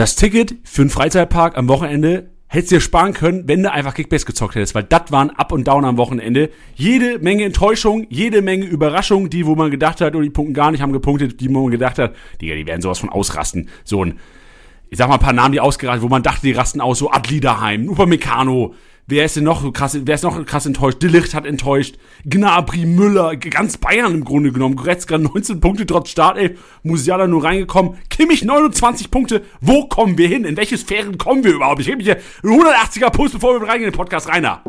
Das Ticket für einen Freizeitpark am Wochenende hättest dir sparen können, wenn du einfach Kickbase gezockt hättest, weil das waren Up und Down am Wochenende. Jede Menge Enttäuschung, jede Menge Überraschung, die, wo man gedacht hat, oh, die punkten gar nicht, haben gepunktet, die, wo man gedacht hat, Digga, die werden sowas von ausrasten. So ein, ich sag mal ein paar Namen, die ausgerastet, wo man dachte, die rasten aus, so Adli daheim, Upamecano, Wer ist denn noch krass, wer ist noch krass enttäuscht? Delicht hat enttäuscht. Gnabry, Müller, ganz Bayern im Grunde genommen. Goretzka 19 Punkte trotz Startelf. Musiala nur reingekommen. Kimmich 29 Punkte. Wo kommen wir hin? In welche Sphären kommen wir überhaupt? Ich mich hier 180er Puls, bevor wir reingehen in den Podcast. Rainer.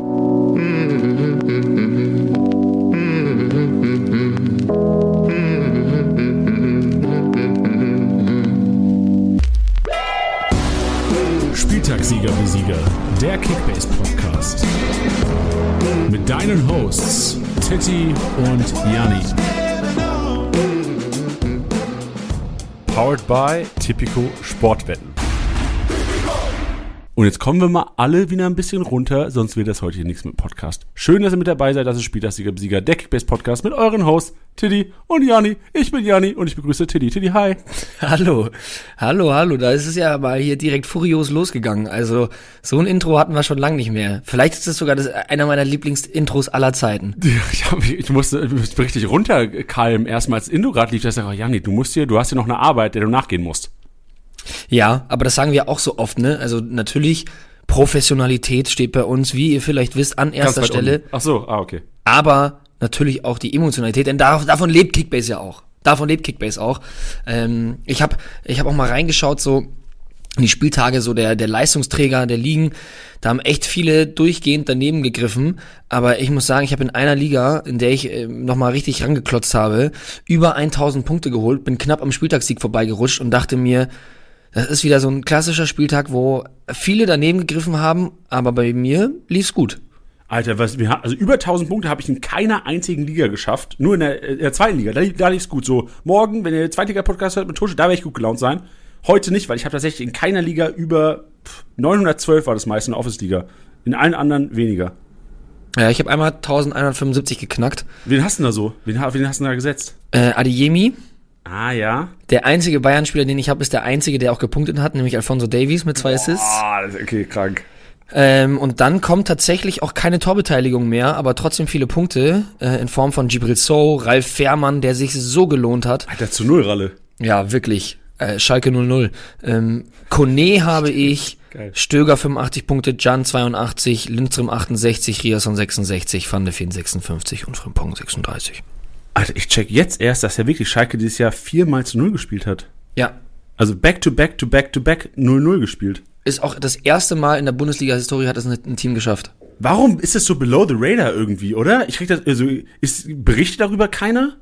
Spieltagssieger Besieger, der Kickbase Podcast. Mit deinen Hosts Titti und Janni. Powered by Tipico Sportwetten. Und jetzt kommen wir mal alle wieder ein bisschen runter, sonst wird das heute hier nichts mit dem Podcast. Schön, dass ihr mit dabei seid. Das ist Spieltagssieger Besieger, der Kickbase Podcast mit euren Hosts Tiddy und Jani. Ich bin Jani und ich begrüße Tiddy. Tiddy, hi. Hallo, hallo, hallo. Da ist es ja mal hier direkt furios losgegangen. Also so ein Intro hatten wir schon lange nicht mehr. Vielleicht ist es sogar das, einer meiner Lieblingsintros aller Zeiten. Ich, hab, ich musste ich richtig runterkalmen, erstmal als Intro gerade lief. Da ich, Jani, du musst hier, du hast hier noch eine Arbeit, der du nachgehen musst. Ja, aber das sagen wir auch so oft, ne? Also natürlich, Professionalität steht bei uns, wie ihr vielleicht wisst, an erster Stelle. Unten. Ach so, ah, okay. Aber natürlich auch die Emotionalität, denn da, davon lebt Kickbase ja auch. Davon lebt Kickbase auch. Ähm, ich habe ich hab auch mal reingeschaut, so die Spieltage so der, der Leistungsträger der Ligen, da haben echt viele durchgehend daneben gegriffen. Aber ich muss sagen, ich habe in einer Liga, in der ich äh, nochmal richtig rangeklotzt habe, über 1000 Punkte geholt, bin knapp am Spieltagssieg vorbeigerutscht und dachte mir, das ist wieder so ein klassischer Spieltag, wo viele daneben gegriffen haben, aber bei mir lief's gut. Alter, was wir also über 1000 Punkte habe ich in keiner einzigen Liga geschafft, nur in der, in der zweiten Liga. Da, da lief's gut. So morgen, wenn ihr Zweitliga Podcast hört mit Tusche, da werde ich gut gelaunt sein. Heute nicht, weil ich habe tatsächlich in keiner Liga über 912 war das meiste in der Office Liga. In allen anderen weniger. Ja, ich habe einmal 1175 geknackt. Wen hast du denn da so? Wen, wen hast du da gesetzt? Äh, Adiemi, Ah, ja. Der einzige Bayern-Spieler, den ich habe, ist der einzige, der auch gepunktet hat, nämlich Alfonso Davies mit zwei Assists. Ah, okay, krank. Ähm, und dann kommt tatsächlich auch keine Torbeteiligung mehr, aber trotzdem viele Punkte äh, in Form von Gibril So, Ralf Fährmann, der sich so gelohnt hat. Alter, zu Null, Ralle. Ja, wirklich. Äh, Schalke 0-0. Ähm, Kone habe ich, Geil. Stöger 85 Punkte, Jan 82, Lindström 68, Riasson 66, Van de Feen 56 und Frimpong 36. Alter, ich check jetzt erst, dass er wirklich Schalke dieses Jahr viermal zu Null gespielt hat. Ja. Also back to back to back to back 0-0 gespielt. Ist auch das erste Mal in der Bundesliga-Historie hat es ein Team geschafft. Warum ist es so below the radar irgendwie, oder? Ich krieg das, also, ist, berichtet darüber keiner?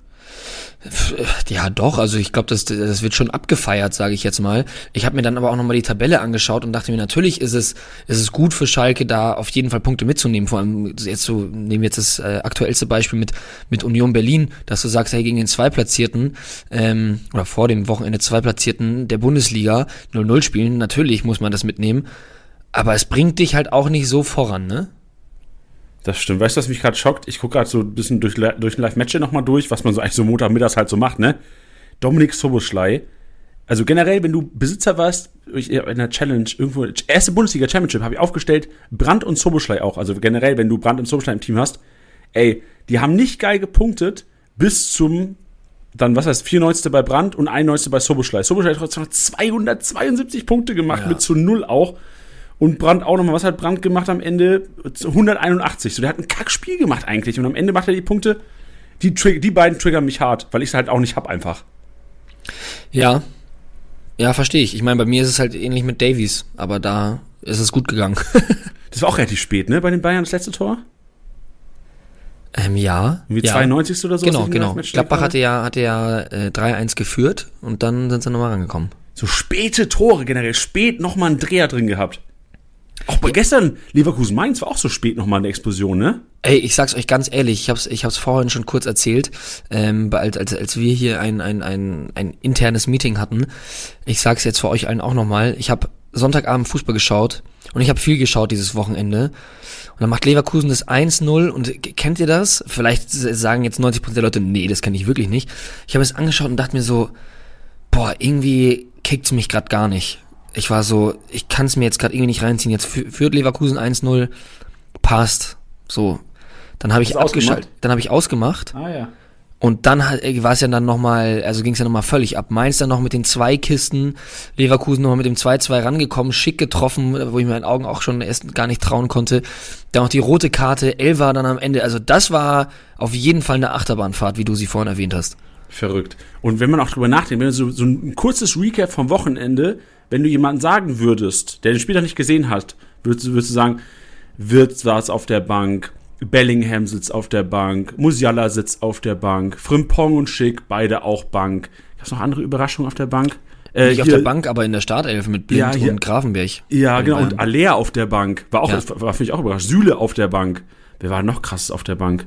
Ja, doch, also ich glaube, das, das wird schon abgefeiert, sage ich jetzt mal. Ich habe mir dann aber auch nochmal die Tabelle angeschaut und dachte mir, natürlich ist es, ist es gut für Schalke, da auf jeden Fall Punkte mitzunehmen. Vor allem jetzt so, nehmen wir jetzt das äh, aktuellste Beispiel mit, mit Union Berlin, dass du sagst, hey, gegen den Zweitplatzierten ähm, oder vor dem Wochenende Zweitplatzierten der Bundesliga 0-0 spielen, natürlich muss man das mitnehmen. Aber es bringt dich halt auch nicht so voran, ne? Das stimmt. Weißt du, was mich gerade schockt? Ich gucke gerade so ein bisschen durch, durch ein Live-Match nochmal durch, was man so eigentlich so Montagmittags halt so macht, ne? Dominik Soboschlei. Also generell, wenn du Besitzer warst, in der Challenge, irgendwo, erste Bundesliga Championship, habe ich aufgestellt, Brand und Soboschlei auch. Also generell, wenn du Brand und Soboschlei im Team hast, ey, die haben nicht geil gepunktet bis zum, dann, was heißt, 94. bei Brand und 91. bei Soboschlei. Soboschlei hat trotzdem noch 272 Punkte gemacht, ja. mit zu null auch. Und Brandt auch nochmal, was hat Brandt gemacht am Ende? 181. So, der hat ein Kackspiel gemacht eigentlich. Und am Ende macht er die Punkte. Die, die beiden triggern mich hart, weil ich es halt auch nicht hab einfach. Ja. Ja, verstehe ich. Ich meine, bei mir ist es halt ähnlich mit Davies, aber da ist es gut gegangen. das war auch relativ spät, ne? Bei den Bayern das letzte Tor? Ähm, ja. Wie ja. 92. oder so? Genau, genau. Gladbach hatte ja, hatte ja äh, 3-1 geführt und dann sind sie nochmal rangekommen. So späte Tore generell, spät nochmal einen Dreher drin gehabt. Auch bei gestern Leverkusen Mainz war auch so spät nochmal eine Explosion, ne? Ey, ich sag's euch ganz ehrlich, ich hab's, ich hab's vorhin schon kurz erzählt, ähm, als, als, als wir hier ein, ein, ein, ein internes Meeting hatten. Ich sag's jetzt für euch allen auch nochmal. Ich habe Sonntagabend Fußball geschaut und ich habe viel geschaut dieses Wochenende. Und dann macht Leverkusen das 1-0 und kennt ihr das? Vielleicht sagen jetzt 90% der Leute, nee, das kenne ich wirklich nicht. Ich habe es angeschaut und dachte mir so, boah, irgendwie kickt's mich grad gar nicht ich war so, ich kann es mir jetzt gerade irgendwie nicht reinziehen. Jetzt fü- führt Leverkusen 1-0, passt. So. Dann habe ich ausgemacht? dann habe ich ausgemacht Ah ja. und dann äh, war es ja dann nochmal, also ging es ja nochmal völlig ab. Mainz dann noch mit den zwei Kisten, Leverkusen nochmal mit dem 2-2 rangekommen, schick getroffen, wo ich meinen Augen auch schon erst gar nicht trauen konnte. Dann noch die rote Karte, Elva dann am Ende. Also das war auf jeden Fall eine Achterbahnfahrt, wie du sie vorhin erwähnt hast. Verrückt. Und wenn man auch drüber nachdenkt, wenn du so, so ein kurzes Recap vom Wochenende, wenn du jemanden sagen würdest, der den Spieler nicht gesehen hat, würdest, du- würdest du sagen, Wirtz saß auf der Bank, Bellingham sitzt auf der Bank, Musiala sitzt auf der Bank, Frimpong und Schick, beide auch Bank. Gab's noch andere Überraschungen auf der Bank? Äh, Nicht auf der Bank, aber in der Startelf mit Blind Ja, hier- und Grafenberg. Ja, genau. Bayern. Und Alea auf der Bank. War auch, Ja. war, war finde ich auch überrascht. Süle auf der Bank. Wer war noch krasses auf der Bank?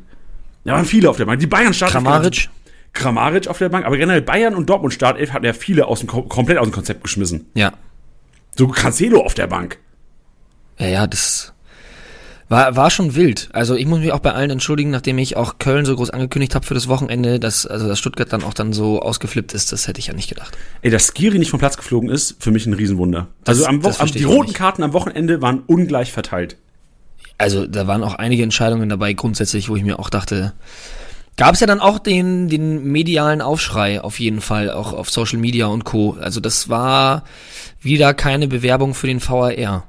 Ja, waren viele auf der Bank. Die Bayern starten. Kramaric, Kramaric auf der Bank. Aber generell Bayern und Dortmund Startelf hatten ja viele aus dem, Kom- komplett aus dem Konzept geschmissen. ja. So Cancelo auf der Bank. Ja, ja, das war, war schon wild. Also ich muss mich auch bei allen entschuldigen, nachdem ich auch Köln so groß angekündigt habe für das Wochenende, dass, also dass Stuttgart dann auch dann so ausgeflippt ist, das hätte ich ja nicht gedacht. Ey, dass Skiri nicht vom Platz geflogen ist, für mich ein Riesenwunder. Das- also am, Wo die roten nicht. Karten am Wochenende waren ungleich verteilt. Also da waren auch einige Entscheidungen dabei grundsätzlich, wo ich mir auch dachte, gab es ja dann auch den, den medialen Aufschrei auf jeden Fall, auch auf Social Media und Co. Also das war wieder keine Bewerbung für den VAR.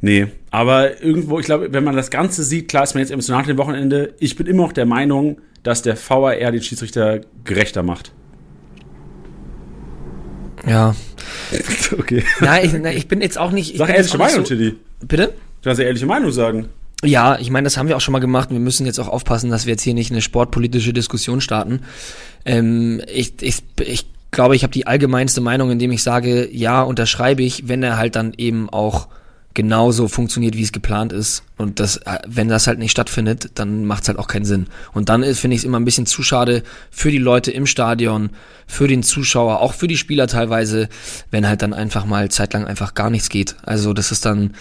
Nee, aber irgendwo, ich glaube, wenn man das Ganze sieht, klar ist man jetzt emotional nach dem Wochenende. Ich bin immer noch der Meinung, dass der VAR den Schiedsrichter gerechter macht. Ja. okay. Nein, ich, ich bin jetzt auch nicht. Ich Sag ehrliche Meinung, so, Tiddy. Bitte? Du kannst ja ehrliche Meinung sagen. Ja, ich meine, das haben wir auch schon mal gemacht. Wir müssen jetzt auch aufpassen, dass wir jetzt hier nicht eine sportpolitische Diskussion starten. Ähm, ich, ich, ich glaube, ich habe die allgemeinste Meinung, indem ich sage, ja, unterschreibe ich, wenn er halt dann eben auch genauso funktioniert, wie es geplant ist. Und das, äh, wenn das halt nicht stattfindet, dann macht es halt auch keinen Sinn. Und dann finde ich es immer ein bisschen zu schade für die Leute im Stadion, für den Zuschauer, auch für die Spieler teilweise, wenn halt dann einfach mal zeitlang einfach gar nichts geht. Also das ist dann,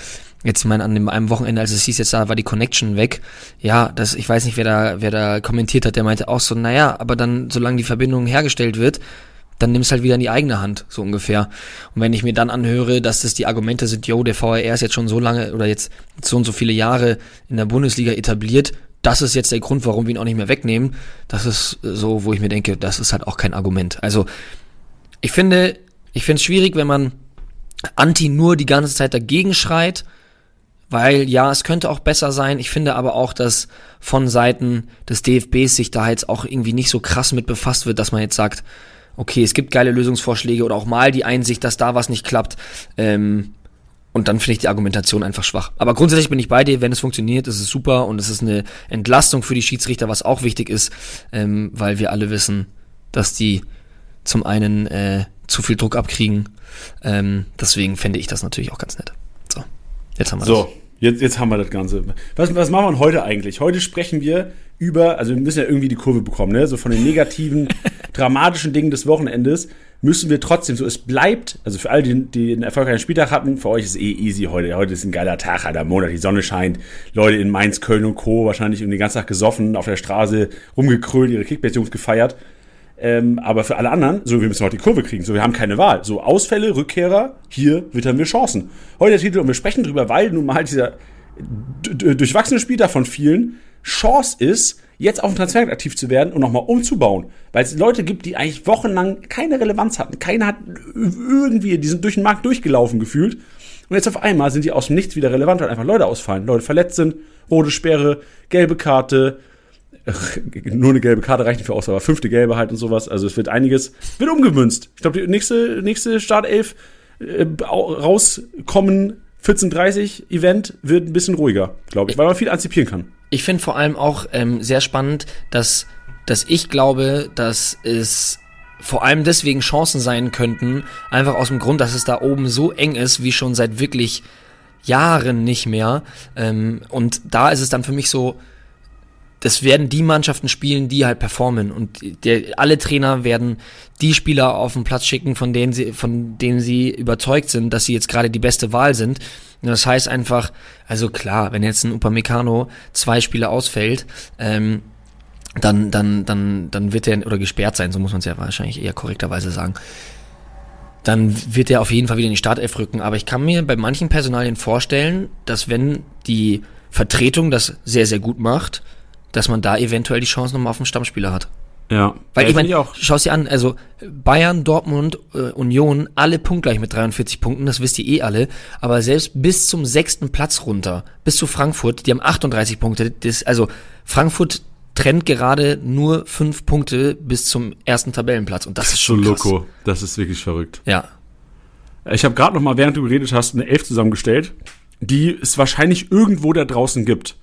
jetzt mein an dem einem Wochenende, als es hieß, jetzt da war die Connection weg. Ja, das, ich weiß nicht, wer da, wer da kommentiert hat, der meinte auch so, naja, aber dann, solange die Verbindung hergestellt wird, dann nimm's halt wieder in die eigene Hand, so ungefähr. Und wenn ich mir dann anhöre, dass das die Argumente sind, yo, der VAR ist jetzt schon so lange oder jetzt so und so viele Jahre in der Bundesliga etabliert, das ist jetzt der Grund, warum wir ihn auch nicht mehr wegnehmen. Das ist so, wo ich mir denke, das ist halt auch kein Argument. Also, ich finde, ich finde es schwierig, wenn man Anti nur die ganze Zeit dagegen schreit, weil ja, es könnte auch besser sein. Ich finde aber auch, dass von Seiten des DFBs sich da jetzt auch irgendwie nicht so krass mit befasst wird, dass man jetzt sagt, okay, es gibt geile Lösungsvorschläge oder auch mal die Einsicht, dass da was nicht klappt. Ähm, und dann finde ich die Argumentation einfach schwach. Aber grundsätzlich bin ich bei dir, wenn es funktioniert, ist es super und es ist eine Entlastung für die Schiedsrichter, was auch wichtig ist, ähm, weil wir alle wissen, dass die zum einen äh, zu viel Druck abkriegen. Ähm, deswegen fände ich das natürlich auch ganz nett. So, jetzt haben wir So, jetzt, jetzt haben wir das Ganze. Was, was machen wir heute eigentlich? Heute sprechen wir über, also wir müssen ja irgendwie die Kurve bekommen, ne? So von den negativen, dramatischen Dingen des Wochenendes müssen wir trotzdem so, es bleibt, also für alle, die, die einen erfolgreichen Spieltag hatten, für euch ist es eh easy heute. Heute ist ein geiler Tag, Alter, Monat, die Sonne scheint. Leute in Mainz, Köln und Co. wahrscheinlich den ganzen Tag gesoffen, auf der Straße rumgekrölt, ihre Kickbase-Jungs gefeiert. Ähm, aber für alle anderen, so, wir müssen heute die Kurve kriegen. So, wir haben keine Wahl. So, Ausfälle, Rückkehrer, hier wittern wir Chancen. Heute der Titel und wir sprechen drüber, weil nun mal dieser durchwachsene Spieltag von vielen Chance ist, jetzt auf dem Transfermarkt aktiv zu werden und nochmal umzubauen. Weil es Leute gibt, die eigentlich wochenlang keine Relevanz hatten. Keiner hat irgendwie, die sind durch den Markt durchgelaufen gefühlt. Und jetzt auf einmal sind die aus dem Nichts wieder relevant, weil einfach Leute ausfallen. Leute verletzt sind, rote Sperre, gelbe Karte, nur eine gelbe Karte reicht nicht für aus, aber fünfte gelbe halt und sowas. Also es wird einiges, wird umgemünzt. Ich glaube, die nächste, nächste Startelf äh, au- rauskommen, 14.30 Event wird ein bisschen ruhiger, glaube ich, weil man viel antizipieren kann. Ich finde vor allem auch ähm, sehr spannend, dass, dass ich glaube, dass es vor allem deswegen Chancen sein könnten, einfach aus dem Grund, dass es da oben so eng ist, wie schon seit wirklich Jahren nicht mehr. Ähm, und da ist es dann für mich so, das werden die Mannschaften spielen, die halt performen. Und der, alle Trainer werden die Spieler auf den Platz schicken, von denen sie, von denen sie überzeugt sind, dass sie jetzt gerade die beste Wahl sind. Und das heißt einfach, also klar, wenn jetzt ein Upamecano zwei Spiele ausfällt, ähm, dann, dann, dann, dann wird er oder gesperrt sein, so muss man es ja wahrscheinlich eher korrekterweise sagen. dann wird er auf jeden Fall wieder in die Startelf rücken. Aber ich kann mir bei manchen Personalien vorstellen, dass wenn die Vertretung das sehr, sehr gut macht, dass man da eventuell die Chance nochmal auf einen Stammspieler hat. Ja. Weil Ja, ich meine, schau dir an, also Bayern, Dortmund, äh, Union, alle punktgleich mit 43 Punkten, das wisst ihr eh alle, aber selbst bis zum sechsten Platz runter, bis zu Frankfurt, die haben 38 Punkte, das, also Frankfurt trennt gerade nur fünf Punkte bis zum ersten Tabellenplatz und das ist so schon krass. loco. Das ist wirklich verrückt. Ja, Ich habe gerade noch mal, während du geredet hast, eine Elf zusammengestellt, die es wahrscheinlich irgendwo da draußen gibt.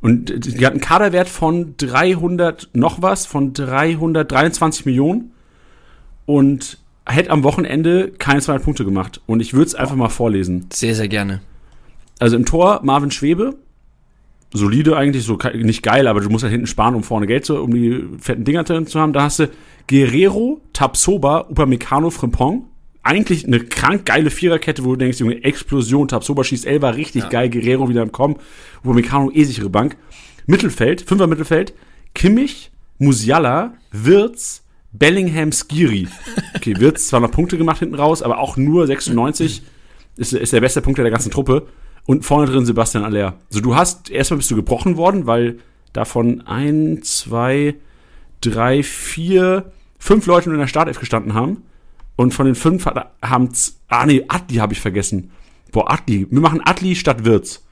Und die hat einen Kaderwert von 300 noch was, von 323 Millionen und hätte am Wochenende keine 200 Punkte gemacht. Und ich würde es einfach mal vorlesen. sehr, sehr gerne. Also im Tor Marvin Schwebe. Solide eigentlich, so nicht geil, aber du musst halt hinten sparen, um vorne Geld zu, um die fetten Dinger drin zu haben. Da hast du Guerrero, Tapsoba, Upamecano, Frimpong. Eigentlich eine krank geile Viererkette, wo du denkst, Junge, Explosion, Tapsoba schießt Elber, richtig geil, Guerrero wieder im Kommen, Upamecano, eh sichere Bank. Mittelfeld, Fünfer Mittelfeld, Kimmich, Musiala, Wirtz, Bellingham, Skiri. Okay, Wirtz zwar noch Punkte gemacht hinten raus, aber auch nur 96 ist, ist der beste Punkt der ganzen Truppe. Und vorne drin Sebastian Aller. Also du hast, erstmal bist du gebrochen worden, weil davon ein, zwei, drei, vier, fünf Leute nur in der Startelf gestanden haben. Und von den fünf haben, ah nee, Atli habe ich vergessen. Boah, Atli. Wir machen Atli statt Wirtz.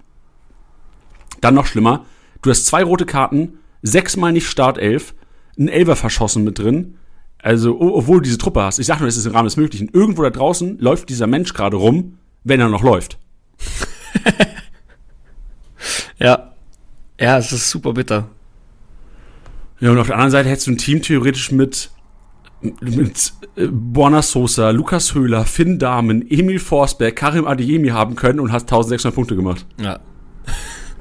Dann noch schlimmer. Du hast zwei rote Karten, sechsmal nicht Startelf, ein Elber verschossen mit drin. Also, obwohl du diese Truppe hast. Ich sag nur, es ist im Rahmen des Möglichen. Irgendwo da draußen läuft dieser Mensch gerade rum, wenn er noch läuft. Ja. Ja, es ist super bitter. Ja, und auf der anderen Seite hättest du ein Team theoretisch mit, mit äh, Borna Sosa, Lukas Höhler, Finn Dahmen, Emil Forsberg, Karim Adeyemi haben können und hast 1600 Punkte gemacht. Ja.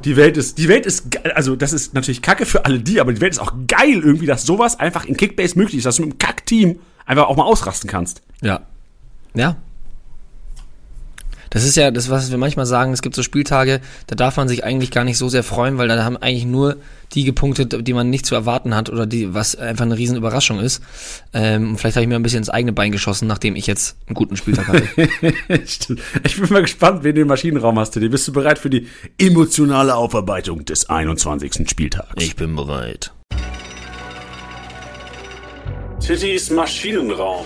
Die Welt ist, die Welt ist, also das ist natürlich Kacke für alle die, aber die Welt ist auch geil irgendwie, dass sowas einfach in Kickbase möglich ist, dass du mit einem Kack-Team einfach auch mal ausrasten kannst. Ja. Ja. Das ist ja das, was wir manchmal sagen, es gibt so Spieltage, da darf man sich eigentlich gar nicht so sehr freuen, weil da haben eigentlich nur die gepunktet, die man nicht zu erwarten hat oder die, was einfach eine riesen Überraschung ist. Ähm, und vielleicht habe ich mir ein bisschen ins eigene Bein geschossen, nachdem ich jetzt einen guten Spieltag hatte. Stimmt. Ich bin mal gespannt, wen du im Maschinenraum hast, Teddy. Bist du bereit für die emotionale Aufarbeitung des 21. Spieltags? bin bereit. Tittys Maschinenraum.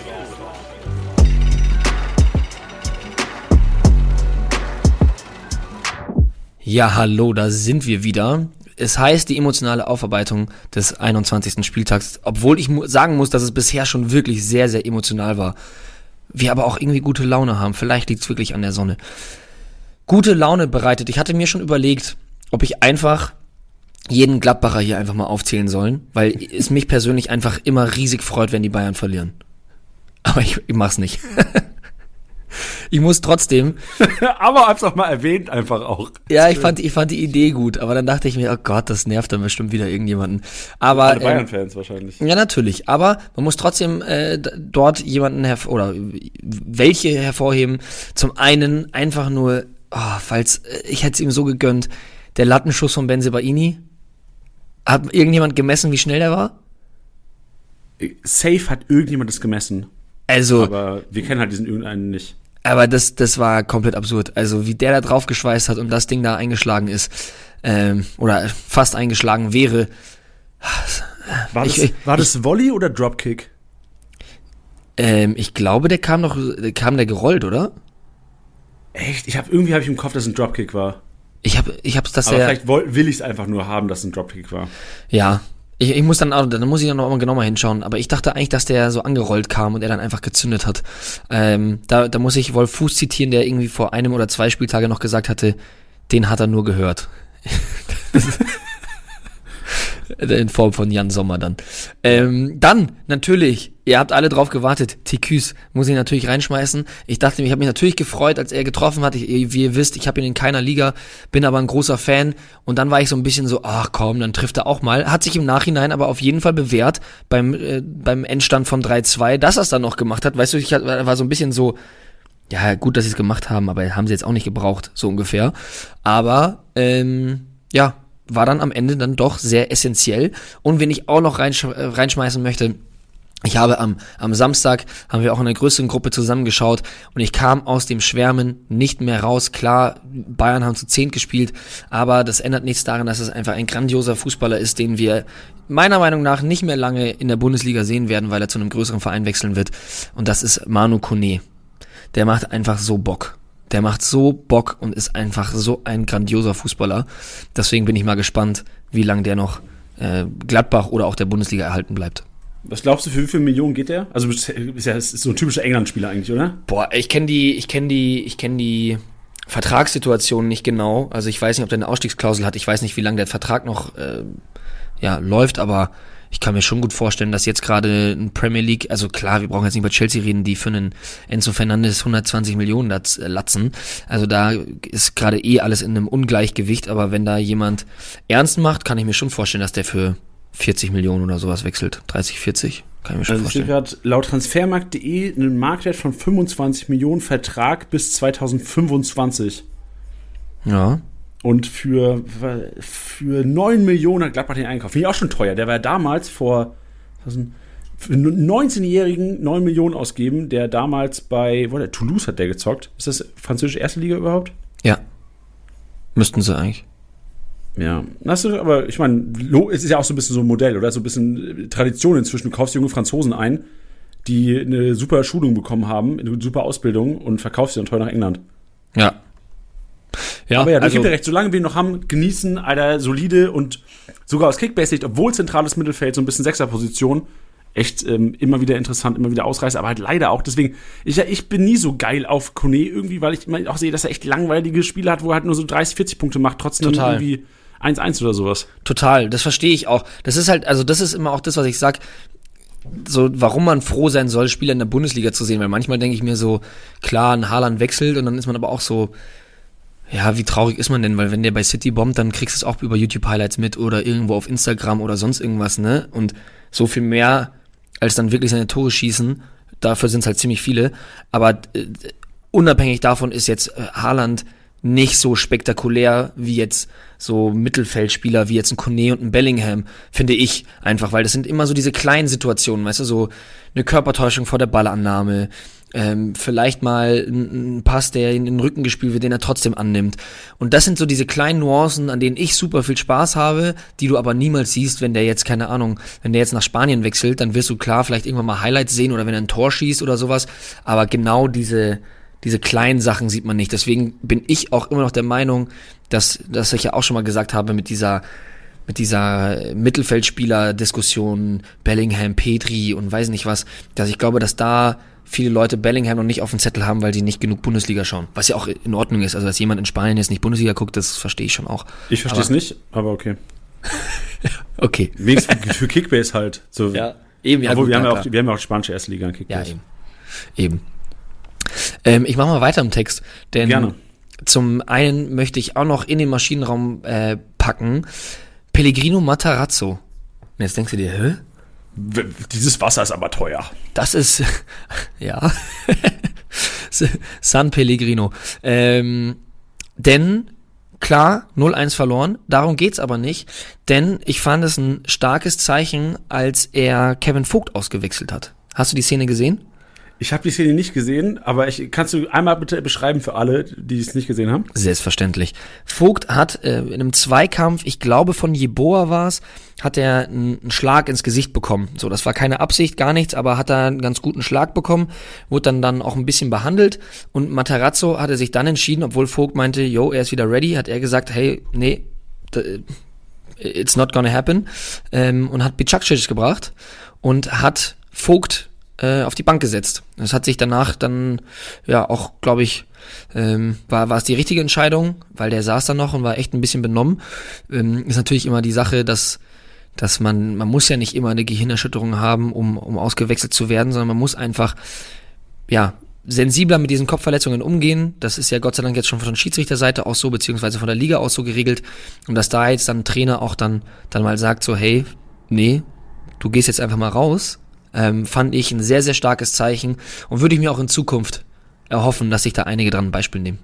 Ja, hallo, da sind wir wieder. Es heißt die emotionale Aufarbeitung des 21. Spieltags, obwohl ich mu sagen muss, dass es bisher schon wirklich sehr, sehr emotional war. Wir aber auch irgendwie gute Laune haben. Vielleicht liegt es wirklich an der Sonne. Gute Laune bereitet. Ich hatte mir schon überlegt, ob ich einfach jeden Gladbacher hier einfach mal aufzählen sollen, weil es mich persönlich einfach immer riesig freut, wenn die Bayern verlieren. Aber ich, ich mach's nicht. ich muss trotzdem Aber hab's auch mal erwähnt, einfach auch. ja, ich fand, ich fand die Idee gut, aber dann dachte ich mir, oh Gott, das nervt dann bestimmt wieder irgendjemanden. Aber Alle ähm, Bayern-Fans wahrscheinlich. ja, natürlich. Aber man muss trotzdem äh, dort jemanden hervor oder welche hervorheben. Zum einen einfach nur, oh, falls äh, ich hätte es ihm so gegönnt, der Lattenschuss von Benzebaini. Hat irgendjemand gemessen, wie schnell der war? Safe hat irgendjemand das gemessen. Also, Aber wir kennen halt diesen irgendeinen nicht. Aber das, das war komplett absurd. Also wie der da drauf geschweißt hat und das Ding da eingeschlagen ist, ähm, oder fast eingeschlagen wäre. War das, ich- war das Volley oder Dropkick? Ähm, ich glaube, der kam noch, kam der gerollt, oder? Echt? Ich hab, irgendwie habe ich im Kopf, dass es ein Dropkick war. Ich habe, ich hab's das Aber ja. vielleicht will ich es einfach nur haben, dass es ein Dropkick war. Ja. Ich, ich muss dann, auch- dann muss ich dann noch mal genauer hinschauen. Aber ich dachte eigentlich, dass der so angerollt kam und er dann einfach gezündet hat. Ähm, da, da muss ich Wolf Fuß zitieren, der irgendwie vor einem oder zwei Spieltage noch gesagt hatte, den hat er nur gehört. Ist- In Form von Jan Sommer dann. Ähm, dann, natürlich, ihr habt alle drauf gewartet, Tiküs muss ich natürlich reinschmeißen. Ich dachte, ich habe mich natürlich gefreut, als er getroffen hat. Ich, wie ihr wisst, ich habe ihn in keiner Liga, bin aber ein großer Fan. Und dann war ich so ein bisschen so, ach komm, dann trifft er auch mal. Hat sich im Nachhinein aber auf jeden Fall bewährt beim, äh, beim Endstand von 3-2, dass er es dann noch gemacht hat. Weißt du, ich war so ein bisschen so, ja, gut, dass sie es gemacht haben, aber haben sie jetzt auch nicht gebraucht, so ungefähr. Aber, ähm, ja, war dann am Ende dann doch sehr essentiell. Und wenn ich auch noch reinsch äh, reinschmeißen möchte, Ich habe am, am Samstag, haben wir auch in einer größeren Gruppe zusammengeschaut und ich kam aus dem Schwärmen nicht mehr raus. Klar, Bayern haben zu zehn gespielt, aber das ändert nichts daran, dass es einfach ein grandioser Fußballer ist, den wir meiner Meinung nach nicht mehr lange in der Bundesliga sehen werden, weil er zu einem größeren Verein wechseln wird. Und das ist Manu Kone. Der macht einfach so Bock. Der macht so Bock und ist einfach so ein grandioser Fußballer. Deswegen bin ich mal gespannt, wie lange der noch äh, Gladbach oder auch der Bundesliga erhalten bleibt. Was glaubst du, für wie viele Millionen geht der? Also ist ja ist so ein typischer England-Spieler eigentlich, oder? Boah, ich kenne die, ich kenne die, ich kenne die Vertragssituation nicht genau. Also ich weiß nicht, ob der eine Ausstiegsklausel hat. Ich weiß nicht, wie lange der Vertrag noch äh, ja, läuft, aber ich kann mir schon gut vorstellen, dass jetzt gerade ein Premier League, also klar, wir brauchen jetzt nicht über Chelsea reden, die für einen Enzo Fernandes 120 Millionen äh, latzen. Also da ist gerade eh alles in einem Ungleichgewicht, aber wenn da jemand ernst macht, kann ich mir schon vorstellen, dass der für 40 Millionen oder sowas wechselt. 30, 40. Kann ich mir schon also vorstellen. gerade laut transfermarkt.de einen Marktwert von 25 Millionen Vertrag bis 2025. Ja. Und für, für 9 Millionen hat Gladbach den Einkauf. Finde ich auch schon teuer. Der war damals vor für einen 19-Jährigen 9 Millionen ausgeben, der damals bei, wo der Toulouse hat der gezockt. Ist das französische erste Liga überhaupt? Ja. Müssten sie eigentlich. Ja, hast du, aber ich meine, es ist ja auch so ein bisschen so ein Modell, oder? So ein bisschen Tradition inzwischen. Du kaufst junge Franzosen ein, die eine super Schulung bekommen haben, eine super Ausbildung und verkaufst sie dann teuer nach England. Ja. Ja, aber ja, also, recht. Solange wir ihn noch haben, genießen, Alter, solide und sogar aus Kickbase-Sicht, obwohl zentrales Mittelfeld, so ein bisschen Sechserposition, echt ähm, immer wieder interessant, immer wieder ausreißt, aber halt leider auch. Deswegen, ich, ich bin nie so geil auf Kone irgendwie, weil ich immer auch sehe, dass er echt langweilige Spiele hat, wo er halt nur so 30, 40 Punkte macht, trotzdem Total. irgendwie 1-1 oder sowas. Total, das verstehe ich auch. Das ist halt, also das ist immer auch das, was ich sag. So, warum man froh sein soll, Spieler in der Bundesliga zu sehen, weil manchmal denke ich mir so, klar, ein Haaland wechselt und dann ist man aber auch so, ja, wie traurig ist man denn? Weil wenn der bei City bombt, dann kriegst du es auch über YouTube-Highlights mit oder irgendwo auf Instagram oder sonst irgendwas, ne? Und so viel mehr als dann wirklich seine Tore schießen, dafür sind es halt ziemlich viele. Aber äh, unabhängig davon ist jetzt äh, Haaland nicht so spektakulär wie jetzt so Mittelfeldspieler wie jetzt ein Kone und ein Bellingham, finde ich einfach, weil das sind immer so diese kleinen Situationen, weißt du, so eine Körpertäuschung vor der Ballannahme, ähm, vielleicht mal ein, Pass, der in den Rücken gespielt wird, den er trotzdem annimmt. Und das sind so diese kleinen Nuancen, an denen ich super viel Spaß habe, die du aber niemals siehst, wenn der jetzt, keine Ahnung, wenn der jetzt nach Spanien wechselt, dann wirst du klar vielleicht irgendwann mal Highlights sehen oder wenn er ein Tor schießt oder sowas. Aber genau diese, diese kleinen Sachen sieht man nicht. Deswegen bin ich auch immer noch der Meinung, dass, dass ich ja auch schon mal gesagt habe, mit dieser mit dieser Mittelfeldspieler-Diskussion, Bellingham, Petri und weiß nicht was, dass ich glaube, dass da viele Leute Bellingham noch nicht auf dem Zettel haben, weil sie nicht genug Bundesliga schauen. Was ja auch in Ordnung ist. Also, dass jemand in Spanien jetzt nicht Bundesliga guckt, das verstehe ich schon auch. Ich verstehe es nicht, aber okay. okay. Wenigstens für Kickbase halt. So. Ja, eben. Ja, Obwohl, gut, wir, haben ja auch, die- wir haben ja auch spanische erste Liga in Ja, Kickbase. eben. Eben. Ähm, ich mache mal weiter im Text, denn Gerne. zum einen möchte ich auch noch in den Maschinenraum äh, packen Pellegrino Matarazzo. Und jetzt denkst du dir, hä? Dieses Wasser ist aber teuer. Das ist, ja, San Pellegrino. Ähm, denn, klar, 0-1 verloren, darum geht's aber nicht, denn ich fand es ein starkes Zeichen, als er Kevin Vogt ausgewechselt hat. Hast du die Szene gesehen? Ich habe die Szene nicht gesehen, aber ich, kannst du einmal bitte beschreiben für alle, die es nicht gesehen haben? Selbstverständlich. Vogt hat äh, in einem Zweikampf, ich glaube von Jeboa war's, hat er einen, Schlag ins Gesicht bekommen. So, das war keine Absicht, gar nichts, aber hat er einen ganz guten Schlag bekommen, wurde dann dann auch ein bisschen behandelt und Matarazzo hatte sich dann entschieden, obwohl Vogt meinte, yo, er ist wieder ready, hat er gesagt, hey, nee, d- it's not gonna happen ähm, und hat Bicakcic gebracht und hat Vogt äh, auf die Bank gesetzt. Das hat sich danach dann ja auch, glaube ich, ähm, war war es die richtige Entscheidung, weil der saß da noch und war echt ein bisschen benommen. Ähm, ist natürlich immer die Sache, dass dass man man muss ja nicht immer eine Gehirnerschütterung haben, um um ausgewechselt zu werden, sondern man muss einfach ja sensibler mit diesen Kopfverletzungen umgehen. Das ist ja Gott sei Dank jetzt schon von Schiedsrichterseite aus so, beziehungsweise von der Liga aus so geregelt. Und dass da jetzt dann ein Trainer auch dann, dann mal sagt so, hey, nee, du gehst jetzt einfach mal raus, ähm, fand ich ein sehr, sehr starkes Zeichen und würde ich mir auch in Zukunft erhoffen, dass sich da einige dran ein Beispiel nehmen.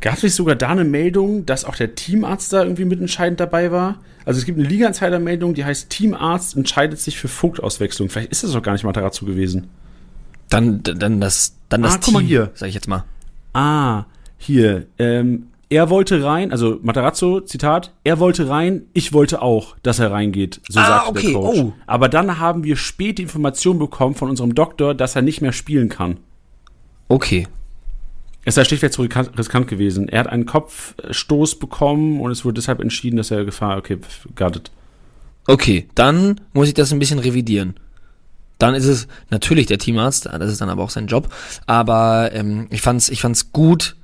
Gab es nicht sogar da eine Meldung, dass auch der Teamarzt da irgendwie mitentscheidend dabei war? Also es gibt eine Liga-Insider-Meldung, die heißt Teamarzt entscheidet sich für Vogt-Auswechslung. Vielleicht ist das doch gar nicht Matarazzo gewesen. Dann, dann das, dann das Ah, guck mal hier. sag ich jetzt mal. Ah, hier. Ähm, er wollte rein, also Matarazzo, Zitat, er wollte rein, ich wollte auch, dass er reingeht, so Ah, sagte okay, der Coach. oh. Aber dann haben wir spät die Information bekommen von unserem Doktor, dass er nicht mehr spielen kann. Okay. Es sei schlichtweg zu riskant gewesen. Er hat einen Kopfstoß bekommen und es wurde deshalb entschieden, dass er Gefahr, okay, it. Okay, dann muss ich das ein bisschen revidieren. Dann ist es natürlich der Teamarzt, das ist dann aber auch sein Job. Aber ähm, ich fand's, ich fand's gut,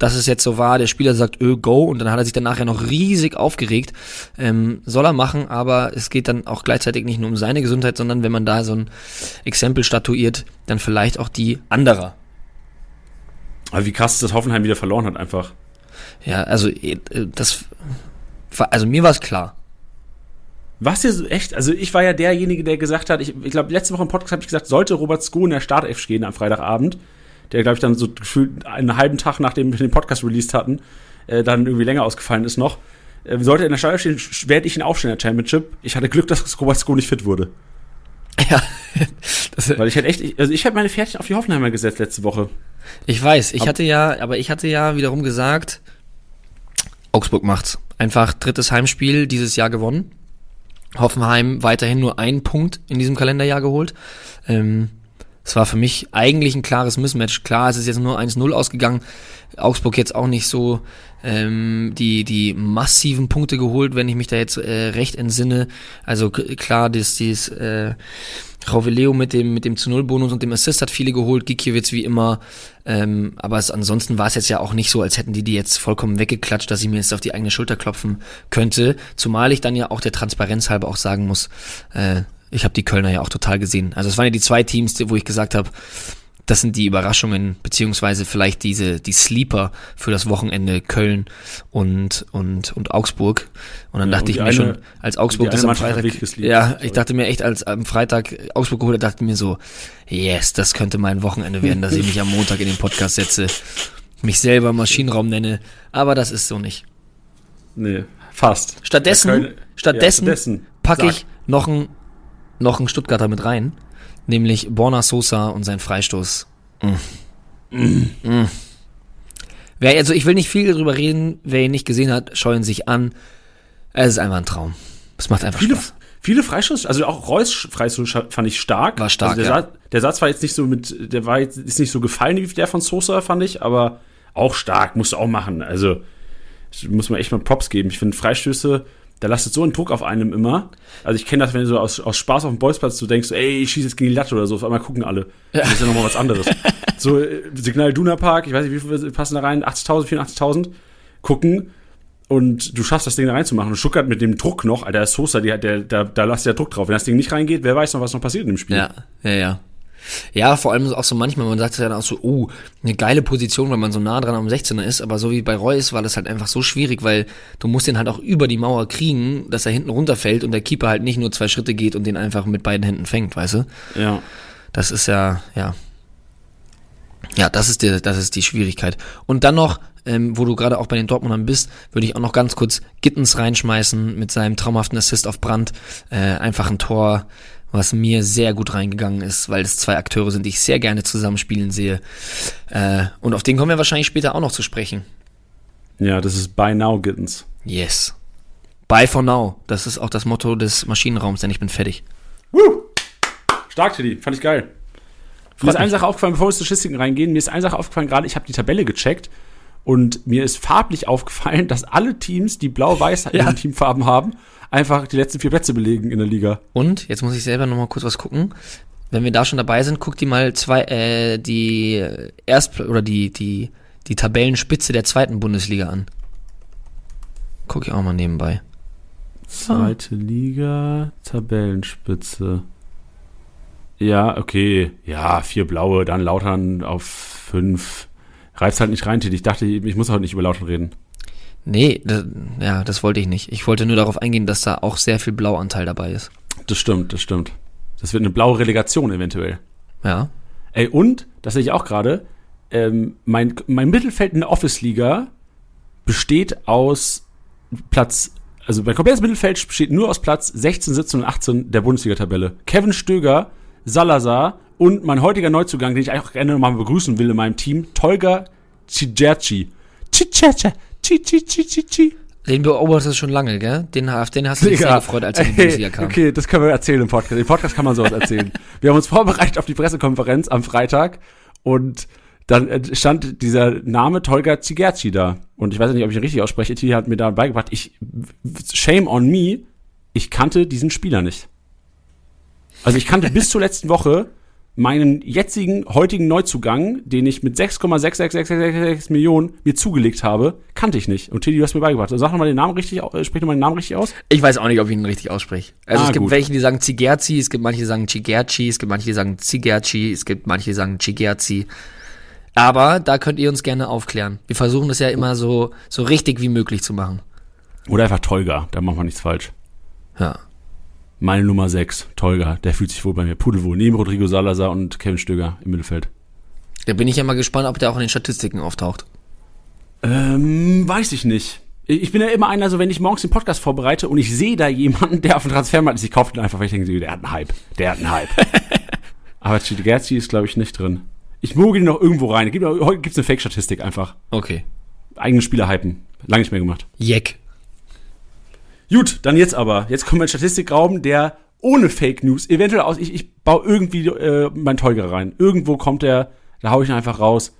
dass es jetzt so war. Der Spieler sagt, öh, go, und dann hat er sich dann nachher noch riesig aufgeregt. Ähm, soll er machen, aber es geht dann auch gleichzeitig nicht nur um seine Gesundheit, sondern wenn man da so ein Exempel statuiert, dann vielleicht auch die anderer. Aber wie krass, dass Hoffenheim wieder verloren hat, einfach. Ja, also äh, das, also mir war es klar. Was dir so echt, also ich war ja derjenige, der gesagt hat, ich, ich glaube, letzte Woche im Podcast habe ich gesagt, sollte Robert Sko in der Startelf stehen am Freitagabend, der, glaube ich, dann so gefühlt einen halben Tag, nachdem wir den Podcast released hatten, äh, dann irgendwie länger ausgefallen ist noch, äh, sollte er in der Startelf stehen, werde ich ihn aufstellen in der Championship. Ich hatte Glück, dass Robert Sko nicht fit wurde. Ja, das, Weil ich hätte echt, ich- also ich hätte meine Pferdchen auf die Hoffenheimer gesetzt letzte Woche. Ich weiß, ich Ab- hatte ja, aber ich hatte ja wiederum gesagt, Augsburg macht's. Einfach drittes Heimspiel dieses Jahr gewonnen. Hoffenheim weiterhin nur einen Punkt in diesem Kalenderjahr geholt. Ähm, es war für mich eigentlich ein klares Mismatch. Klar, es ist jetzt nur 1-0 ausgegangen. Augsburg jetzt auch nicht so ähm, die, die massiven Punkte geholt, wenn ich mich da jetzt äh, recht entsinne. Also klar, das, dieses äh, Rauveleo mit dem, mit dem zu Null Bonus und dem Assist hat viele geholt, Gikiewicz wie immer. Ähm, aber es, ansonsten war es jetzt ja auch nicht so, als hätten die die jetzt vollkommen weggeklatscht, dass ich mir jetzt auf die eigene Schulter klopfen könnte. Zumal ich dann ja auch der Transparenz halber auch sagen muss, äh, ich habe die Kölner ja auch total gesehen. Also es waren ja die zwei Teams, wo ich gesagt habe, das sind die Überraschungen, beziehungsweise vielleicht diese, die Sleeper für das Wochenende Köln und, und, und Augsburg. Und dann Ja, dachte und ich mir eine- schon, als Augsburg das am Freitag, ja, ich dachte mir echt, als am Freitag Augsburg geholt hat, dachte ich mir so, yes, das könnte mein Wochenende werden, dass ich mich am Montag in den Podcast setze, mich selber Maschinenraum nenne, aber das ist so nicht. Nee, fast. Stattdessen, Köln- stattdessen, ja, stattdessen. packe ich noch einen noch einen Stuttgarter mit rein, nämlich Borna Sosa und sein Freistoß. Mm. Mm. Wer, also ich will nicht viel darüber reden, wer ihn nicht gesehen hat, scheuen sich an. Es ist einfach ein Traum. Es macht einfach Viele, Spaß. viele Freistoß, also auch Reus Freistoß fand ich stark. War stark, also der, ja. Satz, der Satz war jetzt nicht so mit, der war jetzt ist nicht so gefallen wie der von Sosa, fand ich, aber auch stark, musst du auch machen. Also muss man echt mal Props geben. Ich finde Freistöße, da lastet so ein Druck auf einem immer. Also ich kenne das, wenn du so aus, aus Spaß auf dem Bolzplatz du denkst, ey, ich schieße jetzt gegen die Latte oder so, auf einmal gucken alle. Das ist ja nochmal was anderes. so äh, Signal Duna Park, ich weiß nicht, wie viele passen da rein, 80.000, 84.000, gucken und du schaffst das Ding da reinzumachen. Und Stuttgart mit dem Druck noch, Alter, Sosa, der, der, der, da lasst der Druck drauf. Wenn das Ding nicht reingeht, wer weiß noch, was noch passiert in dem Spiel. Ja, ja, ja. Ja, vor allem auch so manchmal, man sagt ja dann auch so, oh, eine geile Position, weil man so nah dran am 16er ist, aber so wie bei Reus war das halt einfach so schwierig, weil du musst den halt auch über die Mauer kriegen, dass er hinten runterfällt und der Keeper halt nicht nur zwei Schritte geht und den einfach mit beiden Händen fängt, weißt du? ja. Das ist ja, ja. Ja, das ist die, das ist die Schwierigkeit. Und dann noch, ähm, wo du gerade auch bei den Dortmundern bist, würde ich auch noch ganz kurz Gittens reinschmeißen mit seinem traumhaften Assist auf Brand. Äh, einfach ein Tor, was mir sehr gut reingegangen ist, weil es zwei Akteure sind, die ich sehr gerne zusammenspielen sehe. Äh, und auf den kommen wir wahrscheinlich später auch noch zu sprechen. Ja, das ist By Now Gittens. Yes. Bye for now. Das ist auch das Motto des Maschinenraums, denn ich bin fertig. Woo! Stark, Teddy. Fand ich geil. Mir ist mich. eine Sache aufgefallen, bevor wir zu Statistiken reingehen, mir ist eine Sache aufgefallen, gerade ich habe die Tabelle gecheckt und mir ist farblich aufgefallen, dass alle Teams, die blau-weiß Ja. Teamfarben haben, einfach die letzten vier Plätze belegen in der Liga. Und jetzt muss ich selber noch mal kurz was gucken. Wenn wir da schon dabei sind, guck dir mal zwei äh, die Erst oder die die die Tabellenspitze der zweiten Bundesliga an. Guck ich auch mal nebenbei. Zweite Liga, Tabellenspitze. Ja, okay. Ja, vier blaue, dann Lautern auf fünf. Reib's halt nicht rein, Teddy. Ich dachte, ich muss heute nicht über Lautern reden. Nee, das, ja, das wollte ich nicht. Ich wollte nur darauf eingehen, dass da auch sehr viel Blauanteil dabei ist. Das stimmt, das stimmt. Das wird eine blaue Relegation eventuell. Ja. Ey, und, das sehe ich auch gerade, ähm, mein, mein Mittelfeld in der Office-Liga besteht aus Platz, also mein komplettes Mittelfeld besteht nur aus Platz 16, 17 und 18 der Bundesliga-Tabelle. Kevin Stöger, Salazar und mein heutiger Neuzugang, den ich auch gerne nochmal begrüßen will in meinem Team, Tolga Cigerci. Cicerci. Cici, Den beobachtest du schon lange, gell? Den, auf den hast du dich sehr gefreut, als er in die Bundesliga kam. Okay, das können wir erzählen im Podcast. Im Podcast kann man sowas erzählen. wir haben uns vorbereitet auf die Pressekonferenz am Freitag und dann äh, stand dieser Name Tolga Zigerci da. Und ich weiß nicht, ob ich ihn richtig ausspreche. Tilly hat mir da beigebracht. Ich, shame on me, ich kannte diesen Spieler nicht. Also ich kannte bis zur letzten Woche meinen jetzigen, heutigen Neuzugang, den ich mit 6,6666 Millionen mir zugelegt habe, kannte ich nicht. Und Tilly, du hast mir beigebracht. Sag nochmal den Namen richtig, äh, sprich nochmal den Namen richtig aus. Ich weiß auch nicht, ob ich ihn richtig ausspreche. Also Ah, es gibt gut. welche, die sagen Zigerzi, es gibt manche, die sagen Chigerci, es gibt manche, die sagen Zigerci, es gibt manche, die sagen Chigerzi. Aber da könnt ihr uns gerne aufklären. Wir versuchen das ja immer so, so richtig wie möglich zu machen. Oder einfach Tolga, da macht man nichts falsch. Ja. Meine Nummer 6, Tolga, der fühlt sich wohl bei mir pudelwohl. Neben Rodrigo Salazar und Kevin Stöger im Mittelfeld. Da bin ich ja mal gespannt, ob der auch in den Statistiken auftaucht. Ähm, weiß ich nicht. Ich bin ja immer einer, so wenn ich morgens den Podcast vorbereite und ich sehe da jemanden, der auf dem Transfermarkt ist, ich kaufe den einfach, weil ich denke, der hat einen Hype. Der hat einen Hype. Aber Chigerzi ist, glaube ich, nicht drin. Ich mogel ihn noch irgendwo rein. Gibt- Heute gibt's eine Fake-Statistik einfach. Okay. Eigene Spieler hypen. Lange nicht mehr gemacht. Jeck. Gut, dann jetzt aber. Jetzt kommen wir in den Statistikraum, der ohne Fake News, eventuell aus, ich, ich baue irgendwie äh, mein Tolga rein. Irgendwo kommt der, da hau ich ihn einfach raus.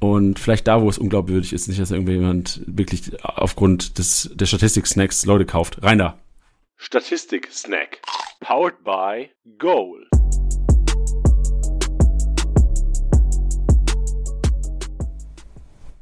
Und vielleicht da, wo es unglaubwürdig ist, nicht, dass irgendjemand wirklich aufgrund des, der Statistik-Snacks Leute kauft. Rein da. Statistik-Snack. Powered by Goal.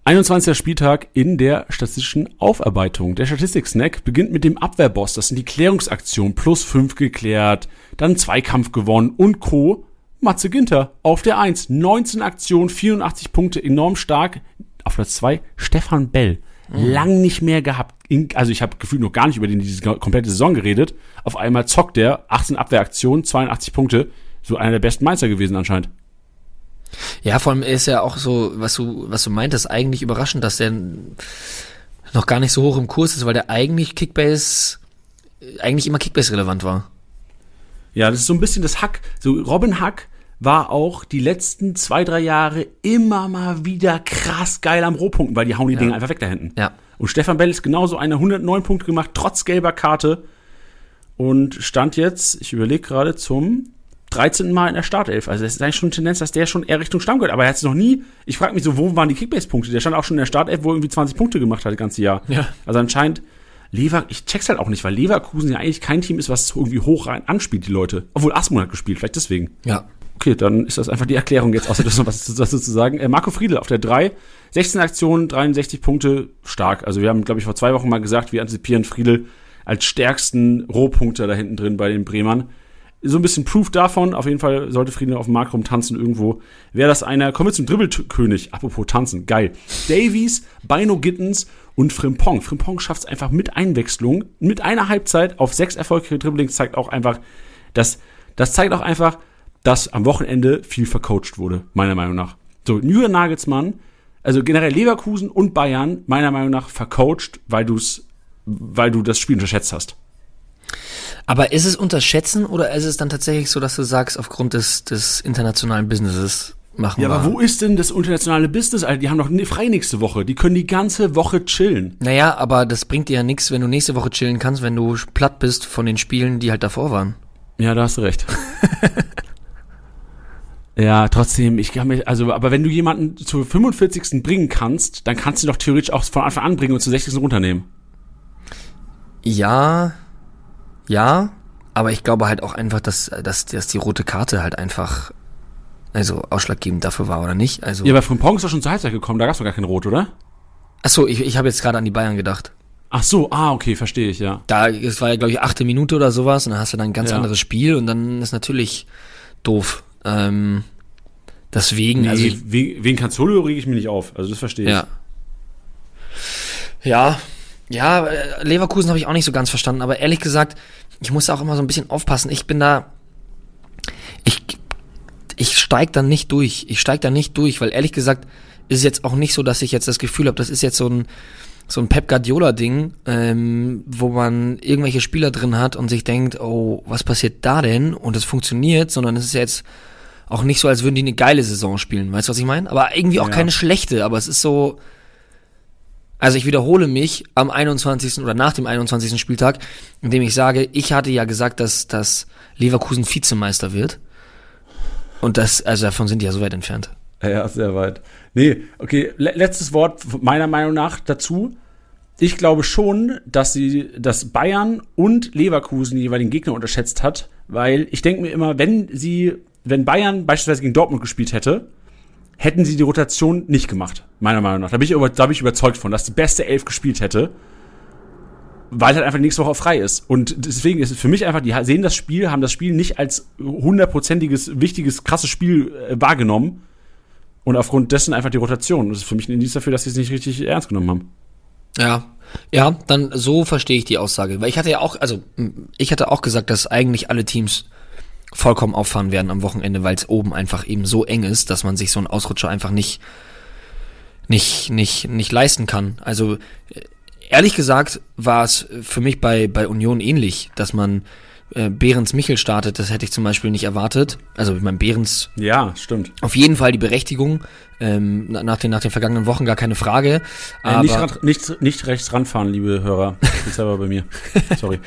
...21. Spieltag in der statistischen Aufarbeitung. Der Statistik-Snack beginnt mit dem Abwehrboss. Das sind die Klärungsaktionen. Plus 5 geklärt, dann Zweikampf gewonnen und Co. Matze Ginter auf der 1. 19 Aktionen, 84 Punkte, enorm stark. Auf Platz 2 Stefan Bell. Lang nicht mehr gehabt. Also ich habe gefühlt noch gar nicht über den diese komplette Saison geredet. Auf einmal zockt der 18 Abwehraktionen, 82 Punkte. So einer der besten Meister gewesen anscheinend. Ja, vor allem ist ja auch so, was du, was du meintest, eigentlich überraschend, dass der noch gar nicht so hoch im Kurs ist, weil der eigentlich Kickbase, eigentlich immer Kickbase relevant war. Ja, das ist so ein bisschen das Hack. So Robin Hack war auch die letzten zwei, drei Jahre immer mal wieder krass geil am Rohpunkten, weil die hauen die Dinge einfach weg da hinten. Ja. Und Stefan Bell ist genauso eine 109 Punkte gemacht, trotz gelber Karte. Und stand jetzt, ich überlege gerade, zum 13. Mal in der Startelf. Also es ist eigentlich schon eine Tendenz, dass der schon eher Richtung Stamm gehört. Aber er hat es noch nie, ich frage mich so, wo waren die Kickbase-Punkte? Der stand auch schon in der Startelf, wo er irgendwie 20 Punkte gemacht hat das ganze Jahr. Ja. Also anscheinend, Lever, ich check's halt auch nicht, weil Leverkusen ja eigentlich kein Team ist, was irgendwie hoch rein anspielt, die Leute. Obwohl Asmund hat gespielt, vielleicht deswegen. Ja. Okay, dann ist das einfach die Erklärung jetzt, außer das noch was dazu zu sagen. Äh, Marco Friedl auf der 3, 16 Aktionen, 63 Punkte, stark. Also wir haben, glaube ich, vor zwei Wochen mal gesagt, wir antizipieren Friedl als stärksten Rohpunkter da hinten drin bei den Bremern. So ein bisschen Proof davon. Auf jeden Fall sollte Friedl auf dem Markt rumtanzen irgendwo. Wäre das einer. Kommen wir zum Dribbelkönig. Apropos tanzen. Geil. Davies, Bino Gittens und Frimpong. Frimpong schafft es einfach mit Einwechslung, mit einer Halbzeit auf sechs erfolgreiche Dribblings, zeigt auch einfach, dass, das zeigt auch einfach, dass am Wochenende viel vercoacht wurde, meiner Meinung nach. So, Julian Nagelsmann, also generell Leverkusen und Bayern, meiner Meinung nach vercoacht, weil du's, weil du das Spiel unterschätzt hast. Aber ist es unterschätzen oder ist es dann tatsächlich so, dass du sagst, aufgrund des, des internationalen Businesses machen Ja, wir? aber wo ist denn das internationale Business? Alter, die haben doch ne- frei nächste Woche. Die können die ganze Woche chillen. Naja, aber das bringt dir ja nichts, wenn du nächste Woche chillen kannst, wenn du platt bist von den Spielen, die halt davor waren. Ja, da hast du recht. ja, trotzdem, ich kann mir, also, aber wenn du jemanden zur 45. bringen kannst, dann kannst du ihn doch theoretisch auch von Anfang an bringen und zur 60. runternehmen. Ja, ja, aber ich glaube halt auch einfach, dass, dass, dass die rote Karte halt einfach, also ausschlaggebend dafür war, oder nicht? Also, Ja, aber Frimpong ist doch schon zur Halbzeit gekommen, da gab's doch gar kein Rot, oder? ach so, ich, ich habe jetzt gerade an die Bayern gedacht. Ach so, ah, okay, verstehe ich, ja. Da, es war ja, glaube ich, achte Minute oder sowas und dann hast du dann ein ganz Ja. anderes Spiel und dann ist natürlich doof. Ähm, deswegen, Nee, also ich, wegen, wegen Cancelo rege ich mich nicht auf. Also das verstehe ich. ja. Ja, ja, äh, Leverkusen habe ich auch nicht so ganz verstanden, aber ehrlich gesagt, ich muss auch immer so ein bisschen aufpassen. Ich bin da, ich, ich steig dann nicht durch. Ich steig dann nicht durch, weil ehrlich gesagt ist es jetzt auch nicht so, dass ich jetzt das Gefühl habe, das ist jetzt so ein so ein Pep Guardiola Ding, ähm, wo man irgendwelche Spieler drin hat und sich denkt, oh, was passiert da denn? Und es funktioniert, sondern es ist jetzt auch nicht so, als würden die eine geile Saison spielen. Weißt du, was ich meine? Aber irgendwie auch Ja. keine schlechte, aber es ist so, also ich wiederhole mich am 21. oder nach dem 21. Spieltag, indem ich sage, ich hatte ja gesagt, dass, dass Leverkusen Vizemeister wird. Und das, also davon sind die ja so weit entfernt. Ja, sehr weit. Nee, okay, le letztes Wort meiner Meinung nach dazu. Ich glaube schon, dass sie, dass Bayern und Leverkusen die jeweiligen Gegner unterschätzt hat, weil ich denke mir immer, wenn sie, wenn Bayern beispielsweise gegen Dortmund gespielt hätte, hätten sie die Rotation nicht gemacht, meiner Meinung nach. Da bin ich, über, da bin ich überzeugt von, dass die beste Elf gespielt hätte, weil halt einfach nächste Woche frei ist. Und deswegen ist es für mich einfach, die sehen das Spiel, haben das Spiel nicht als hundertprozentiges, wichtiges, krasses Spiel äh, wahrgenommen und aufgrund dessen einfach die Rotation. Das ist für mich ein Indiz dafür, dass sie es nicht richtig ernst genommen haben. Ja, ja, dann so verstehe ich die Aussage. Weil ich hatte ja auch, also ich hatte auch gesagt, dass eigentlich alle Teams vollkommen auffahren werden am Wochenende, weil es oben einfach eben so eng ist, dass man sich so einen Ausrutscher einfach nicht, nicht, nicht, nicht leisten kann. Also äh, ehrlich gesagt war es für mich bei, bei Union ähnlich, dass man äh, Behrens Michel startet. Das hätte ich zum Beispiel nicht erwartet. Also ich meine, Behrens Ja, stimmt. auf jeden Fall die Berechtigung, ähm, na- nach, den, nach den vergangenen Wochen gar keine Frage. Äh, nicht, nicht, nicht rechts ranfahren, liebe Hörer. Ich bin selber bei mir. Sorry.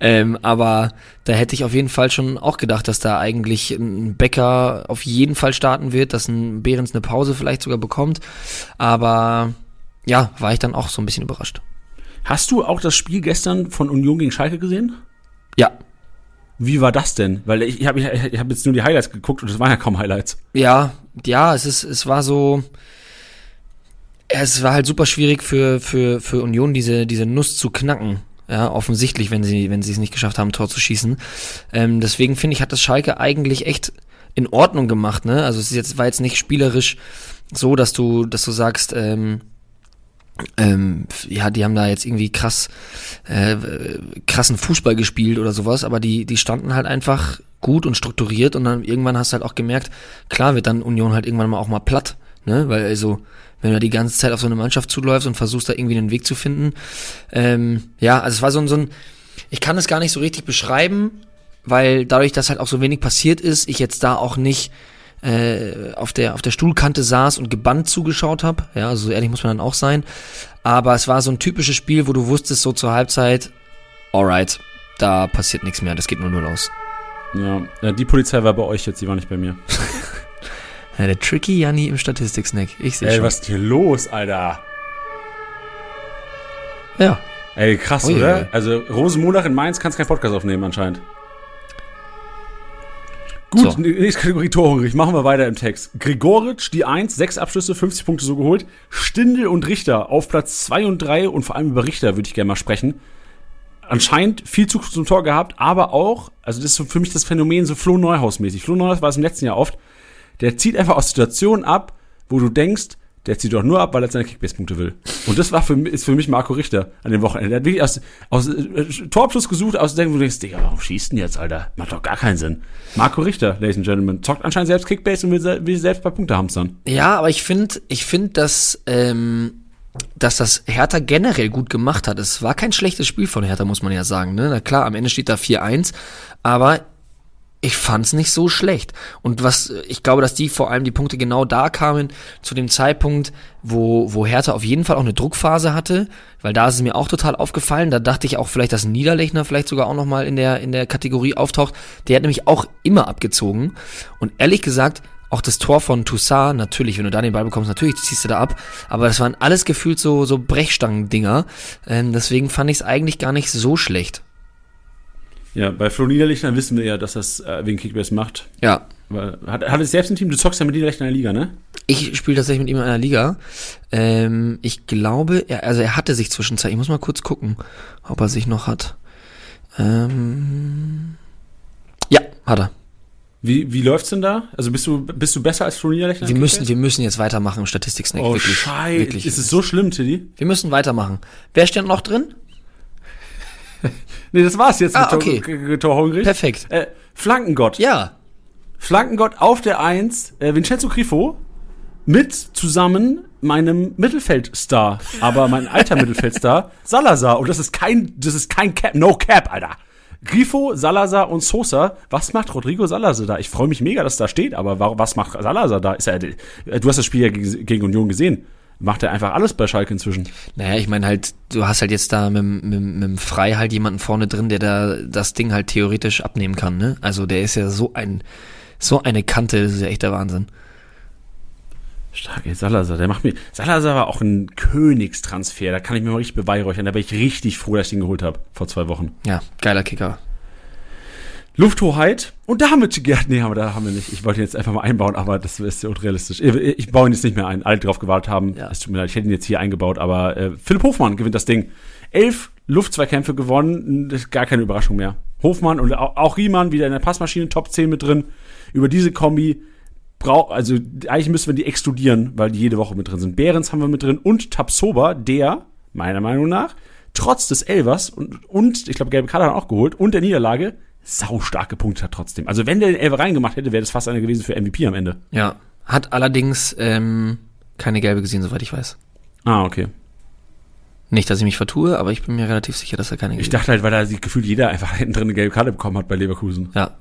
Ähm, aber da hätte ich auf jeden Fall schon auch gedacht, dass da eigentlich ein Becker auf jeden Fall starten wird, dass ein Behrens eine Pause vielleicht sogar bekommt. Aber ja, war ich dann auch so ein bisschen überrascht. Hast du auch das Spiel gestern von Union gegen Schalke gesehen? Ja, Wie war das denn? Weil ich, ich habe ich, ich hab jetzt nur die Highlights geguckt und es waren ja kaum Highlights. ja, ja, es ist, es war so, es war halt super schwierig für, für, für Union, diese, diese Nuss zu knacken. Ja, offensichtlich, wenn sie, wenn sie es nicht geschafft haben, Tor zu schießen. Ähm, deswegen finde ich, hat das Schalke eigentlich echt in Ordnung gemacht, ne? Also es ist jetzt, war jetzt nicht spielerisch so, dass du, dass du sagst, ähm, ähm, ja, die haben da jetzt irgendwie krass, äh, krassen Fußball gespielt oder sowas, aber die, die standen halt einfach gut und strukturiert und dann irgendwann hast du halt auch gemerkt, klar wird dann Union halt irgendwann mal auch mal platt, ne, weil also, wenn du die ganze Zeit auf so eine Mannschaft zuläufst und versuchst da irgendwie einen Weg zu finden, ähm, ja, also es war so ein, so ein, ich kann es gar nicht so richtig beschreiben, weil dadurch, dass halt auch so wenig passiert ist, ich jetzt da auch nicht äh, auf der auf der Stuhlkante saß und gebannt zugeschaut habe. Ja, also so ehrlich muss man dann auch sein. Aber es war so ein typisches Spiel, wo du wusstest so zur Halbzeit, alright, da passiert nichts mehr, das geht nur null aus. Ja, die Polizei war bei euch jetzt, die war nicht bei mir. Ja, der tricky Janni im Statistik-Snack. Ich sehe Ey, schon. was ist hier los, Alter? Ja. Ey, krass, Ui, oder? ui. Also Rosenmonat in Mainz kannst kein Podcast aufnehmen anscheinend. Gut, So. nächste Kategorie torhungrig. Machen wir weiter im Text. Gregoritsch, die 1, 6 Abschlüsse, 50 Punkte so geholt. Stindl und Richter auf Platz 2 und 3 und vor allem über Richter würde ich gerne mal sprechen. Anscheinend viel Zug zum Tor gehabt, aber auch, also das ist für mich das Phänomen so Flo Neuhaus mäßig. Flo Neuhaus war es im letzten Jahr oft. Der zieht einfach aus Situationen ab, wo du denkst, der zieht doch nur ab, weil er seine Kickbase-Punkte will. Und das war für, ist für mich Marco Richter an dem Wochenende. Der hat wirklich aus, aus äh, Torabschluss gesucht, aus dem, wo du denkst, Digga, warum schießt denn jetzt, Alter? Macht doch gar keinen Sinn. Marco Richter, Ladies and Gentlemen, zockt anscheinend selbst Kickbase und will, will selbst bei Punkte hamstern. Ja, aber ich finde, ich finde, dass, ähm, dass das Hertha generell gut gemacht hat. Es war kein schlechtes Spiel von Hertha, muss man ja sagen. Ne? Na klar, am Ende steht da 4-1, aber ich fand's nicht so schlecht. Und was, ich glaube, dass die vor allem die Punkte genau da kamen, zu dem Zeitpunkt, wo, wo Hertha auf jeden Fall auch eine Druckphase hatte, weil da ist es mir auch total aufgefallen. Da dachte ich auch vielleicht, dass Niederlechner vielleicht sogar auch nochmal in der, in der Kategorie auftaucht. Der hat nämlich auch immer abgezogen. Und ehrlich gesagt, auch das Tor von Toussaint, natürlich, wenn du da den Ball bekommst, natürlich ziehst du da ab. Aber das waren alles gefühlt so, so Brechstangen-Dinger. Ähm, deswegen fand ich es eigentlich gar nicht so schlecht. Ja, bei Flo Niederlechner wissen wir ja, dass das äh, wegen Kickbase macht. Ja, Weil, hat, hat es selbst ein Team? Du zockst ja mit Niederlechner in der Liga, ne? Ich spiele tatsächlich mit ihm in einer Liga. Ähm, ich glaube, er, also er hatte sich zwischenzeitlich, ich muss mal kurz gucken, ob er sich noch hat. Ähm, ja, hat er. Wie, wie läuft's denn da? Also bist du, bist du besser als Flo Niederlechner? Wir müssen, wir müssen jetzt weitermachen im Statistik-Snack. Oh, wirklich, Scheiße. wirklich. Ist es so schlimm, Tiddy? Wir müssen weitermachen. Wer steht noch drin? Nee, das war's jetzt Ah, mit okay. Torhungrig. Perfekt. Äh, Flankengott. Ja, Flankengott auf der 1, äh, Vincenzo Grifo mit zusammen meinem Mittelfeldstar, aber mein alter Mittelfeldstar, Salazar. Und das ist kein, das ist kein Cap, no Cap, Alter. Grifo, Salazar und Sosa. Was macht Rodrigo Salazar da? Ich freue mich mega, dass da steht, aber was macht Salazar da? Ist er, du hast das Spiel ja gegen Union gesehen. Macht er einfach alles bei Schalke inzwischen? Naja, ich meine halt, du hast halt jetzt da mit, mit, mit dem Frei halt jemanden vorne drin, der da das Ding halt theoretisch abnehmen kann, ne? Also der ist ja so ein, so eine Kante, das ist ja echt der Wahnsinn. Stark, ey, Salazar, der macht mir. Salazar war auch ein Königstransfer, da kann ich mir mal richtig beweihräuchern. Da bin ich richtig froh, dass ich ihn geholt habe vor zwei Wochen. Ja, geiler Kicker. Lufthoheit. Und da haben wir Gerd. Nee, haben wir, da haben wir nicht. Ich wollte ihn jetzt einfach mal einbauen, aber das ist ja unrealistisch. Ich, ich baue ihn jetzt nicht mehr ein. Alle drauf gewartet haben. Ja. Es tut mir leid, ich hätte ihn jetzt hier eingebaut, aber äh, Philipp Hofmann gewinnt das Ding. Elf Luftzweikämpfe gewonnen, das ist gar keine Überraschung mehr. Hofmann und auch, auch Riemann wieder in der Passmaschine, Top 10 mit drin. Über diese Kombi braucht, also eigentlich müssen wir die exkludieren, weil die jede Woche mit drin sind. Behrens haben wir mit drin und Tapsoba, der, meiner Meinung nach, trotz des Elvers und, und ich glaube, gelbe Karte hat auch geholt und der Niederlage sau stark gepunktet hat trotzdem. Also wenn der den Elver reingemacht hätte, wäre das fast einer gewesen für MVP am Ende. Ja, hat allerdings ähm, keine gelbe gesehen, soweit ich weiß. Ah, okay. Nicht, dass ich mich vertue, aber ich bin mir relativ sicher, dass er keine Ich dachte halt, weil da gefühlt jeder einfach hinten drin eine gelbe Karte bekommen hat bei Leverkusen. Ja,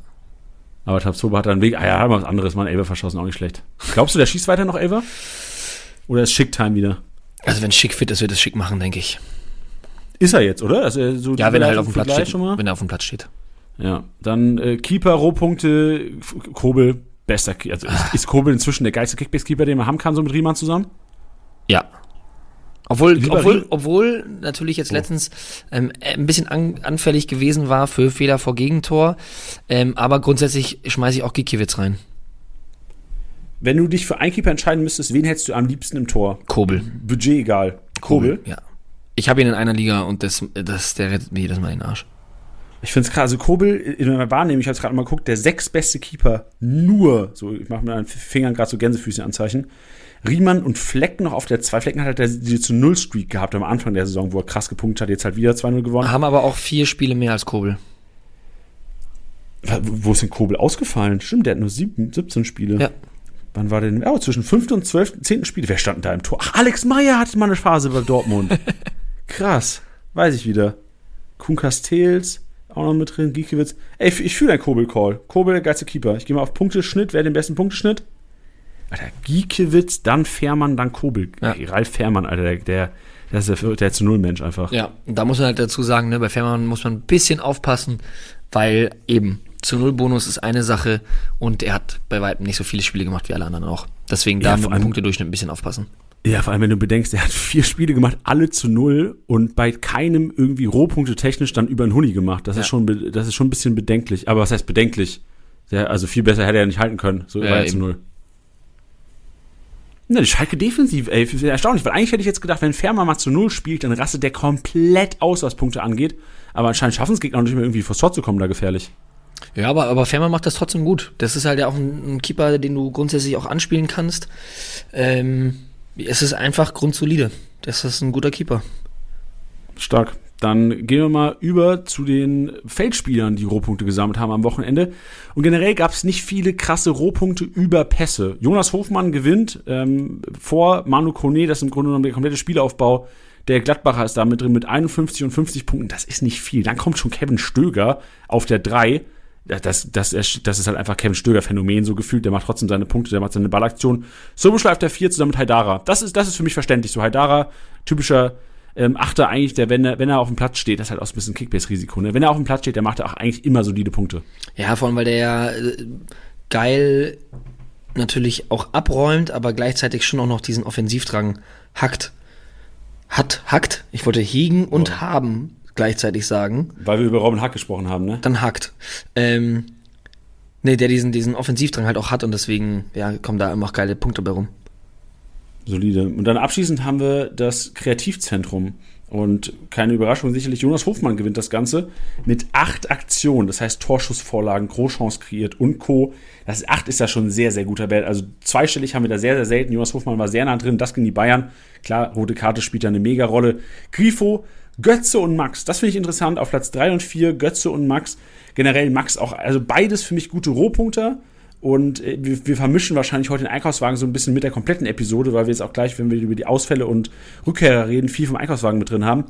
aber Tabsoba hat dann Weg. Ah ja, hat mal was anderes, mal Elber verschossen, auch nicht schlecht. Glaubst du, der schießt weiter noch Elber? Oder ist Schick-Time wieder? Also wenn Schick fit ist, wird es Schick machen, denke ich. Ist er jetzt, oder? Also, so ja, wenn er halt auf dem Platz steht. Schon mal? Wenn er auf dem Platz steht. Ja, dann äh, Keeper, Rohpunkte, Kobel, bester. Also ist, ist Kobel inzwischen der geilste Kickbase-Keeper, den man haben kann, so mit Riemann zusammen? Ja, obwohl, obwohl, obwohl natürlich jetzt oh. letztens ähm, ein bisschen an, anfällig gewesen war für Fehler vor Gegentor. Ähm, aber grundsätzlich schmeiße ich auch Gikiewicz rein. Wenn du dich für einen Keeper entscheiden müsstest, wen hättest du am liebsten im Tor? Kobel. Budget egal. Kobel? Kobel ja. Ich habe ihn in einer Liga und das, das, der rettet mir jedes Mal den Arsch. Ich finde es krass. Also Kobel, in meiner Wahrnehmung, ich habe es gerade mal geguckt, der sechs beste Keeper nur, so ich mache mit meinen Fingern gerade so Gänsefüßchen-Anzeichen, Riemann und Fleck noch auf der zwei Flecken hat er die zu Null Streak gehabt am Anfang der Saison, wo er krass gepunktet hat, jetzt halt wieder 2-0 gewonnen. Haben aber auch vier Spiele mehr als Kobel. Wo ist denn Kobel ausgefallen? Stimmt, der hat nur sieben, 17 Spiele. Ja. Wann war denn? Oh, zwischen 5. und 12. 10. Spiele. Wer stand da im Tor? Ach, Alex Meyer hatte mal eine Phase bei Dortmund. Krass. Weiß ich wieder. Kuhn Castells, auch noch mit drin. Giekewitz. Ey, ich fühle einen Kobel-Call. Kobel, der geilste Keeper. Ich gehe mal auf Punkteschnitt. Wer hat den besten Punkteschnitt? Alter, Giekewitz, dann Fährmann, dann Kobel. Ja. Ey, Ralf Fährmann, Alter, der, der, der ist der, der zu Null Mensch einfach. Ja, da muss man halt dazu sagen, ne, bei Fährmann muss man ein bisschen aufpassen, weil eben zu Null Bonus ist eine Sache und er hat bei weitem nicht so viele Spiele gemacht wie alle anderen auch. Deswegen da ja, mit dem Punktedurchschnitt ein bisschen aufpassen. Ja, vor allem, wenn du bedenkst, er hat vier Spiele gemacht, alle zu null und bei keinem irgendwie Rohpunkte technisch dann über einen Huni gemacht. Das ja. ist schon, das ist schon ein bisschen bedenklich. Aber was heißt bedenklich? Der, also viel besser hätte er nicht halten können. So ja, war er zu null. Na, die Schalke defensiv, ey, erstaunlich, weil eigentlich hätte ich jetzt gedacht, wenn Fermer mal zu Null spielt, dann rastet der komplett aus, was Punkte angeht. Aber anscheinend schaffen es Gegner nicht mehr irgendwie vors Tor zu kommen, da gefährlich. Ja, aber, aber Fermer macht das trotzdem gut. Das ist halt ja auch ein, ein Keeper, den du grundsätzlich auch anspielen kannst. Ähm, es ist einfach grundsolide. Das ist ein guter Keeper. Stark. Dann gehen wir mal über zu den Feldspielern, die Rohpunkte gesammelt haben am Wochenende. Und generell gab es nicht viele krasse Rohpunkte über Pässe. Jonas Hofmann gewinnt ähm, vor Manu Kone, das ist im Grunde genommen der komplette Spielaufbau. Der Gladbacher ist da mit drin mit 51 und 50 Punkten. Das ist nicht viel. Dann kommt schon Kevin Stöger auf der 3. Das, das, das ist halt einfach Kevin Stöger-Phänomen so gefühlt. Der macht trotzdem seine Punkte, der macht seine Ballaktion. So schleift der 4 zusammen mit Haidara. Das ist, das ist für mich verständlich. So Haidara, typischer ähm, Achter eigentlich, der, wenn er, wenn er auf dem Platz steht, das ist halt auch ein bisschen Kickbase-Risiko. Ne? Wenn er auf dem Platz steht, der macht er auch eigentlich immer solide Punkte. Ja, vor allem, weil der ja äh, geil natürlich auch abräumt, aber gleichzeitig schon auch noch diesen Offensivdrang hackt. Hat, hackt. Ich wollte hegen und oh. haben gleichzeitig sagen. Weil wir über Robin Hack gesprochen haben, ne? Dann hackt. Ähm, nee, der diesen, diesen Offensivdrang halt auch hat und deswegen, ja, kommen da immer auch geile Punkte bei rum. Solide. Und dann abschließend haben wir das Kreativzentrum. Und keine Überraschung, sicherlich Jonas Hofmann gewinnt das Ganze mit acht Aktionen. Das heißt Torschussvorlagen, Großchance kreiert und Co. Das acht ist ja schon ein sehr, sehr guter Wert. Also zweistellig haben wir da sehr, sehr selten. Jonas Hofmann war sehr nah drin. Das gegen die Bayern. Klar, rote Karte spielt da eine Mega-Rolle. Grifo, Götze und Max. Das finde ich interessant. Auf Platz drei und vier Götze und Max. Generell Max auch, also beides für mich gute Rohpunkter. Und äh, wir, wir, vermischen wahrscheinlich heute den Einkaufswagen so ein bisschen mit der kompletten Episode, weil wir jetzt auch gleich, wenn wir über die Ausfälle und Rückkehrer reden, viel vom Einkaufswagen mit drin haben.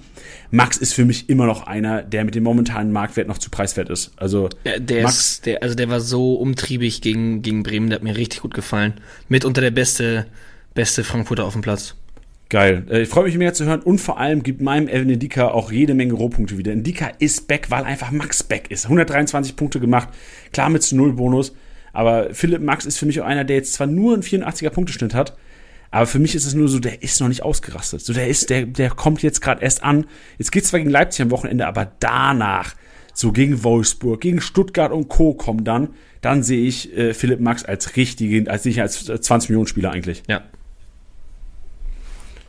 Max ist für mich immer noch einer, der mit dem momentanen Marktwert noch zu preiswert ist. Also ja, der Max, ist, der, also der war so umtriebig gegen, gegen Bremen, der hat mir richtig gut gefallen. Mitunter der beste, beste Frankfurter auf dem Platz. Geil. Äh, ich freue mich mehr zu hören und vor allem gibt meinem Evan Indika auch jede Menge Rohpunkte wieder. Indika ist back, weil einfach Max back ist. 123 Punkte gemacht, klar mit zu Null Bonus. Aber Philipp Max ist für mich auch einer, der jetzt zwar nur einen 84er Punkteschnitt hat, aber für mich ist es nur so, der ist noch nicht ausgerastet. So, der ist, der, der kommt jetzt gerade erst an. Jetzt geht's zwar gegen Leipzig am Wochenende, aber danach, so gegen Wolfsburg, gegen Stuttgart und Co. kommen dann, dann sehe ich äh, Philipp Max als richtigen, als sicher als 20 Millionen Spieler eigentlich. Ja.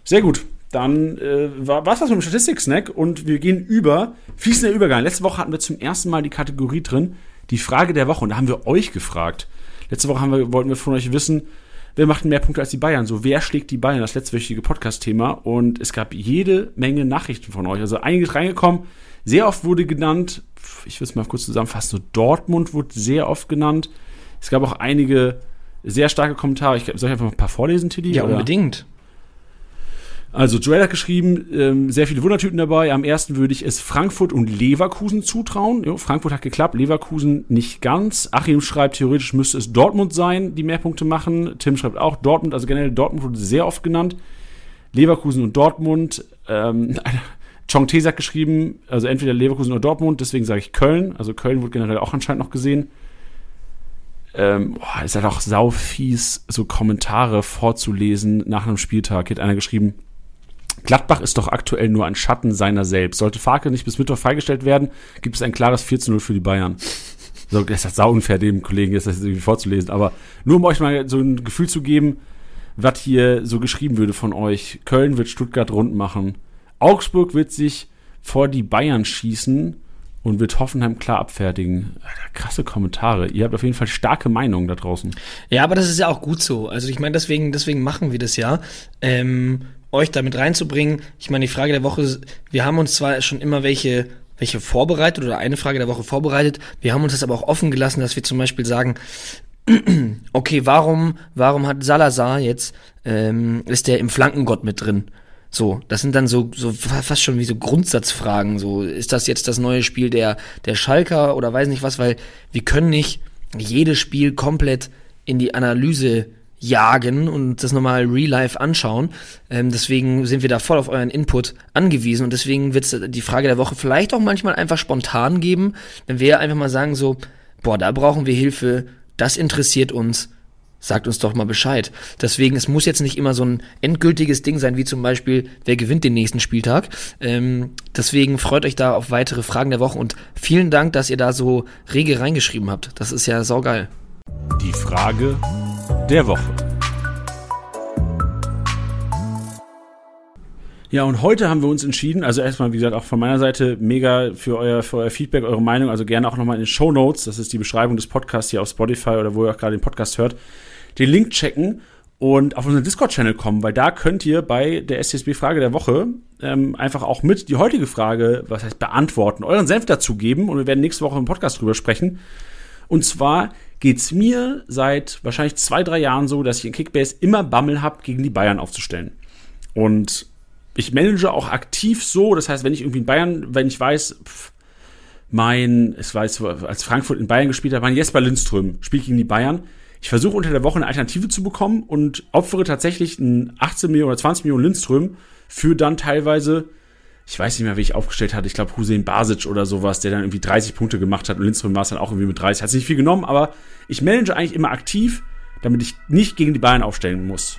Sehr gut. Dann äh, war es das mit dem Statistik-Snack und wir gehen über. Fließender Übergang. Letzte Woche hatten wir zum ersten Mal die Kategorie drin die Frage der Woche. Und da haben wir euch gefragt. Letzte Woche haben wir, wollten wir von euch wissen, wer macht mehr Punkte als die Bayern? So, wer schlägt die Bayern? Das letztwöchige Podcast-Thema. Und es gab jede Menge Nachrichten von euch. Also einiges reingekommen. Sehr oft wurde genannt, ich will es mal kurz zusammenfassen, so Dortmund wurde sehr oft genannt. Es gab auch einige sehr starke Kommentare. Ich, soll ich einfach mal ein paar vorlesen, Tilly? Ja, oder? unbedingt. Also Joel hat geschrieben, ähm, sehr viele Wundertüten dabei. Am ersten würde ich es Frankfurt und Leverkusen zutrauen. Jo, Frankfurt hat geklappt, Leverkusen nicht ganz. Achim schreibt, theoretisch müsste es Dortmund sein, die mehr Punkte machen. Tim schreibt auch Dortmund, also generell Dortmund wurde sehr oft genannt. Leverkusen und Dortmund. Ähm, Chong T hat geschrieben, also entweder Leverkusen oder Dortmund, deswegen sage ich Köln. Also Köln wurde generell auch anscheinend noch gesehen. Ähm, boah, ist halt auch sau fies, so Kommentare vorzulesen nach einem Spieltag. Hier hat einer geschrieben, Gladbach ist doch aktuell nur ein Schatten seiner selbst. Sollte Farke nicht bis Mittwoch freigestellt werden, gibt es ein klares 4 zu 0 für die Bayern. So, das ist sau unfair, dem Kollegen jetzt das irgendwie vorzulesen. Aber nur um euch mal so ein Gefühl zu geben, was hier so geschrieben würde von euch. Köln wird Stuttgart rund machen. Augsburg wird sich vor die Bayern schießen und wird Hoffenheim klar abfertigen. Alter, krasse Kommentare. Ihr habt auf jeden Fall starke Meinungen da draußen. Ja, aber das ist ja auch gut so. Also ich meine, deswegen, deswegen machen wir das ja. Ähm, euch damit reinzubringen. Ich meine, die Frage der Woche, wir haben uns zwar schon immer welche welche vorbereitet oder eine Frage der Woche vorbereitet. Wir haben uns das aber auch offen gelassen, dass wir zum Beispiel sagen, okay, warum, warum hat Salazar jetzt, ähm, ist der im Flankengott mit drin? So, das sind dann so, so fast schon wie so Grundsatzfragen. So, ist das jetzt das neue Spiel der, der Schalker oder weiß nicht was, weil wir können nicht jedes Spiel komplett in die Analyse jagen und das nochmal real life anschauen. Ähm, deswegen sind wir da voll auf euren Input angewiesen und deswegen wird es die Frage der Woche vielleicht auch manchmal einfach spontan geben, wenn wir einfach mal sagen so, boah, da brauchen wir Hilfe, das interessiert uns, sagt uns doch mal Bescheid. Deswegen, es muss jetzt nicht immer so ein endgültiges Ding sein, wie zum Beispiel, wer gewinnt den nächsten Spieltag. Ähm, deswegen freut euch da auf weitere Fragen der Woche und vielen Dank, dass ihr da so rege reingeschrieben habt. Das ist ja saugeil. Die Frage der Woche. Ja, und heute haben wir uns entschieden, also erstmal, wie gesagt, auch von meiner Seite mega für euer, für euer Feedback, eure Meinung, also gerne auch nochmal in den Show Notes, das ist die Beschreibung des Podcasts hier auf Spotify oder wo ihr auch gerade den Podcast hört, den Link checken und auf unseren Discord-Channel kommen, weil da könnt ihr bei der STSB-Frage der Woche ähm, einfach auch mit die heutige Frage, was heißt beantworten, euren Senf dazugeben und wir werden nächste Woche im Podcast drüber sprechen. Und zwar geht's mir seit wahrscheinlich zwei, drei Jahren so, dass ich in Kickbase immer Bammel habe, gegen die Bayern aufzustellen. Und ich manage auch aktiv so, das heißt, wenn ich irgendwie in Bayern, wenn ich weiß, pff, mein, es war jetzt, als Frankfurt in Bayern gespielt hat, mein Jesper Lindström spielt gegen die Bayern. Ich versuche unter der Woche eine Alternative zu bekommen und opfere tatsächlich einen 18 Millionen oder 20 Millionen Lindström für dann teilweise ich weiß nicht mehr, wie ich aufgestellt hatte, ich glaube Hussein Basic oder sowas, der dann irgendwie 30 Punkte gemacht hat und Lindström war es dann auch irgendwie mit 30. Hat sich nicht viel genommen, aber ich manage eigentlich immer aktiv, damit ich nicht gegen die Bayern aufstellen muss.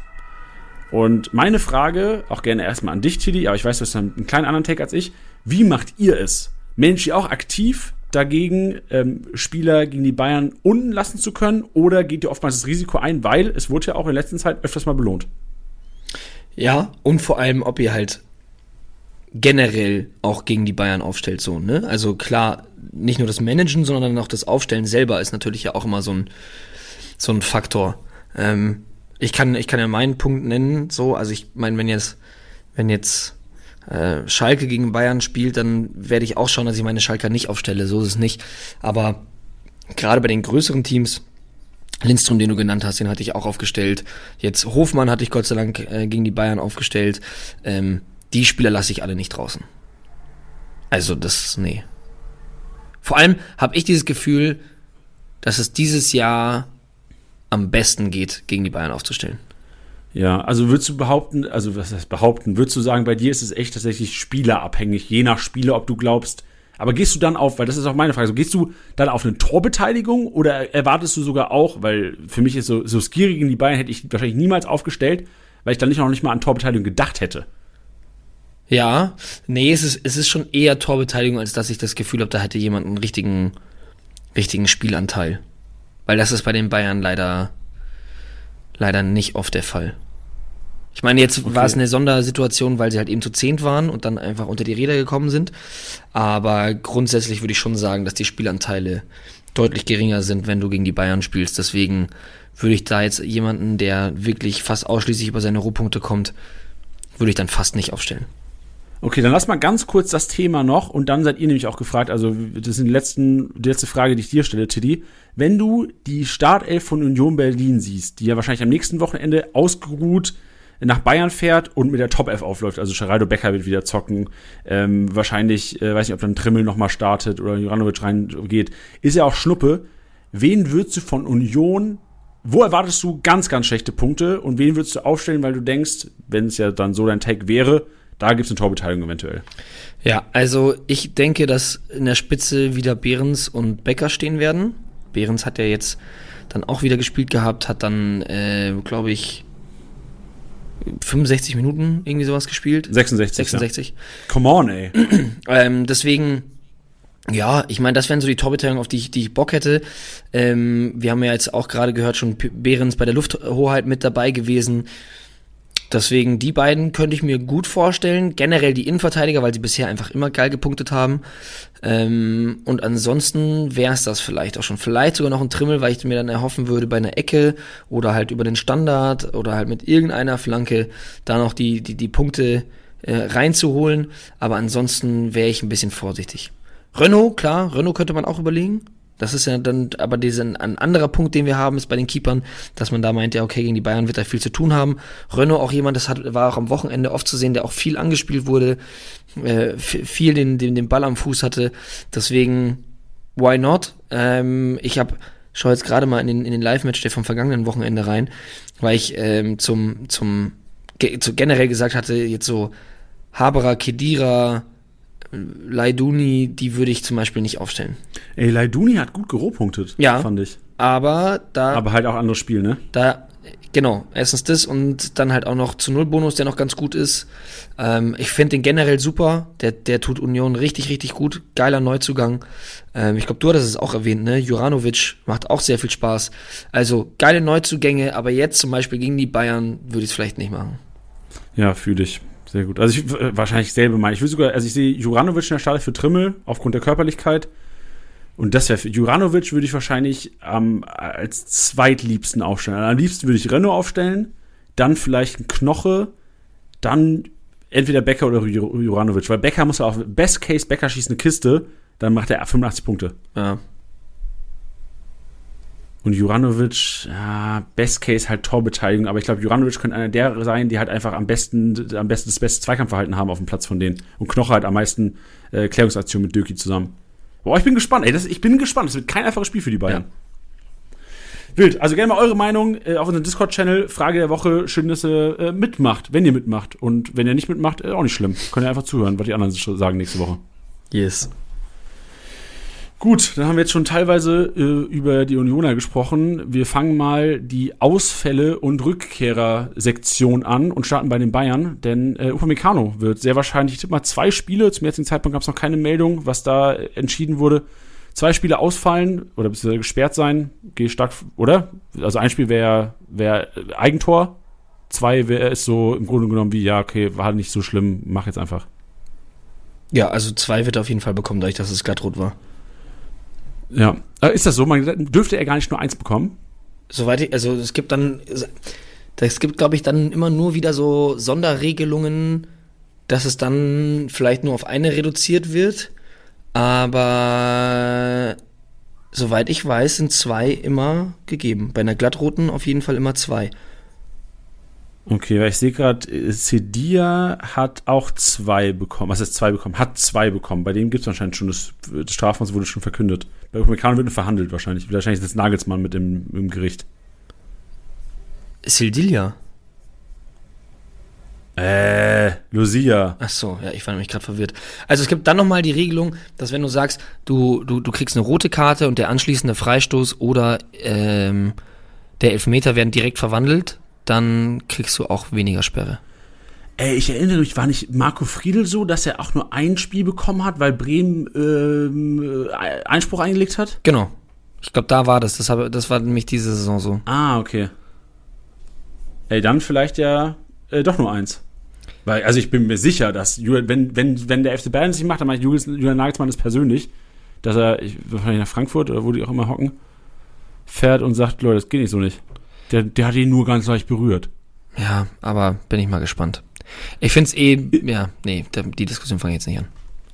Und meine Frage, auch gerne erstmal an dich, Tilly, aber ich weiß, du hast einen kleinen anderen Take als ich. Wie macht ihr es? Managt ihr auch aktiv dagegen, ähm, Spieler gegen die Bayern unten lassen zu können? Oder geht ihr oftmals das Risiko ein, weil es wurde ja auch in der letzten Zeit öfters mal belohnt? Ja, und vor allem, ob ihr halt generell auch gegen die Bayern aufstellt, so, ne? Also klar, nicht nur das Managen, sondern auch das Aufstellen selber ist natürlich ja auch immer so ein, so ein Faktor. Ähm, ich kann, ich kann ja meinen Punkt nennen, so, also ich meine, wenn jetzt, wenn jetzt äh, Schalke gegen Bayern spielt, dann werde ich auch schauen, dass ich meine Schalker nicht aufstelle, so ist es nicht. Aber gerade bei den größeren Teams Lindström, den du genannt hast, den hatte ich auch aufgestellt. Jetzt Hofmann hatte ich Gott sei Dank äh, gegen die Bayern aufgestellt. Ähm, die Spieler lasse ich alle nicht draußen. Also das, nee. Vor allem habe ich dieses Gefühl, dass es dieses Jahr am besten geht, gegen die Bayern aufzustellen. Ja, also würdest du behaupten, also was heißt behaupten, würdest du sagen, bei dir ist es echt tatsächlich spielerabhängig, je nach Spieler, ob du glaubst, aber gehst du dann auf, weil das ist auch meine Frage, so gehst du dann auf eine Torbeteiligung oder erwartest du sogar auch, weil für mich ist so, so Skiri gegen die Bayern hätte ich wahrscheinlich niemals aufgestellt, weil ich dann nicht noch nicht mal an Torbeteiligung gedacht hätte. Ja, nee, es ist, es ist schon eher Torbeteiligung, als dass ich das Gefühl habe, da hätte jemand einen richtigen, richtigen Spielanteil. Weil das ist bei den Bayern leider, leider nicht oft der Fall. Ich meine, jetzt okay. war es eine Sondersituation, weil sie halt eben zu zehnt waren und dann einfach unter die Räder gekommen sind. Aber grundsätzlich würde ich schon sagen, dass die Spielanteile deutlich geringer sind, wenn du gegen die Bayern spielst. Deswegen würde ich da jetzt jemanden, der wirklich fast ausschließlich über seine Rohpunkte kommt, würde ich dann fast nicht aufstellen. Okay, dann lass mal ganz kurz das Thema noch und dann seid ihr nämlich auch gefragt, also das ist die, letzten, die letzte Frage, die ich dir stelle, Tiddy. Wenn du die Startelf von Union Berlin siehst, die ja wahrscheinlich am nächsten Wochenende ausgeruht nach Bayern fährt und mit der Top F aufläuft, also Geraldo Becker wird wieder zocken, ähm, wahrscheinlich, äh, weiß nicht, ob dann Trimmel nochmal startet oder Juranovic reingeht, ist ja auch Schnuppe. Wen würdest du von Union wo erwartest du ganz, ganz schlechte Punkte und wen würdest du aufstellen, weil du denkst, wenn es ja dann so dein Take wäre, da gibt es eine Torbeteiligung eventuell. Ja, also ich denke, dass in der Spitze wieder Behrens und Becker stehen werden. Behrens hat ja jetzt dann auch wieder gespielt gehabt, hat dann, äh, glaube ich, 65 Minuten irgendwie sowas gespielt. 66. 66. Ja. Come on, ey. ähm, deswegen, ja, ich meine, das wären so die Torbeteiligung, auf die ich, die ich Bock hätte. Ähm, wir haben ja jetzt auch gerade gehört, schon Behrens bei der Lufthoheit mit dabei gewesen. Deswegen die beiden könnte ich mir gut vorstellen. Generell die Innenverteidiger, weil sie bisher einfach immer geil gepunktet haben. Ähm, und ansonsten wäre es das vielleicht auch schon. Vielleicht sogar noch ein Trimmel, weil ich mir dann erhoffen würde, bei einer Ecke oder halt über den Standard oder halt mit irgendeiner Flanke da noch die, die, die Punkte äh, reinzuholen. Aber ansonsten wäre ich ein bisschen vorsichtig. Renault, klar, Renault könnte man auch überlegen. Das ist ja dann aber diesen, ein anderer Punkt, den wir haben, ist bei den Keepern, dass man da meint, ja, okay, gegen die Bayern wird er viel zu tun haben. Renault auch jemand, das hat, war auch am Wochenende oft zu sehen, der auch viel angespielt wurde, äh, viel den, den, den Ball am Fuß hatte. Deswegen, why not? Ähm, ich habe schaue jetzt gerade mal in den, in den Live-Match der vom vergangenen Wochenende rein, weil ich ähm, zum, zum ge zu generell gesagt hatte, jetzt so Haberer, Kedira, Leiduni, die würde ich zum Beispiel nicht aufstellen. Ey, Leiduni hat gut gerohpunktet, ja, fand ich. Aber da. Aber halt auch anderes Spiel, ne? Da, genau, erstens das und dann halt auch noch zu Null Bonus, der noch ganz gut ist. Ähm, ich finde den generell super. Der, der tut Union richtig, richtig gut. Geiler Neuzugang. Ähm, ich glaube, du hattest es auch erwähnt, ne? Juranovic macht auch sehr viel Spaß. Also geile Neuzugänge, aber jetzt zum Beispiel gegen die Bayern würde ich es vielleicht nicht machen. Ja, fühle ich. Sehr gut. Also ich äh, wahrscheinlich selbe mal. Ich will sogar, also ich sehe Juranovic in der Startelf für Trimmel aufgrund der Körperlichkeit. Und das wäre für Juranovic würde ich wahrscheinlich ähm, als zweitliebsten aufstellen. Am liebsten würde ich Renault aufstellen, dann vielleicht ein Knoche, dann entweder Becker oder Juranovic. Weil Becker muss ja auch, Best Case, Becker schießt eine Kiste, dann macht er 85 Punkte. Ja. Und Juranovic, ja, Best Case halt Torbeteiligung, aber ich glaube, Juranovic könnte einer der sein, die halt einfach am besten, am besten das beste Zweikampfverhalten haben auf dem Platz von denen. Und Knoche halt am meisten äh, Klärungsaktionen mit Döki zusammen. Boah, ich bin gespannt, ey, das, ich bin gespannt. Es wird kein einfaches Spiel für die Bayern. Ja. Wild. Also gerne mal eure Meinung äh, auf unserem Discord-Channel. Frage der Woche. Schön, dass ihr äh, mitmacht, wenn ihr mitmacht. Und wenn ihr nicht mitmacht, äh, auch nicht schlimm. Könnt ihr einfach zuhören, was die anderen sagen nächste Woche. Yes. Gut, dann haben wir jetzt schon teilweise äh, über die Unioner gesprochen. Wir fangen mal die Ausfälle und Rückkehrer-Sektion an und starten bei den Bayern, denn äh, Upamecano wird sehr wahrscheinlich, ich tippe mal zwei Spiele, zum jetzigen Zeitpunkt gab es noch keine Meldung, was da entschieden wurde. Zwei Spiele ausfallen oder beziehungsweise gesperrt sein, gehe stark, oder? Also ein Spiel wäre wär Eigentor, zwei wäre es so im Grunde genommen wie, ja, okay, war nicht so schlimm, mach jetzt einfach. Ja, also zwei wird er auf jeden Fall bekommen, dadurch, dass es glattrot war. Ja. Äh, ist das so? Man dürfte er gar nicht nur eins bekommen? Soweit ich, also es gibt dann, es gibt, glaube ich, dann immer nur wieder so Sonderregelungen, dass es dann vielleicht nur auf eine reduziert wird. Aber soweit ich weiß, sind zwei immer gegeben. Bei einer glattroten auf jeden Fall immer zwei. Okay, weil ich sehe gerade, Cedia hat auch zwei bekommen. Was ist zwei bekommen? Hat zwei bekommen. Bei dem gibt es anscheinend schon das, das Strafmaß wurde schon verkündet. Bei Upamecano wird nur verhandelt wahrscheinlich. Wahrscheinlich ist das Nagelsmann mit im, im Gericht. Sildilia. Äh, Lucia. Ach so, ja, ich war nämlich gerade verwirrt. Also es gibt dann nochmal die Regelung, dass wenn du sagst, du, du, du kriegst eine rote Karte und der anschließende Freistoß oder ähm, der Elfmeter werden direkt verwandelt, dann kriegst du auch weniger Sperre. Ey, ich erinnere mich, war nicht Marco Friedl so, dass er auch nur ein Spiel bekommen hat, weil Bremen ähm, äh, Einspruch eingelegt hat? Genau. Ich glaube, da war das. Das, habe, das war nämlich diese Saison so. Ah, okay. Ey, dann vielleicht ja äh, doch nur eins. Weil, also ich bin mir sicher, dass wenn, wenn, wenn der FC Bayern sich macht, dann macht Julian, Julian Nagelsmann das persönlich, dass er, ich, wahrscheinlich nach Frankfurt oder wo die auch immer hocken, fährt und sagt, Leute, das geht nicht so nicht. Der, der hat ihn nur ganz leicht berührt. Ja, aber bin ich mal gespannt. Ich finde es eh, ja, nee, die Diskussion fange ich jetzt nicht an.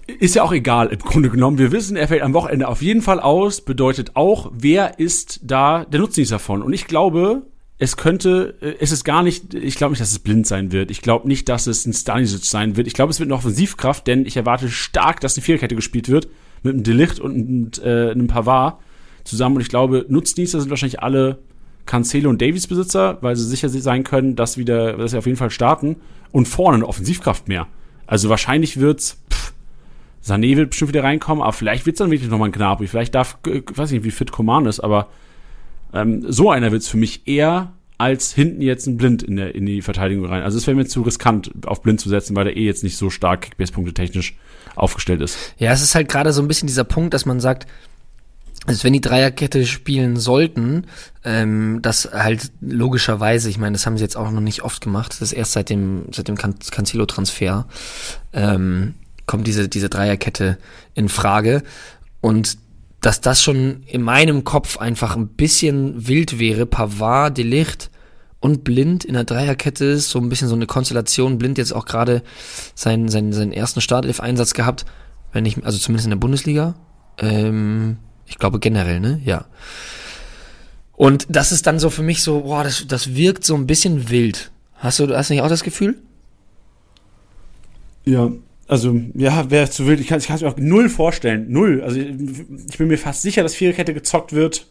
Ist ja auch egal, im Grunde genommen. Wir wissen, er fällt am Wochenende auf jeden Fall aus, bedeutet auch, wer ist da der Nutznießer davon. Und ich glaube, es könnte, äh, es ist gar nicht, ich glaube nicht, dass es blind sein wird. Ich glaube nicht, dass es ein Stanisic sein wird. Ich glaube, es wird eine Offensivkraft, denn ich erwarte stark, dass eine Viererkette gespielt wird mit einem Delicht und äh, einem Pavard zusammen. Und ich glaube, Nutznießer sind wahrscheinlich alle Cancelo und Davies Besitzer, weil sie sicher sein können, dass wieder, dass sie auf jeden Fall starten. Und vorne eine Offensivkraft mehr. Also wahrscheinlich wird's, pff, Sané wird bestimmt wieder reinkommen, aber vielleicht wird's dann wirklich nochmal ein Gnabry. Vielleicht darf, ich äh, weiß nicht, wie fit Coman ist, aber ähm, so einer wird's für mich eher als hinten jetzt ein Blind in, der, in die Verteidigung rein. Also es wäre mir zu riskant, auf Blind zu setzen, weil der eh jetzt nicht so stark Kickbase-Punkte technisch aufgestellt ist. Ja, es ist halt gerade so ein bisschen dieser Punkt, dass man sagt, also wenn die Dreierkette spielen sollten, ähm, das halt logischerweise, ich meine, das haben sie jetzt auch noch nicht oft gemacht, das ist erst seit dem, seit dem Can Cancelo-Transfer, ähm, kommt diese, diese Dreierkette in Frage. Und dass das schon in meinem Kopf einfach ein bisschen wild wäre. Pavard, Delicht und Blind in der Dreierkette ist so ein bisschen so eine Konstellation. Blind jetzt auch gerade seinen, seinen, seinen ersten Startelf-Einsatz gehabt, wenn ich, also zumindest in der Bundesliga. Ähm, ich glaube generell, ne? Ja. Und das ist dann so für mich so, boah, das, das wirkt so ein bisschen wild. Hast du, hast du nicht auch das Gefühl? Ja, also, ja, wäre zu wild. Ich kann es mir auch null vorstellen. Null. Also, ich bin mir fast sicher, dass Viererkette gezockt wird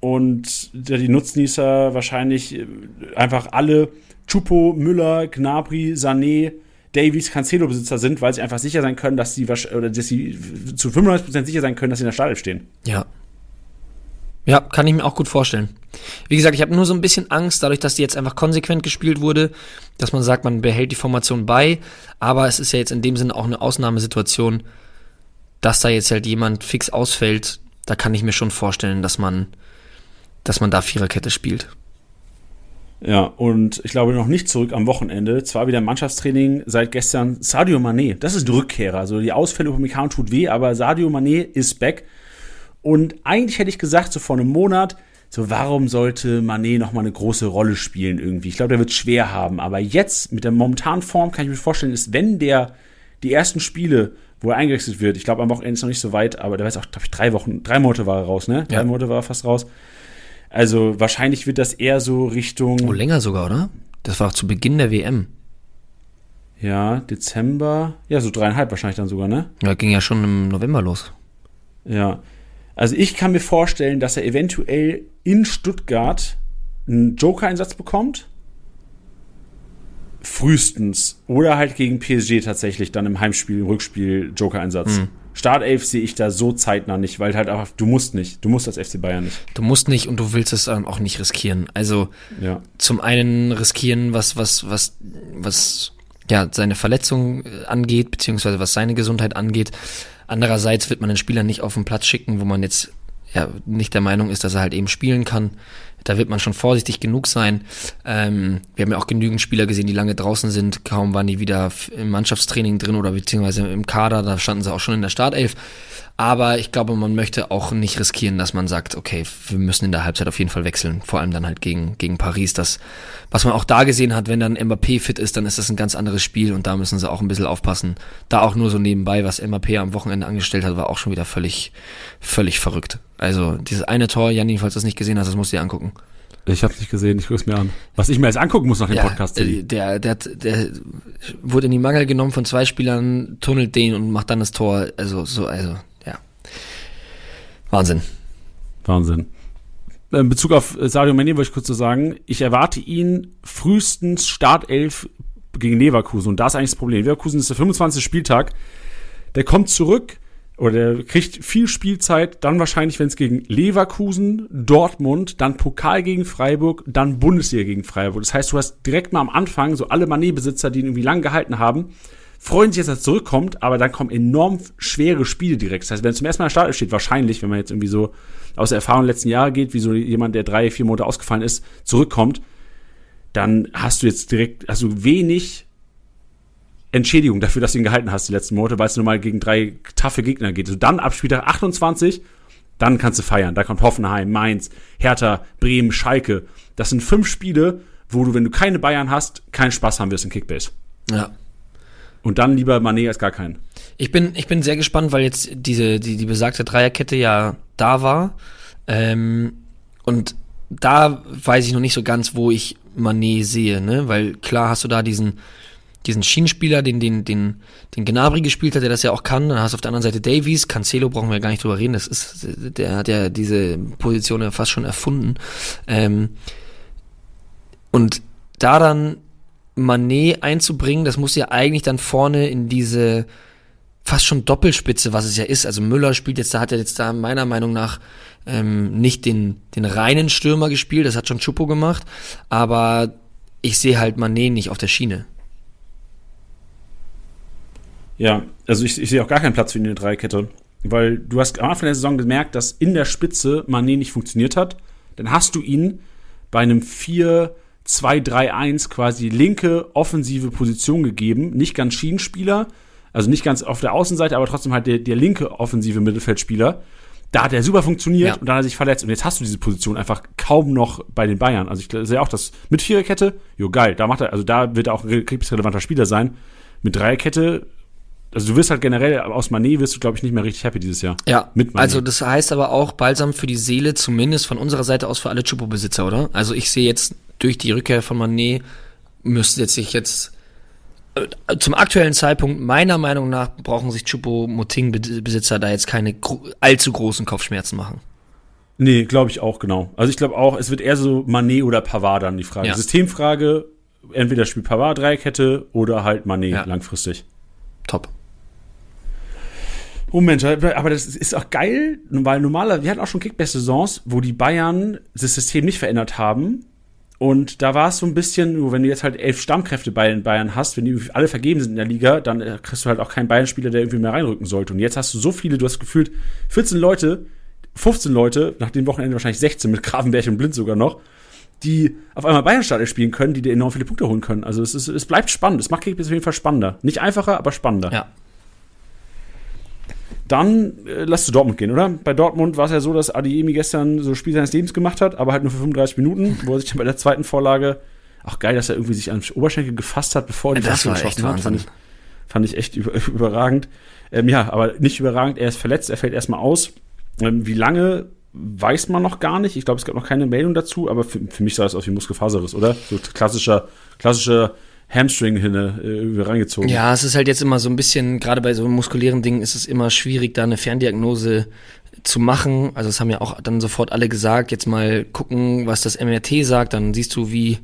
und die Nutznießer wahrscheinlich äh, einfach alle Chupo, Müller, Gnabry, Sané, Davies, Cancelo-Besitzer sind, weil sie einfach sicher sein können, dass sie, oder dass sie zu 95% sicher sein können, dass sie in der Startelf stehen. Ja. Ja, kann ich mir auch gut vorstellen. Wie gesagt, ich habe nur so ein bisschen Angst, dadurch, dass die jetzt einfach konsequent gespielt wurde, dass man sagt, man behält die Formation bei, aber es ist ja jetzt in dem Sinne auch eine Ausnahmesituation, dass da jetzt halt jemand fix ausfällt, da kann ich mir schon vorstellen, dass man, dass man da Viererkette spielt. Ja, und ich glaube noch nicht zurück am Wochenende. Zwar wieder Mannschaftstraining seit gestern Sadio Mané. Das ist Rückkehrer. Also die Ausfälle vom Mekan tut weh, aber Sadio Mané ist back. Und eigentlich hätte ich gesagt, so vor einem Monat, so warum sollte Mané noch mal eine große Rolle spielen irgendwie? Ich glaube, der wird schwer haben. Aber jetzt mit der momentanen Form kann ich mir vorstellen, ist wenn der die ersten Spiele, wo er eingewechselt wird, ich glaube am Wochenende ist noch nicht so weit, aber der weiß auch, glaube ich, drei Wochen, drei Monate war er raus, ne? Drei ja. Monate war er fast raus. Also wahrscheinlich wird das eher so Richtung. Oh, länger sogar, oder? Das war auch zu Beginn der WM. Ja, Dezember. Ja, so dreieinhalb wahrscheinlich dann sogar, ne? Ja, ging ja schon im November los. Ja. Also ich kann mir vorstellen, dass er eventuell in Stuttgart einen Joker-Einsatz bekommt. Frühestens. Oder halt gegen PSG tatsächlich dann im Heimspiel, im Rückspiel Joker-Einsatz. Mhm. Startelf sehe ich da so zeitnah nicht, weil halt einfach, du musst nicht. Du musst als FC Bayern nicht. Du musst nicht und du willst es ähm, auch nicht riskieren. Also ja. zum einen riskieren, was, was, was, was ja, seine Verletzung äh, angeht, beziehungsweise was seine Gesundheit angeht. Andererseits wird man den Spieler nicht auf den Platz schicken, wo man jetzt ja nicht der Meinung ist, dass er halt eben spielen kann. Da wird man schon vorsichtig genug sein. Ähm, wir haben ja auch genügend Spieler gesehen, die lange draußen sind. Kaum waren die wieder im Mannschaftstraining drin oder beziehungsweise im Kader. Da standen sie auch schon in der Startelf. Aber ich glaube, man möchte auch nicht riskieren, dass man sagt, okay, wir müssen in der Halbzeit auf jeden Fall wechseln. Vor allem dann halt gegen, gegen Paris. Das, was man auch da gesehen hat, wenn dann Mbappé fit ist, dann ist das ein ganz anderes Spiel und da müssen sie auch ein bisschen aufpassen. Da auch nur so nebenbei, was Mbappé am Wochenende angestellt hat, war auch schon wieder völlig, völlig verrückt. Also dieses eine Tor, Janni, falls du das nicht gesehen hast, das musst du dir angucken. Ich habe nicht gesehen, ich gucke es mir an. Was ich mir jetzt angucken muss nach dem Ja, Podcast. der, Tilly. der, der, der wurde in die Mangel genommen von zwei Spielern, tunnelt den und macht dann das Tor. Also, so, also, ja. Wahnsinn. Wahnsinn. In Bezug auf äh, Sadio Mané wollte ich kurz so sagen, ich erwarte ihn frühestens Startelf gegen Leverkusen. Und da ist eigentlich das Problem. Leverkusen ist der 25. Spieltag. Der kommt zurück oder der kriegt viel Spielzeit, dann wahrscheinlich, wenn es gegen Leverkusen, Dortmund, dann Pokal gegen Freiburg, dann Bundesliga gegen Freiburg. Das heißt, du hast direkt mal am Anfang so alle Mané-Besitzer, die ihn irgendwie lang gehalten haben, freuen sich jetzt, dass er zurückkommt, aber dann kommen enorm schwere Spiele direkt. Das heißt, wenn er zum ersten Mal in der Startelf steht, wahrscheinlich, wenn man jetzt irgendwie so aus der Erfahrung der letzten Jahre geht, wie so jemand, der drei, vier Monate ausgefallen ist, zurückkommt, dann hast du jetzt direkt, also wenig Entschädigung dafür, dass du ihn gehalten hast die letzten Monate, weil es nur mal gegen drei taffe Gegner geht. Also dann ab Spieltag 28, dann kannst du feiern. Da kommt Hoffenheim, Mainz, Hertha, Bremen, Schalke. Das sind fünf Spiele, wo du, wenn du keine Bayern hast, keinen Spaß haben wirst in Kickbase. Ja. Und dann lieber Mané als gar keinen. Ich bin, ich bin sehr gespannt, weil jetzt diese, die, die besagte Dreierkette ja da war. Ähm, und da weiß ich noch nicht so ganz, wo ich Mané sehe, ne? Weil klar hast du da diesen, diesen Schienenspieler, den, den, den, den Gnabry gespielt hat, der das ja auch kann. Dann hast du auf der anderen Seite Davies, Cancelo brauchen wir gar nicht drüber reden. Das ist, der hat ja diese Position ja fast schon erfunden. Ähm, und da dann Manet einzubringen, das muss ja eigentlich dann vorne in diese fast schon Doppelspitze, was es ja ist. Also Müller spielt jetzt, da hat er jetzt da meiner Meinung nach ähm, nicht den, den reinen Stürmer gespielt, das hat schon Chupo gemacht, aber ich sehe halt Manet nicht auf der Schiene. Ja, also ich, ich sehe auch gar keinen Platz für ihn in der Dreierkette. Weil du hast am Anfang der Saison gemerkt, dass in der Spitze Mané nicht funktioniert hat. Dann hast du ihn bei einem 4-2-3-1 quasi linke offensive Position gegeben. Nicht ganz Schienenspieler, also nicht ganz auf der Außenseite, aber trotzdem halt der, der linke offensive Mittelfeldspieler. Da hat er super funktioniert Ja. und dann hat er sich verletzt. Und jetzt hast du diese Position einfach kaum noch bei den Bayern. Also ich sehe auch das mit Viererkette, jo geil, da macht er, also da wird er auch ein relevanter Spieler sein. Mit Dreierkette, also du wirst halt generell aus Mané wirst du, glaube ich, nicht mehr richtig happy dieses Jahr. Ja, Mit Mané. also das heißt aber auch Balsam für die Seele, zumindest von unserer Seite aus für alle Chupo-Besitzer, oder? Also ich sehe jetzt durch die Rückkehr von Manet müsste jetzt sich jetzt äh, zum aktuellen Zeitpunkt meiner Meinung nach brauchen sich Chupo-Moting-Besitzer da jetzt keine gro allzu großen Kopfschmerzen machen. Nee, glaube ich auch, genau. Also ich glaube auch, es wird eher so Mané oder Pavard dann die Frage. Ja. Systemfrage, entweder spielt Pavard Dreierkette oder halt Mané Ja. langfristig. Top. Moment, aber das ist auch geil, weil normaler, wir hatten auch schon Kickbase-Saisons, wo die Bayern das System nicht verändert haben. Und da war es so ein bisschen, wenn du jetzt halt elf Stammkräfte bei den Bayern hast, wenn die alle vergeben sind in der Liga, dann äh, kriegst du halt auch keinen Bayern-Spieler, der irgendwie mehr reinrücken sollte. Und jetzt hast du so viele, du hast gefühlt 14 Leute, 15 Leute, nach dem Wochenende wahrscheinlich 16 mit Gravenberg und Blind sogar noch, die auf einmal Bayern-Starter spielen können, die dir enorm viele Punkte holen können. Also es, ist, es bleibt spannend. Es macht Kickbase auf jeden Fall spannender. Nicht einfacher, aber spannender. Ja. Dann äh, lass zu Dortmund gehen, oder? Bei Dortmund war es ja so, dass Adiemi gestern so Spiel seines Lebens gemacht hat, aber halt nur für 35 Minuten, wo er sich dann bei der zweiten Vorlage, auch geil, dass er irgendwie sich an Oberschenkel gefasst hat, bevor er die war geschossen hat. Fand ich, fand ich echt über, überragend. Ähm, ja, aber nicht überragend, er ist verletzt, er fällt erstmal aus. Ähm, wie lange weiß man noch gar nicht. Ich glaube, es gab noch keine Meldung dazu, aber für, für mich sah es aus wie Muskelfaserriss, oder? So klassischer, klassischer Hamstring hin, äh, reingezogen. Ja, es ist halt jetzt immer so ein bisschen, gerade bei so muskulären Dingen ist es immer schwierig, da eine Ferndiagnose zu machen. Also das haben ja auch dann sofort alle gesagt, jetzt mal gucken, was das MRT sagt, dann siehst du, wie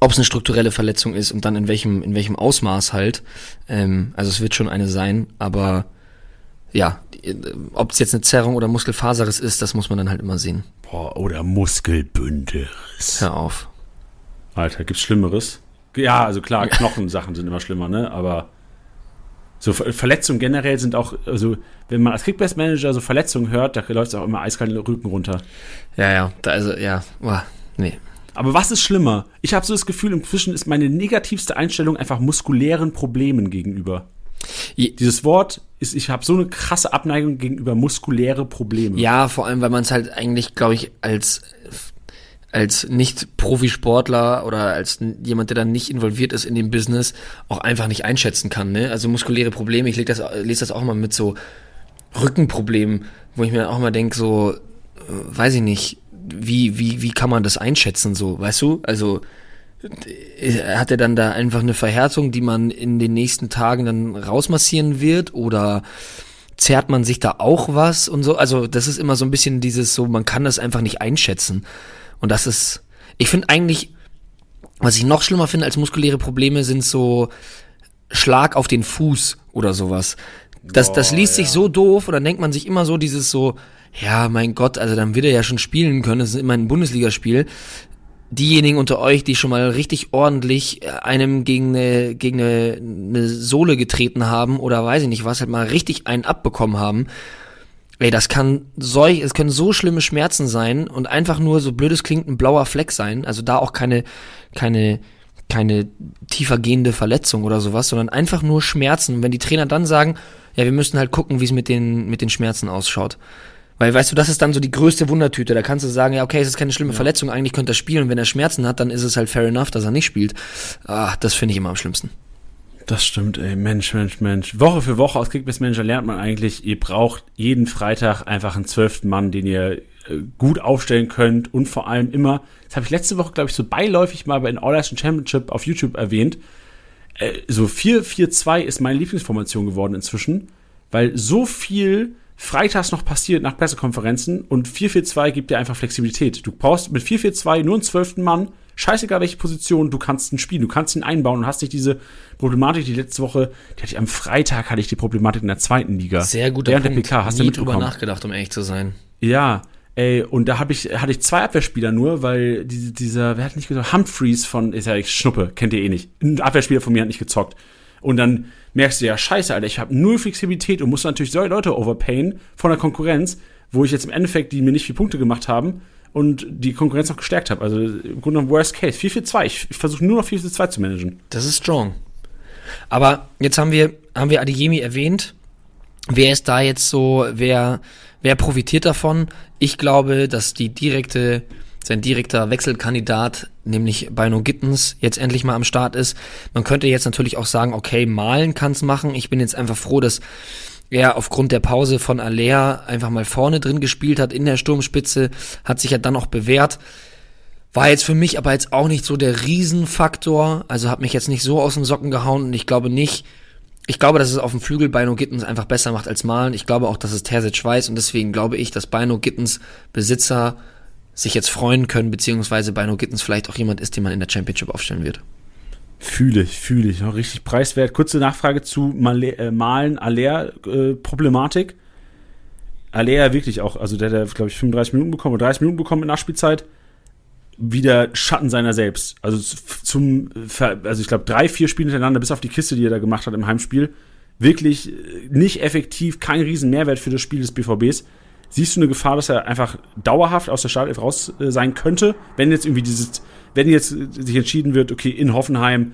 ob es eine strukturelle Verletzung ist und dann in welchem, in welchem Ausmaß halt. Ähm, also es wird schon eine sein, aber ja, ob es jetzt eine Zerrung oder Muskelfaserriss ist, das muss man dann halt immer sehen. Boah, oder Muskelbünde. Hör auf. Alter, gibt's Schlimmeres? Ja, also klar, Knochensachen sind immer schlimmer, ne? Aber So Ver Verletzungen generell sind auch, also wenn man als Kickbase-Manager so Verletzungen hört, da läuft es auch immer eiskalt den Rücken runter. Ja, ja, da also, ja, boah, nee. Aber was ist schlimmer? Ich habe so das Gefühl, inzwischen ist meine negativste Einstellung einfach muskulären Problemen gegenüber. Je- Dieses Wort ist, ich habe so eine krasse Abneigung gegenüber muskuläre Probleme. Ja, vor allem, weil man es halt eigentlich, glaube ich, als als nicht Profisportler oder als jemand, der dann nicht involviert ist in dem Business, auch einfach nicht einschätzen kann. Ne? Also muskuläre Probleme, ich das, lese das auch mal mit so Rückenproblemen, wo ich mir auch mal denke, so, äh, weiß ich nicht, wie, wie, wie kann man das einschätzen, so, weißt du? Also äh, hat er dann da einfach eine Verhärtung, die man in den nächsten Tagen dann rausmassieren wird oder zerrt man sich da auch was und so. Also das ist immer so ein bisschen dieses so, man kann das einfach nicht einschätzen. Und das ist, ich finde eigentlich, was ich noch schlimmer finde als muskuläre Probleme sind so Schlag auf den Fuß oder sowas. Das, das liest sich so doof und dann denkt man sich immer so dieses so, ja, mein Gott, also dann wird er ja schon spielen können, das ist immer ein Bundesligaspiel. Diejenigen unter euch, die schon mal richtig ordentlich äh, einem gegen eine, gegen eine, eine Sohle getreten haben oder weiß ich nicht was, halt mal richtig einen abbekommen haben, Ey, das kann solch, es können so schlimme Schmerzen sein und einfach nur so blödes klingt ein blauer Fleck sein. Also da auch keine, keine, keine tiefer gehende Verletzung oder sowas, sondern einfach nur Schmerzen. Und wenn die Trainer dann sagen, ja, wir müssen halt gucken, wie es mit den, mit den Schmerzen ausschaut. Weil, weißt du, das ist dann so die größte Wundertüte. Da kannst du sagen, ja, okay, es ist keine schlimme Verletzung, eigentlich könnte er spielen. Und wenn er Schmerzen hat, dann ist es halt fair enough, dass er nicht spielt. Ah, das finde ich immer am schlimmsten. Das stimmt, ey. Mensch, Mensch, Mensch. Woche für Woche aus Kickbase Manager lernt man eigentlich, ihr braucht jeden Freitag einfach einen zwölften Mann, den ihr äh, gut aufstellen könnt und vor allem immer, das habe ich letzte Woche, glaube ich, so beiläufig mal bei den All-Nation Championship auf YouTube erwähnt, äh, so 4-4-2 ist meine Lieblingsformation geworden inzwischen, weil so viel freitags noch passiert nach Pressekonferenzen und 4-4-2 gibt dir einfach Flexibilität. Du brauchst mit 4-4-2 nur einen zwölften Mann, scheißegal welche Position, du kannst ihn spielen, du kannst ihn einbauen und hast nicht diese Problematik, die letzte Woche, die hatte ich am Freitag, hatte ich die Problematik in der zweiten Liga. Sehr guter Während Punkt. der PK, hast du Nie drüber mitbekommen. nachgedacht, um ehrlich zu sein. Ja, ey, und da hab ich, hatte ich zwei Abwehrspieler nur, weil diese, dieser, wer hat nicht gesagt, Humphreys von, ist ja ich Schnuppe, kennt ihr eh nicht. Ein Abwehrspieler von mir hat nicht gezockt. Und dann merkst du ja, scheiße, Alter, ich habe null Flexibilität und muss natürlich solche Leute overpayen von der Konkurrenz, wo ich jetzt im Endeffekt, die mir nicht viele Punkte gemacht haben und die Konkurrenz noch gestärkt habe. Also im Grunde genommen Worst Case, 4-4-2. Ich, ich versuche nur noch 4-4-2 zu managen. Das ist strong. Aber jetzt haben wir, haben wir Adeyemi erwähnt. Wer ist da jetzt so, wer, wer profitiert davon? Ich glaube, dass die direkte, sein direkter Wechselkandidat, nämlich Bino Gittens, jetzt endlich mal am Start ist. Man könnte jetzt natürlich auch sagen, okay, Malen kann's machen. Ich bin jetzt einfach froh, dass er aufgrund der Pause von Alea einfach mal vorne drin gespielt hat in der Sturmspitze, hat sich ja dann auch bewährt. War jetzt für mich aber jetzt auch nicht so der Riesenfaktor, also hat mich jetzt nicht so aus den Socken gehauen und ich glaube nicht, ich glaube, dass es auf dem Flügel Bino Gittens einfach besser macht als Malen. Ich glaube auch, dass es Terzic weiß und deswegen glaube ich, dass Bino Gittens Besitzer sich jetzt freuen können, beziehungsweise Bino Gittens vielleicht auch jemand ist, den man in der Championship aufstellen wird. Fühle ich, fühle ich. Richtig preiswert. Kurze Nachfrage zu Male, äh, Malen, Aller-Problematik. Aller wirklich auch, also der hat, glaube ich, 35 Minuten bekommen oder 30 Minuten bekommen in Nachspielzeit. Wieder Schatten seiner selbst. Also zum, also ich glaube, drei, vier Spiele hintereinander, bis auf die Kiste, die er da gemacht hat im Heimspiel. Wirklich äh, nicht effektiv, kein riesen Mehrwert für das Spiel des BVBs. Siehst du eine Gefahr, dass er einfach dauerhaft aus der Startelf raus äh, sein könnte, wenn jetzt irgendwie dieses, wenn jetzt äh, sich entschieden wird, okay, in Hoffenheim,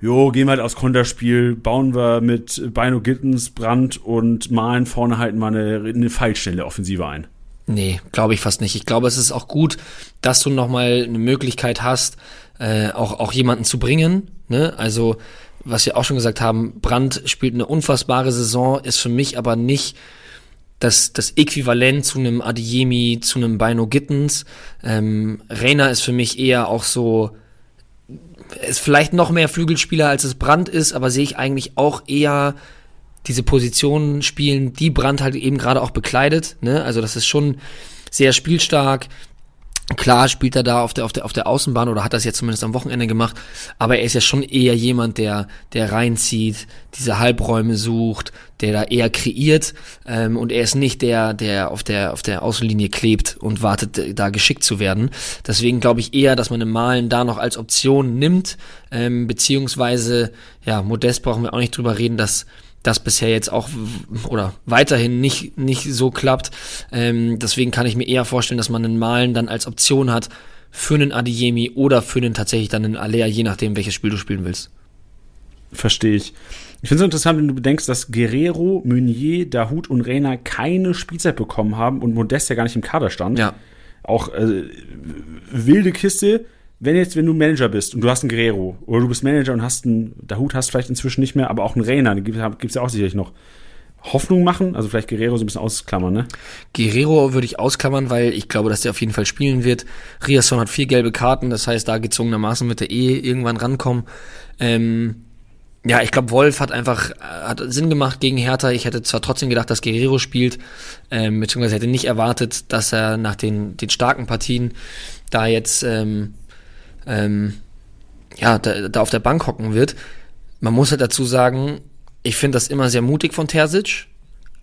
jo, gehen wir halt aus Konterspiel, bauen wir mit Bino Gittens, Brandt und Malen vorne halt mal eine, eine Fallstelle Offensive ein. Nee, glaube ich fast nicht. Ich glaube, es ist auch gut, dass du nochmal eine Möglichkeit hast, äh, auch, auch jemanden zu bringen. Ne? Also, was wir auch schon gesagt haben, Brandt spielt eine unfassbare Saison, ist für mich aber nicht das, das Äquivalent zu einem Adiemi, zu einem Bino Gittens. Ähm, Reina ist für mich eher auch so, ist vielleicht noch mehr Flügelspieler, als es Brandt ist, aber sehe ich eigentlich auch eher diese Positionen spielen, die Brandt halt eben gerade auch bekleidet. Ne? Also das ist schon sehr spielstark. Klar spielt er da auf der, auf der, auf der Außenbahn oder hat das jetzt zumindest am Wochenende gemacht, aber er ist ja schon eher jemand, der, der reinzieht, diese Halbräume sucht, der da eher kreiert ähm, und er ist nicht der, der auf der, auf der Außenlinie klebt und wartet, äh, da geschickt zu werden. Deswegen glaube ich eher, dass man im Malen da noch als Option nimmt, ähm, beziehungsweise, ja, Modest brauchen wir auch nicht drüber reden, dass das bisher jetzt auch oder weiterhin nicht, nicht so klappt. Ähm, deswegen kann ich mir eher vorstellen, dass man einen Malen dann als Option hat für einen Adiemi oder für einen tatsächlich dann einen Alea, je nachdem, welches Spiel du spielen willst. Verstehe ich. Ich finde es interessant, wenn du bedenkst, dass Guerrero, Meunier, Dahut und Reina keine Spielzeit bekommen haben und Modest ja gar nicht im Kader stand. Ja. Auch äh, wilde Kiste. Wenn jetzt, wenn du Manager bist und du hast einen Guerrero oder du bist Manager und hast einen, Dahut hast vielleicht inzwischen nicht mehr, aber auch einen Reina, den gibt es ja auch sicherlich noch. Hoffnung machen, also vielleicht Guerrero so ein bisschen ausklammern, ne? Guerrero würde ich ausklammern, weil ich glaube, dass der auf jeden Fall spielen wird. Riasson hat vier gelbe Karten, das heißt, da gezwungenermaßen wird er eh irgendwann rankommen. Ähm, ja, ich glaube, Wolf hat einfach hat Sinn gemacht gegen Hertha. Ich hätte zwar trotzdem gedacht, dass Guerrero spielt, ähm, beziehungsweise hätte nicht erwartet, dass er nach den, den starken Partien da jetzt ähm, ähm, ja, da, da auf der Bank hocken wird. Man muss halt dazu sagen, ich finde das immer sehr mutig von Terzic,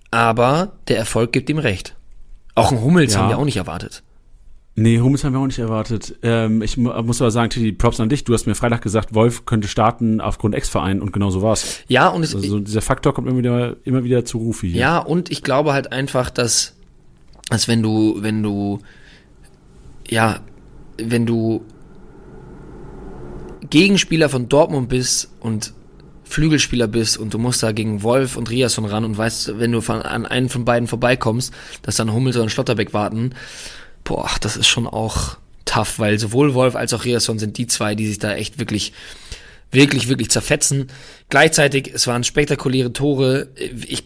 aber der Erfolg gibt ihm recht. Auch ein Hummels Ja. haben wir auch nicht erwartet. Nee, Hummels haben wir auch nicht erwartet. Ähm, ich mu muss aber sagen, Titi, Props an dich. Du hast mir Freitag gesagt, Wolf könnte starten aufgrund Ex-Verein und genau so war's. Ja, und es, Also dieser Faktor kommt immer wieder, immer wieder zu Rufi hier. Ja, und ich glaube halt einfach, dass, dass wenn du, wenn du, ja, wenn du Gegenspieler von Dortmund bist und Flügelspieler bist und du musst da gegen Wolf und Riasson ran und weißt, wenn du von, an einen von beiden vorbeikommst, dass dann Hummels oder Schlotterbeck warten, boah, das ist schon auch tough, weil sowohl Wolf als auch Riasson sind die zwei, die sich da echt wirklich wirklich, wirklich zerfetzen. Gleichzeitig, es waren spektakuläre Tore. Ich,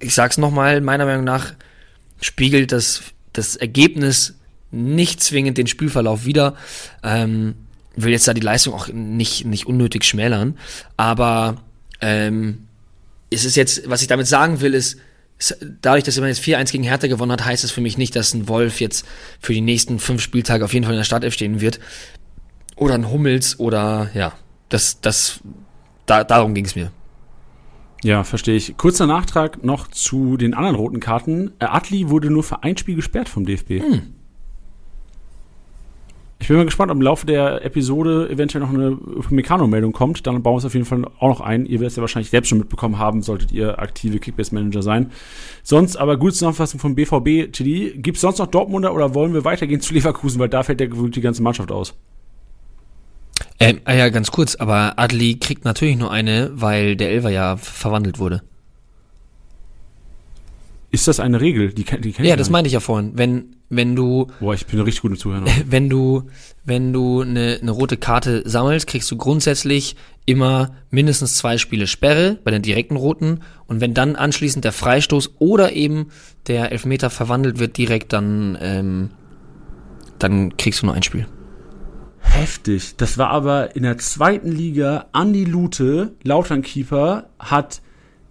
ich sag's nochmal, meiner Meinung nach spiegelt das, das Ergebnis nicht zwingend den Spielverlauf wieder. Ähm, will jetzt da die Leistung auch nicht, nicht unnötig schmälern, aber ähm, es ist jetzt, was ich damit sagen will, ist, dadurch, dass man jetzt 4-1 gegen Hertha gewonnen hat, heißt es für mich nicht, dass ein Wolf jetzt für die nächsten fünf Spieltage auf jeden Fall in der Startelf stehen wird. Oder ein Hummels oder ja, das, das, da, darum ging es mir. Ja, verstehe ich. Kurzer Nachtrag noch zu den anderen roten Karten. Äh, Atli wurde nur für ein Spiel gesperrt vom DFB. Ich bin mal gespannt, ob im Laufe der Episode eventuell noch eine Meccano-Meldung kommt. Dann bauen wir es auf jeden Fall auch noch ein. Ihr werdet es ja wahrscheinlich selbst schon mitbekommen haben, solltet ihr aktive Kickbase-Manager sein. Sonst aber gute Zusammenfassung vom BVB, Chili. Gibt es sonst noch Dortmunder oder wollen wir weitergehen zu Leverkusen, weil da fällt ja die ganze Mannschaft aus? Ähm, ah ja, ganz kurz, aber Adli kriegt natürlich nur eine, weil der Elfer ja verwandelt wurde. Ist das eine Regel? Die, die kenn ich Ja, das meinte ich ja vorhin. Wenn, wenn du, Boah, ich bin richtig gut im Zuhören. wenn du, wenn du eine, eine rote Karte sammelst, kriegst du grundsätzlich immer mindestens zwei Spiele Sperre bei den direkten roten und wenn dann anschließend der Freistoß oder eben der Elfmeter verwandelt wird direkt, dann, ähm, dann kriegst du nur ein Spiel. Heftig. Das war aber in der zweiten Liga. Andi Lute, Lautern-Keeper, hat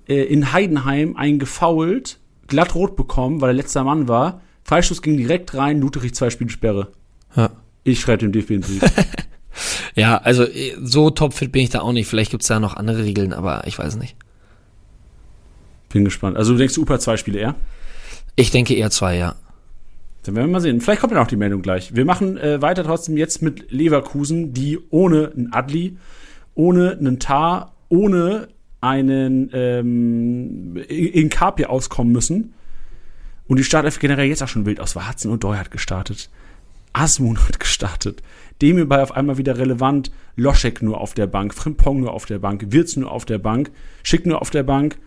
äh, in Heidenheim einen gefoult, glatt rot bekommen, weil er letzter Mann war. Freistoß ging direkt rein, Lute kriegt zwei Spiele Sperre. Ja. Ich schreibe dem DFB einen Brief. Ja, also eh, so topfit bin ich da auch nicht. Vielleicht gibt's da noch andere Regeln, aber ich weiß es nicht. Bin gespannt. Also du denkst, Upa zwei Spiele eher? Ich denke eher zwei, ja. Dann werden wir mal sehen. Vielleicht kommt ja noch die Meldung gleich. Wir machen äh, weiter trotzdem jetzt mit Leverkusen, die ohne einen Adli, ohne einen Tar, ohne einen ähm, Inkapie auskommen müssen. Und die Startelf generell jetzt auch schon wild aus. Warzen und Doy hat gestartet. Asmun hat gestartet. Demirbay auf einmal wieder relevant. Loschek nur auf der Bank. Frimpong nur auf der Bank. Wirtz nur auf der Bank. Schick nur auf der Bank.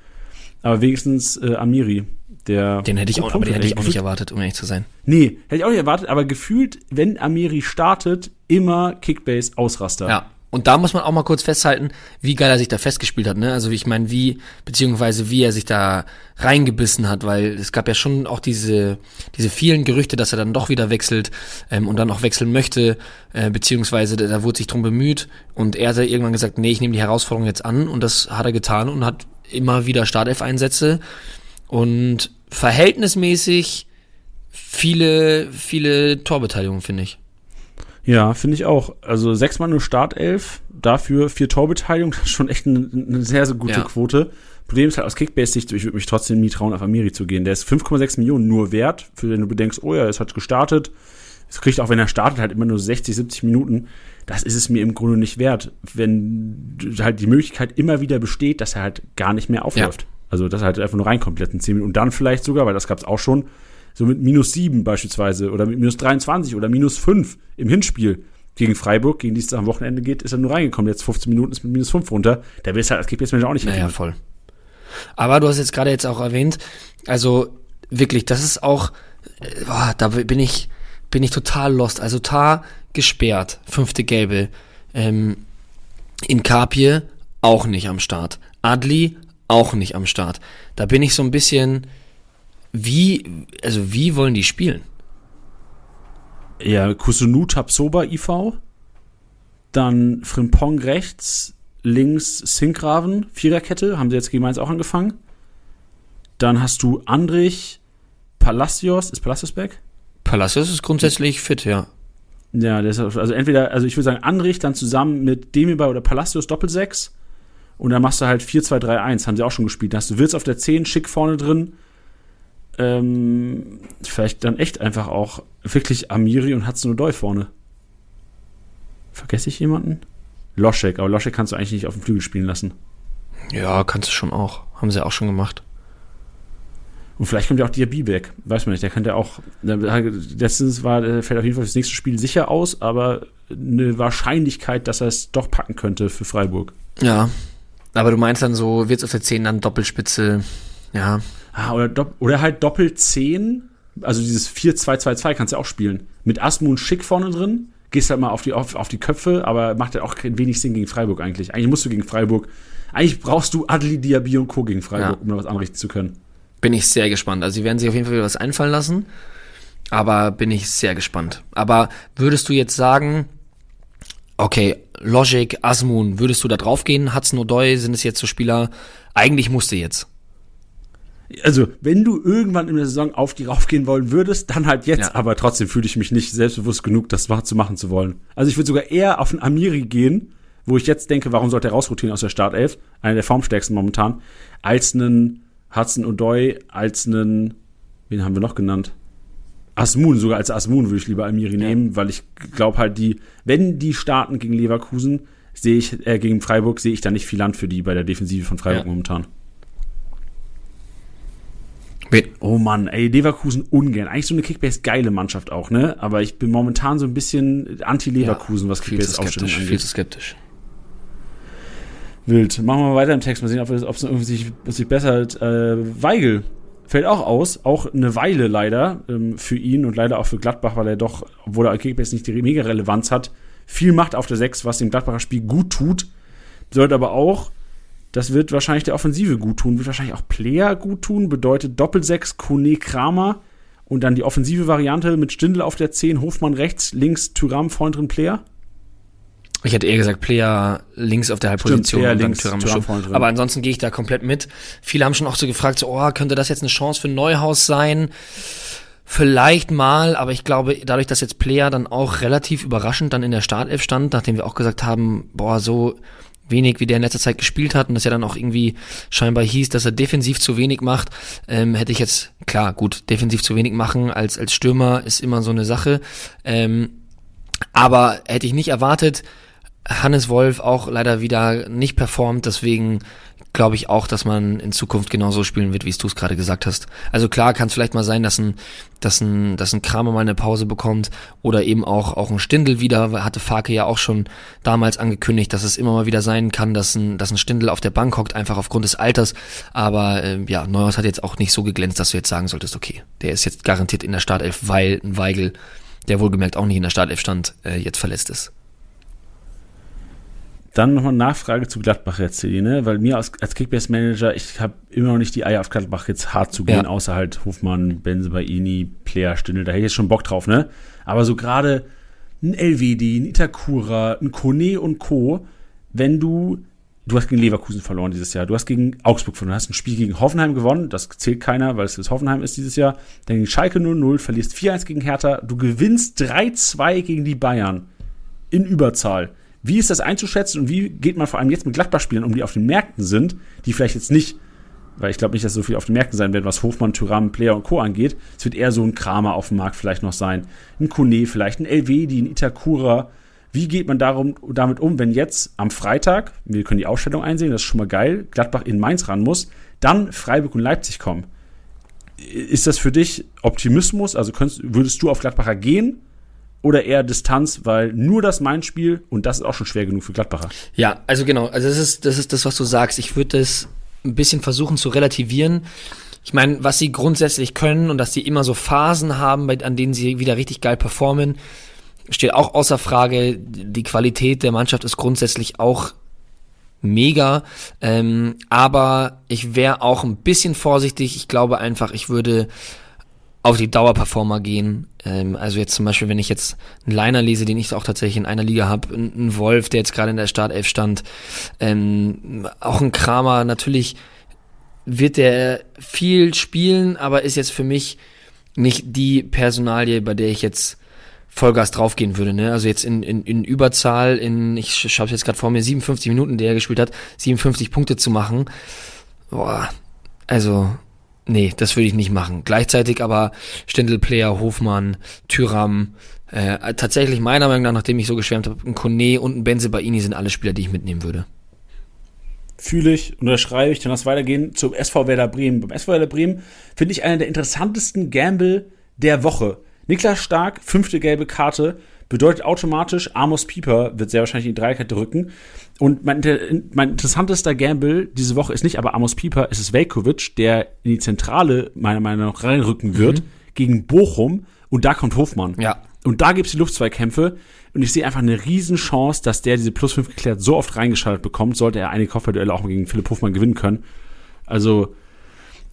Aber wenigstens äh, Amiri. Der Den hätte ich auch, aber den hätte ich auch nicht erwartet, um ehrlich zu sein. Nee, hätte ich auch nicht erwartet, aber gefühlt, wenn Amiri startet, immer Kickbase-Ausraster. Ja. Und da muss man auch mal kurz festhalten, wie geil er sich da festgespielt hat, ne? Also ich meine, wie, beziehungsweise wie er sich da reingebissen hat, weil es gab ja schon auch diese, diese vielen Gerüchte, dass er dann doch wieder wechselt ähm, und dann auch wechseln möchte, äh, beziehungsweise da, da wurde sich drum bemüht und er hat irgendwann gesagt, nee, ich nehme die Herausforderung jetzt an und das hat er getan und hat immer wieder Startelf-Einsätze und verhältnismäßig viele, viele Torbeteiligungen, finde ich. Ja, finde ich auch. Also sechsmal nur Startelf, dafür vier Torbeteiligung, das ist schon echt eine, eine sehr, sehr gute Ja. Quote. Problem ist halt aus Kickbase-Sicht, ich würde mich trotzdem nie trauen, auf Amiri zu gehen. Der ist 5,6 Millionen nur wert, für wenn du bedenkst, oh ja, es hat gestartet, Das kriegt auch, wenn er startet, halt immer nur 60, 70 Minuten. Das ist es mir im Grunde nicht wert, wenn halt die Möglichkeit immer wieder besteht, dass er halt gar nicht mehr aufläuft. Ja. Also, dass er halt einfach nur reinkommt, in 10 Minuten. Und dann vielleicht sogar, weil das gab es auch schon, so mit minus 7 beispielsweise oder mit minus 23 oder minus 5 im Hinspiel gegen Freiburg, gegen die es am Wochenende geht, ist er nur reingekommen. Jetzt 15 Minuten ist mit minus 5 runter. Der will es halt als Kickbase-Manager auch nicht mehr. Naja, voll. Aber du hast jetzt gerade jetzt auch erwähnt, also wirklich, das ist auch, boah, da bin ich, bin ich total lost. Also Tar gesperrt, fünfte Gelbe. Ähm, in Kapie auch nicht am Start. Adli auch nicht am Start. Da bin ich so ein bisschen, wie, also wie wollen die spielen? Ja, Kusunu Tapsoba IV, dann Frimpong rechts, links Sinkraven, Viererkette, haben sie jetzt gegen Mainz auch angefangen. Dann hast du Andrich, Palacios, ist Palacios back? Palacios ist grundsätzlich fit, ja. Ja, ist, also entweder, also ich würde sagen, Andrich dann zusammen mit Demirbay oder Palacios Doppelsechs und dann machst du halt 4-2-3-1, haben sie auch schon gespielt. Da hast du Wirtz auf der 10, schick vorne drin. Ähm, vielleicht dann echt einfach auch wirklich Amiri und Hudson Odoi vorne. Vergesse ich jemanden? Loschek, aber Loschek kannst du eigentlich nicht auf dem Flügel spielen lassen. Ja, kannst du schon auch. Haben sie auch schon gemacht. Und vielleicht kommt ja auch Diaby weg. Weiß man nicht. Der könnte auch. Letztens war, der fällt auf jeden Fall fürs nächste Spiel sicher aus, aber eine Wahrscheinlichkeit, dass er es doch packen könnte für Freiburg. Ja. Aber du meinst dann so, wird es auf der 10 dann Doppelspitze, ja. Ah, oder, oder halt Doppel 10, also dieses 4-2-2-2 kannst du auch spielen. Mit Asmun Schick vorne drin, gehst halt mal auf die, auf, auf die Köpfe, aber macht ja auch wenig Sinn gegen Freiburg eigentlich. Eigentlich musst du gegen Freiburg, eigentlich brauchst du Adli Diaby und Co. gegen Freiburg, ja. um da was anrichten zu können. Bin ich sehr gespannt. Also sie werden sich auf jeden Fall wieder was einfallen lassen, aber bin ich sehr gespannt. Aber würdest du jetzt sagen, okay, Logic, Asmun, würdest du da drauf gehen? Hudson O'Doy, sind es jetzt so Spieler, eigentlich musste jetzt also wenn du irgendwann in der Saison auf die raufgehen wollen würdest, dann halt jetzt. Ja. Aber trotzdem fühle ich mich nicht selbstbewusst genug, das zu machen zu wollen. Also ich würde sogar eher auf einen Amiri gehen, wo ich jetzt denke, warum sollte er rausrotieren aus der Startelf, einer der formstärksten momentan, als einen Hudson O'Doy, als einen, wen haben wir noch genannt? Asmun, sogar als Asmun würde ich lieber Amiri ja. nehmen, weil ich glaube halt die, wenn die starten gegen Leverkusen, sehe ich, äh, gegen Freiburg, sehe ich da nicht viel Land für die bei der Defensive von Freiburg ja. momentan. Oh Mann, ey, Leverkusen ungern. Eigentlich so eine Kickbase geile Mannschaft auch, ne? Aber ich bin momentan so ein bisschen anti-Leverkusen, ja, was Kickbase aufstellung angeht. Viel zu skeptisch. Wild. Machen wir mal weiter im Text, mal sehen, ob es sich, sich bessert. Äh, Weigel fällt auch aus, auch eine Weile leider ähm, für ihn und leider auch für Gladbach, weil er doch, obwohl er Kickbase nicht die mega Relevanz hat, viel macht auf der 6, was dem Gladbacher Spiel gut tut. Bedeutet aber auch, das wird wahrscheinlich der Offensive gut tun, wird wahrscheinlich auch Player gut tun, bedeutet Doppelsechs, Kone, Kramer und dann die offensive Variante mit Stindl auf der 10, Hofmann rechts, links, Tyram vorne drin, Player. Ich hätte eher gesagt, Player links auf der Halbposition Stimmt, und links, dann Tyram. Aber ansonsten gehe ich da komplett mit. Viele haben schon auch so gefragt, so, oh, könnte das jetzt eine Chance für Neuhaus sein? Vielleicht mal, aber ich glaube, dadurch, dass jetzt Player dann auch relativ überraschend dann in der Startelf stand, nachdem wir auch gesagt haben, boah, so wenig, wie der in letzter Zeit gespielt hat und das ja dann auch irgendwie scheinbar hieß, dass er defensiv zu wenig macht, ähm, hätte ich jetzt, klar, gut, defensiv zu wenig machen als, als Stürmer ist immer so eine Sache. Ähm, aber hätte ich nicht erwartet, Hannes Wolf auch leider wieder nicht performt, deswegen glaube ich auch, dass man in Zukunft genauso spielen wird, wie es du es gerade gesagt hast. Also klar kann es vielleicht mal sein, dass ein, dass ein, dass ein Kramer mal eine Pause bekommt oder eben auch, auch ein Stindel wieder, hatte Farke ja auch schon damals angekündigt, dass es immer mal wieder sein kann, dass ein, dass ein Stindel auf der Bank hockt, einfach aufgrund des Alters. Aber äh, ja, Neuhaus hat jetzt auch nicht so geglänzt, dass du jetzt sagen solltest, okay, der ist jetzt garantiert in der Startelf, weil ein Weigel, der wohlgemerkt auch nicht in der Startelf stand, äh, jetzt verletzt ist. Dann nochmal eine Nachfrage zu Gladbach jetzt, ne? weil mir als, als Kickbase-Manager, ich habe immer noch nicht die Eier auf Gladbach jetzt hart zu gehen, ja. außer halt Hofmann, Benzebaini, Player, Stindl, da hätte ich jetzt schon Bock drauf, ne? Aber so gerade ein LWD, ein Itakura, ein Kone und Co., wenn du, du hast gegen Leverkusen verloren dieses Jahr, du hast gegen Augsburg verloren, du hast ein Spiel gegen Hoffenheim gewonnen, das zählt keiner, weil es das Hoffenheim ist dieses Jahr, dann gegen Schalke 0-0, verlierst 4-1 gegen Hertha, du gewinnst 3-2 gegen die Bayern in Überzahl wie ist das einzuschätzen und wie geht man vor allem jetzt mit Gladbach-Spielern um, die auf den Märkten sind, die vielleicht jetzt nicht weil ich glaube nicht, dass so viel auf den Märkten sein wird, was Hofmann, Tyram, Player und Co. angeht. Es wird eher so ein Kramer auf dem Markt vielleicht noch sein. Ein Kone vielleicht, ein Elvedi, ein Itakura. Wie geht man darum, damit um, wenn jetzt am Freitag, wir können die Ausstellung einsehen, das ist schon mal geil, Gladbach in Mainz ran muss, dann Freiburg und Leipzig kommen? Ist das für dich Optimismus? Also könntest, würdest du auf Gladbacher gehen oder eher Distanz, weil nur das Mainz-Spiel und das ist auch schon schwer genug für Gladbacher? Ja, also genau, also das ist das, ist das was du sagst. Ich würde das ein bisschen versuchen zu relativieren. Ich meine, was sie grundsätzlich können und dass sie immer so Phasen haben, bei, an denen sie wieder richtig geil performen, steht auch außer Frage. Die Qualität der Mannschaft ist grundsätzlich auch mega. Ähm, aber ich wäre auch ein bisschen vorsichtig. Ich glaube einfach, ich würde auf die Dauerperformer gehen. Ähm, also jetzt zum Beispiel, wenn ich jetzt einen Liner lese, den ich auch tatsächlich in einer Liga habe, ein Wolf, der jetzt gerade in der Startelf stand, ähm, auch ein Kramer, natürlich wird der viel spielen, aber ist jetzt für mich nicht die Personalie, bei der ich jetzt Vollgas draufgehen würde. Ne? Also jetzt in, in, in Überzahl, in, ich schaue jetzt gerade vor mir, 57 Minuten, der er gespielt hat, 57 Punkte zu machen. Boah, also Nee, das würde ich nicht machen. Gleichzeitig aber Stendel-Player, Hofmann, Tyram, äh, tatsächlich meiner Meinung nach, nachdem ich so geschwärmt habe, ein Kone und ein Benze Baini sind alle Spieler, die ich mitnehmen würde. Fühle ich, unterschreibe ich, dann lass weitergehen zum SV Werder Bremen. Beim SV Werder Bremen finde ich einer der interessantesten Gamble der Woche. Niklas Stark, fünfte gelbe Karte, bedeutet automatisch, Amos Pieper wird sehr wahrscheinlich in die Dreikette rücken. Und mein, mein interessantester Gamble diese Woche ist nicht aber Amos Pieper, es ist Velkovic, der in die Zentrale meiner Meinung nach reinrücken wird mhm. gegen Bochum und da kommt Hofmann. Ja. Und da gibt es die Luftzweikämpfe und ich sehe einfach eine Riesenchance, dass der diese Plus 5 geklärt so oft reingeschaltet bekommt, sollte er einige Kopfballduelle auch mal gegen Philipp Hofmann gewinnen können. Also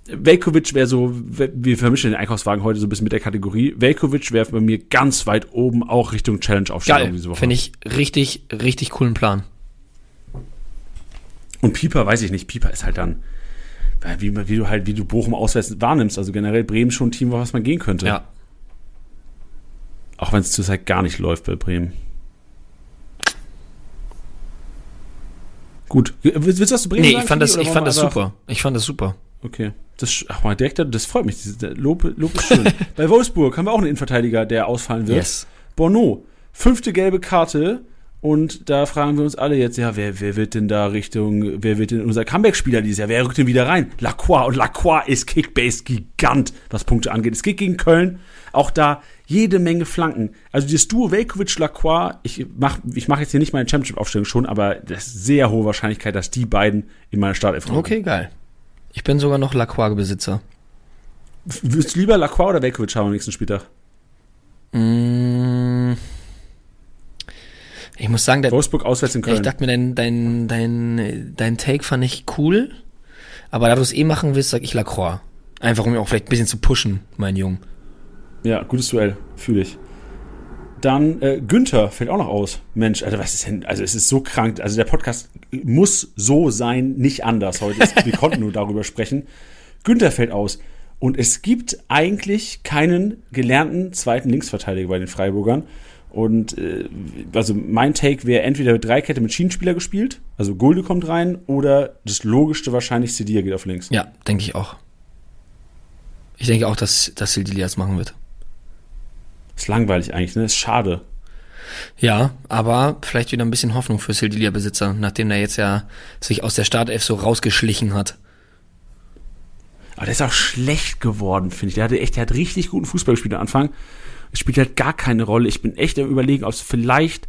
Velkovic wäre so, wir vermischen den Einkaufswagen heute so ein bisschen mit der Kategorie. Velkovic wäre bei mir ganz weit oben, auch Richtung Challenge-Aufstellung diese Woche. Finde ich richtig, richtig coolen Plan. Und Pieper, weiß ich nicht, Pieper ist halt dann, wie, wie du halt, wie du Bochum auswärts wahrnimmst. Also generell Bremen schon ein Team, was man gehen könnte. Ja. Auch wenn es zurzeit gar nicht läuft bei Bremen. Gut. Willst, du das zu Bremen Nee, sagen, ich fand das, ich fand das super. Ich fand das super. Okay. Das, ach mal, direkt, das freut mich. Lob, Lob ist schön. Bei Wolfsburg haben wir auch einen Innenverteidiger, der ausfallen wird. Yes. Bono. Fünfte gelbe Karte. Und da fragen wir uns alle jetzt, ja, wer, wer wird denn da Richtung, wer wird denn unser Comeback-Spieler dieses Jahr? Wer rückt denn wieder rein? Lacroix. Und Lacroix ist Kickbase-Gigant, was Punkte angeht. Es geht gegen Köln. Auch da jede Menge Flanken. Also dieses Duo Velkovic-Lacroix, ich mach, ich mach jetzt hier nicht meine Championship-Aufstellung schon, aber das ist sehr hohe Wahrscheinlichkeit, dass die beiden in meiner Startelf rücken. Okay, geil. Ich bin sogar noch Lacroix-Besitzer. Würdest du lieber Lacroix oder Velkovic haben am nächsten Spieltag? Mm. Ich muss sagen, der, Wolfsburg auswärts in Köln. Ich dachte mir, dein, dein, dein, dein Take fand ich cool. Aber da du es eh machen willst, sag ich Lacroix. Einfach um ihn auch vielleicht ein bisschen zu pushen, mein Jung. Ja, gutes Duell, fühle ich. Dann äh, Günther fällt auch noch aus. Mensch, Alter, was ist denn? Also es ist so krank. Also der Podcast muss so sein, nicht anders heute. Ist, wir konnten nur darüber sprechen. Günther fällt aus. Und es gibt eigentlich keinen gelernten zweiten Linksverteidiger bei den Freiburgern. Und äh, also mein Take wäre entweder Dreikette mit Schienenspieler gespielt, also Gulde kommt rein, oder das Logischste wahrscheinlich Sedia geht auf links. Ja, denke ich auch. Ich denke auch, dass, dass Sildilia es machen wird. Ist langweilig eigentlich, ne? Ist schade. Ja, aber vielleicht wieder ein bisschen Hoffnung für Sildilia-Besitzer, nachdem er jetzt ja sich aus der Startelf so rausgeschlichen hat. Aber der ist auch schlecht geworden, finde ich. Der hatte echt, der hat richtig guten Fußball gespielt am Anfang. Es spielt halt gar keine Rolle. Ich bin echt am überlegen, ob es vielleicht,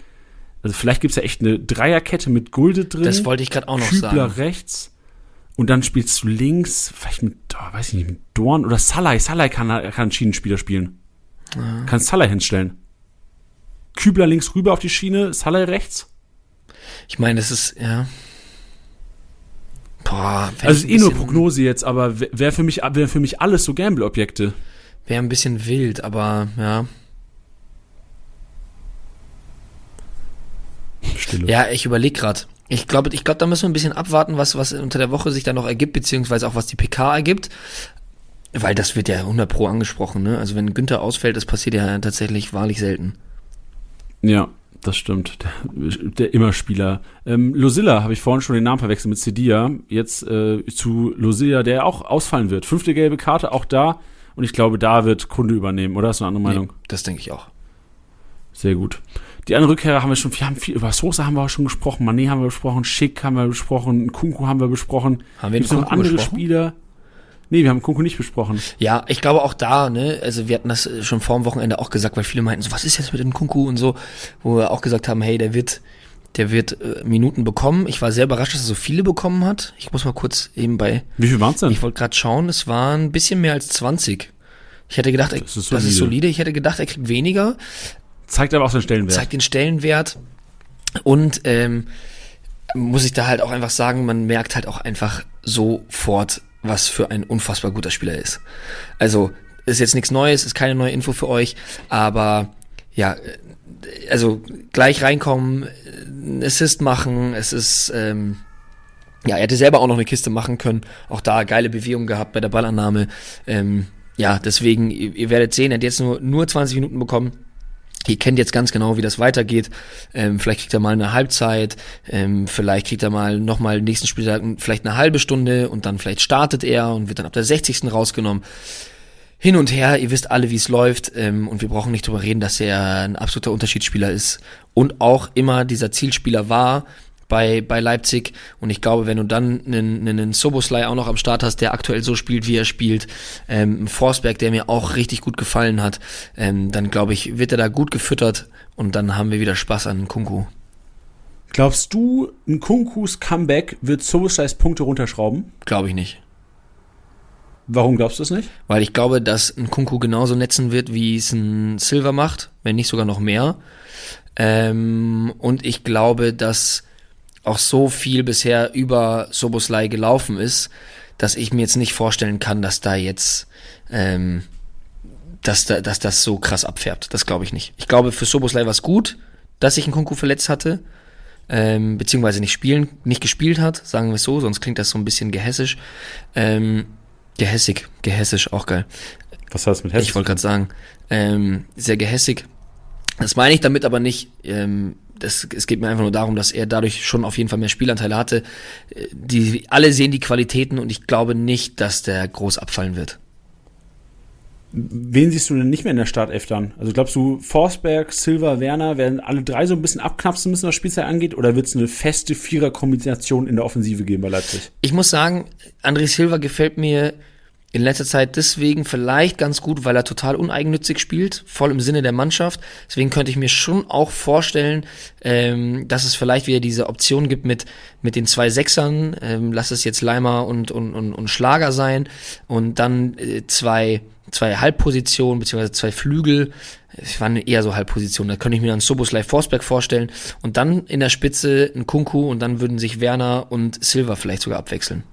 also vielleicht gibt es ja echt eine Dreierkette mit Gulde drin. Das wollte ich gerade auch noch Kübler sagen. rechts. Und dann spielst du links, vielleicht mit, oh, weiß ich nicht, mit Dorn oder Salai. Salai kann, kann einen Schienenspieler spielen. Ja. Kannst Salah hinstellen. Kübler links rüber auf die Schiene, Salah rechts. Ich meine, das ist, ja. Boah, also ist eh nur Prognose jetzt, aber wäre für mich, wäre für mich alles so Gamble-Objekte. Wäre ein bisschen wild, aber ja. Stille. Ja, ich überlege gerade. Ich glaube, ich glaube, da müssen wir ein bisschen abwarten, was, was unter der Woche sich da noch ergibt, beziehungsweise auch was die PK ergibt. Weil das wird ja 100 pro angesprochen, ne? Also wenn Günther ausfällt, das passiert ja tatsächlich wahrlich selten. Ja, das stimmt. Der, der Immerspieler. Ähm, Losilla habe ich vorhin schon den Namen verwechselt mit Cedia. Jetzt äh, zu Losilla, der auch ausfallen wird. Fünfte gelbe Karte, auch da. Und ich glaube, da wird Kunde übernehmen, oder? Hast du eine andere Meinung? Nee, das denke ich auch. Sehr gut. Die anderen Rückkehrer haben wir schon, wir haben viel, über Sosa haben wir auch schon gesprochen, Mané haben wir besprochen, Schick haben wir besprochen, Kunku haben wir besprochen. Haben wir noch andere besprochen? Spieler? Nee, wir haben Kunku nicht besprochen. Ja, ich glaube auch da, ne, also wir hatten das äh, schon vor dem Wochenende auch gesagt, weil viele meinten so, was ist jetzt mit dem Kunku und so, wo wir auch gesagt haben, hey, der wird, der wird äh, Minuten bekommen. Ich war sehr überrascht, dass er so viele bekommen hat. Ich muss mal kurz eben bei, Wie viel waren's denn? ich wollte gerade schauen, es waren ein bisschen mehr als 20. Ich hätte gedacht, er- Das ist das ist solide. Ich hätte gedacht, er kriegt weniger. Zeigt aber auch seinen Stellenwert. zeigt den Stellenwert und ähm, muss ich da halt auch einfach sagen, man merkt halt auch einfach sofort, was für ein unfassbar guter Spieler er ist. Also ist jetzt nichts Neues, ist keine neue Info für euch, aber ja, äh, also gleich reinkommen, äh, einen Assist machen, es ist ähm, ja, er hätte selber auch noch eine Kiste machen können. Auch da geile Bewegung gehabt bei der Ballannahme. Ähm, ja, deswegen, ihr, ihr werdet sehen, er hat jetzt nur, nur 20 Minuten bekommen. Ihr kennt jetzt ganz genau, wie das weitergeht. Ähm, vielleicht kriegt er mal eine Halbzeit, ähm, vielleicht kriegt er mal nochmal nächsten Spieltag vielleicht eine halbe Stunde und dann vielleicht startet er und wird dann ab der 60. rausgenommen. Hin und her, ihr wisst alle, wie es läuft ähm, und wir brauchen nicht drüber reden, dass er ein absoluter Unterschiedsspieler ist und auch immer dieser Zielspieler war bei, bei Leipzig und ich glaube, wenn du dann einen, einen Soboslai auch noch am Start hast, der aktuell so spielt, wie er spielt, ähm, einen Forsberg, der mir auch richtig gut gefallen hat, ähm, dann glaube ich, wird er da gut gefüttert und dann haben wir wieder Spaß an Kunku. Glaubst du, ein Kunkus Comeback wird Soboslais Punkte runterschrauben? Glaube ich nicht. Warum glaubst du es nicht? Weil ich glaube, dass ein Kunku genauso netzen wird, wie es ein Silver macht, wenn nicht sogar noch mehr. Ähm, und ich glaube, dass auch so viel bisher über Soboslai gelaufen ist, dass ich mir jetzt nicht vorstellen kann, dass da jetzt, ähm, dass, da, dass das so krass abfärbt. Das glaube ich nicht. Ich glaube, für Soboslai war es gut, dass sich ein Kunku verletzt hatte, ähm, beziehungsweise nicht spielen, nicht gespielt hat, sagen wir es so, sonst klingt das so ein bisschen gehässisch. Ähm, gehässig, gehässisch, auch geil. Was heißt mit Hess? Ich wollte gerade sagen, ähm, sehr gehässig. Das meine ich damit aber nicht. Ähm, das, es geht mir einfach nur darum, dass er dadurch schon auf jeden Fall mehr Spielanteile hatte. Äh, Die, alle sehen die Qualitäten und ich glaube nicht, dass der groß abfallen wird. Wen siehst du denn nicht mehr in der Startelf dann? Also glaubst du, Forsberg, Silva, Werner werden alle drei so ein bisschen abknapsen müssen, was Spielzeit angeht? Oder wird es eine feste Vierer-Kombination in der Offensive geben bei Leipzig? Ich muss sagen, André Silva gefällt mir in letzter Zeit deswegen vielleicht ganz gut, weil er total uneigennützig spielt, voll im Sinne der Mannschaft. Deswegen könnte ich mir schon auch vorstellen, ähm, dass es vielleicht wieder diese Option gibt mit, mit den zwei Sechsern, ähm, lass es jetzt Leimer und, und, und, und Schlager sein und dann äh, zwei, zwei Halbpositionen beziehungsweise zwei Flügel. Es waren eher so Halbpositionen. Da könnte ich mir dann Soboslai Forsberg vorstellen und dann in der Spitze ein Kunku und dann würden sich Werner und Silva vielleicht sogar abwechseln.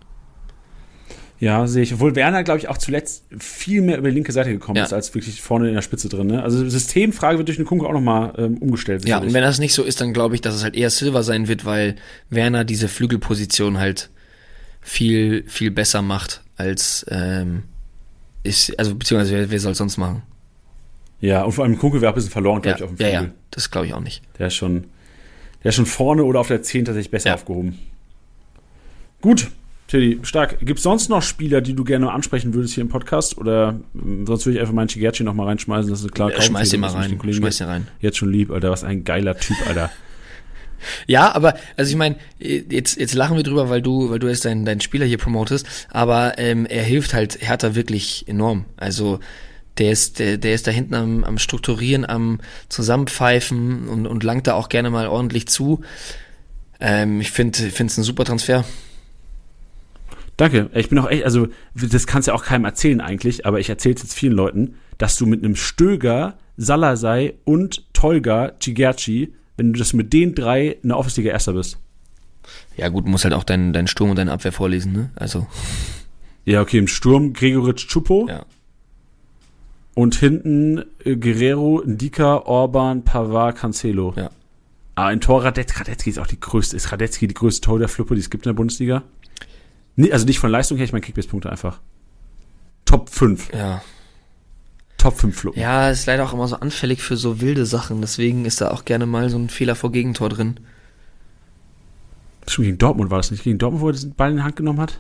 Ja, sehe ich. Obwohl Werner, glaube ich, auch zuletzt viel mehr über die linke Seite gekommen Ja. ist, als wirklich vorne in der Spitze drin. Ne? Also Systemfrage wird durch den Kunkel auch nochmal ähm, umgestellt. Ja, sicherlich. und wenn das nicht so ist, dann glaube ich, dass es halt eher Silva sein wird, weil Werner diese Flügelposition halt viel, viel besser macht als ähm, ist, also beziehungsweise wer, wer soll sonst machen? ja, und vor allem Kunkel wäre ein bisschen verloren, Ja, glaube ich, auf dem ja, Flügel. ja, das glaube ich auch nicht. Der ist schon, der ist schon vorne oder auf der 10 tatsächlich besser Ja. aufgehoben. Gut, Teddy, stark. Gibt es sonst noch Spieler, die du gerne ansprechen würdest hier im Podcast? Oder ähm, sonst würde ich einfach meinen Chigerci noch mal reinschmeißen. Das ist klare Ja, schmeiß den mal rein, schmeiß den rein. Jetzt schon lieb, Alter. Was ein geiler Typ, Alter. Ja, aber also ich meine, jetzt jetzt lachen wir drüber, weil du weil du jetzt deinen deinen Spieler hier promotest, aber ähm, er hilft halt Hertha wirklich enorm. Also der ist der, der ist da hinten am, am strukturieren, am zusammenpfeifen und und langt da auch gerne mal ordentlich zu. Ähm, ich finde finde es ein super Transfer. Danke. Ich bin auch echt, also das kannst du ja auch keinem erzählen eigentlich, aber ich erzähle jetzt vielen Leuten, dass du mit einem Stöger, Salasei und Tolga Chigerci, wenn du das mit den drei in der Office-Liga Erster bist. Ja gut, muss halt auch deinen deinen Sturm und deine Abwehr vorlesen, ne? Also Ja, okay, im Sturm Gregoritsch Chupo ja. und hinten äh, Guerrero, Ndika, Orban, Pavard, Cancelo. Ja. Ah, ein Tor Radetzky. Radetzky ist auch die größte, ist Radetzky die größte Torhüterfluppe, die es gibt in der Bundesliga? Also nicht von Leistung her, ich meine Kickbase-Punkte einfach. Top 5. Ja. Top 5 Fluppen. Ja, ist leider auch immer so anfällig für so wilde Sachen. Deswegen ist da auch gerne mal so ein Fehler vor Gegentor drin. Schon gegen Dortmund war das nicht. Gegen Dortmund, wo er den Ball in die Hand genommen hat?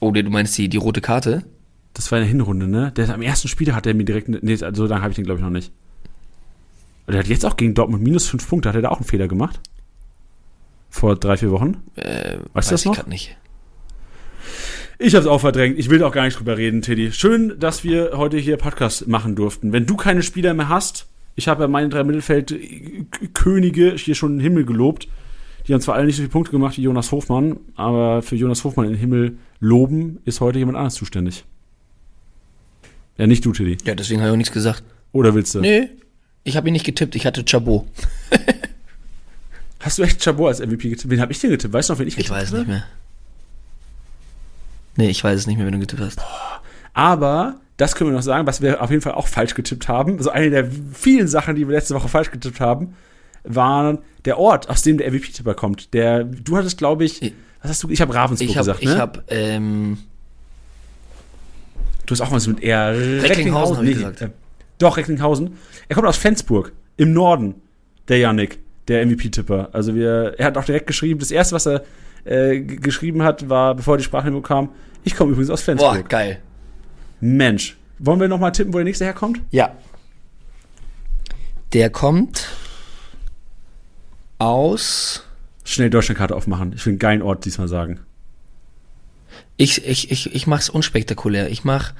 Oh, du meinst die, die rote Karte? Das war in der Hinrunde, ne? Der, am ersten Spiel hat er mir direkt. Nee, so lange habe ich den, glaube ich, noch nicht. Der hat jetzt auch gegen Dortmund minus 5 Punkte. Hat er da auch einen Fehler gemacht? Vor drei, vier Wochen? Äh, Weißt du das ich noch? grad nicht. Ich habe es auch verdrängt. Ich will auch gar nicht drüber reden, Teddy. Schön, dass wir heute hier Podcast machen durften. Wenn du keine Spieler mehr hast, ich habe ja meine drei Mittelfeld-Könige hier schon in den Himmel gelobt. Die haben zwar alle nicht so viele Punkte gemacht wie Jonas Hofmann, aber für Jonas Hofmann in den Himmel loben ist heute jemand anderes zuständig. Ja, nicht du, Teddy. Ja, deswegen habe ich auch nichts gesagt. Oder willst du? Nee, ich habe ihn nicht getippt, ich hatte Chabot. Hast du echt Chabot als MVP getippt? Wen habe ich denn getippt? Weißt du noch, wen ich Ich getippt weiß es habe? nicht mehr. Nee, ich weiß es nicht mehr, wenn du getippt hast. Aber das können wir noch sagen, was wir auf jeden Fall auch falsch getippt haben. So eine der vielen Sachen, die wir letzte Woche falsch getippt haben, war der Ort, aus dem der MVP-Tipper kommt. Der, du hattest, glaube ich, Ich- was hast du? Ich habe Ravensburg Ich habe, gesagt, ich ne? habe, ähm, du hast auch was mit R. Recklinghausen hab ich gesagt. äh, doch, Recklinghausen. Er kommt aus Flensburg, im Norden, der Yannick, der MVP-Tipper. Also wir, er hat auch direkt geschrieben, das erste, was er äh, geschrieben hat, war, bevor die Sprachnehmung kam, ich komme übrigens aus boah, Flensburg. geil. Mensch. Wollen wir noch mal tippen, wo der nächste herkommt? Ja. Der kommt aus, Schnell Deutschlandkarte aufmachen. Ich will einen geilen Ort diesmal sagen. ich, ich, ich, ich mach's unspektakulär. Ich mach,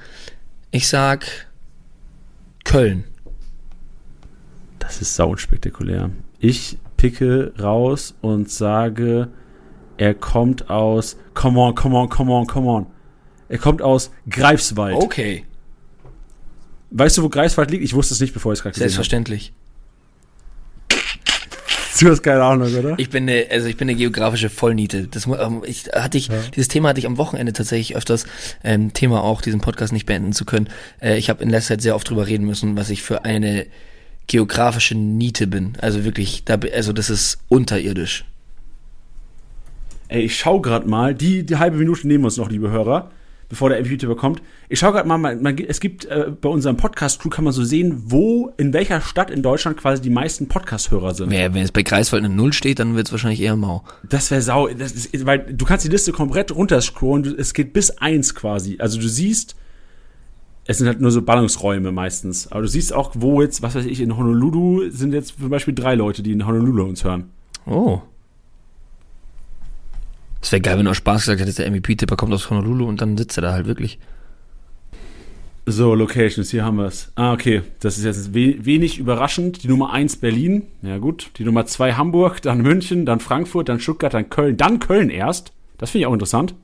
ich sag Köln. Das ist sau unspektakulär. Ich picke raus und sage, er kommt aus. Come on, come on, come on, come on. Er kommt aus Greifswald. Okay. Weißt du, wo Greifswald liegt? Ich wusste es nicht, bevor ich es gerade gesehen habe. Selbstverständlich. Du hast keine Ahnung, oder? Ich bin eine, also ich bin eine geografische Vollniete. Das ähm, ich hatte ich dieses Thema hatte ich am Wochenende tatsächlich öfters ähm, Thema auch diesen Podcast nicht beenden zu können. Äh, ich habe in letzter Zeit sehr oft drüber reden müssen, was ich für eine geografische Niete bin. Also wirklich, da, also das ist unterirdisch. Ey, ich schau gerade mal, die, die halbe Minute nehmen wir uns noch, liebe Hörer, bevor der MVP kommt. Ich schau gerade mal, man, man, es gibt äh, bei unserem Podcast-Crew kann man so sehen, wo, in welcher Stadt in Deutschland quasi die meisten Podcast-Hörer sind. Wer, wenn es bei Greifswald eine Null steht, dann wird es wahrscheinlich eher mau. Das wäre sau, das ist, weil du kannst die Liste komplett runterscrollen, du- es geht bis eins quasi. Also du siehst, es sind halt nur so Ballungsräume meistens, aber du siehst auch, wo jetzt, was weiß ich, in Honolulu sind jetzt zum Beispiel drei Leute, die in Honolulu uns hören. Oh. Es wäre geil, wenn du aus Spaß gesagt hättest, der MVP-Tipper kommt aus Honolulu und dann sitzt er da halt wirklich. So, Locations, hier haben wir es. Ah, okay. Das ist jetzt we wenig überraschend. Die Nummer 1 Berlin. Ja, gut. Die Nummer 2 Hamburg, dann München, dann Frankfurt, dann Stuttgart, dann Köln. Dann Köln erst. Das finde ich auch interessant.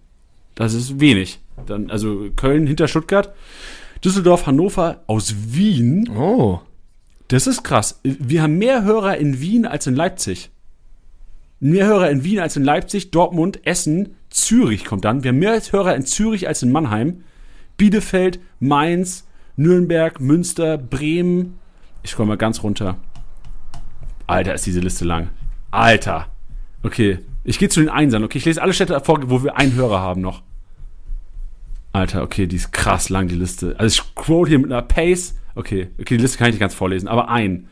Das ist wenig. Dann, also Köln hinter Stuttgart. Düsseldorf, Hannover, aus Wien. Oh. Das ist krass. Wir haben mehr Hörer in Wien als in Leipzig. Mehr Hörer in Wien als in Leipzig, Dortmund, Essen, Zürich kommt dann. Wir haben mehr Hörer in Zürich als in Mannheim. Bielefeld, Mainz, Nürnberg, Münster, Bremen. Ich komme mal ganz runter. Alter, ist diese Liste lang. Alter. Okay, ich gehe zu den Einsern. Okay, ich lese alle Städte vor, wo wir einen Hörer haben noch. Alter, okay, die ist krass lang, die Liste. Also ich scroll hier mit einer Pace. Okay, okay, die Liste kann ich nicht ganz vorlesen, aber ein.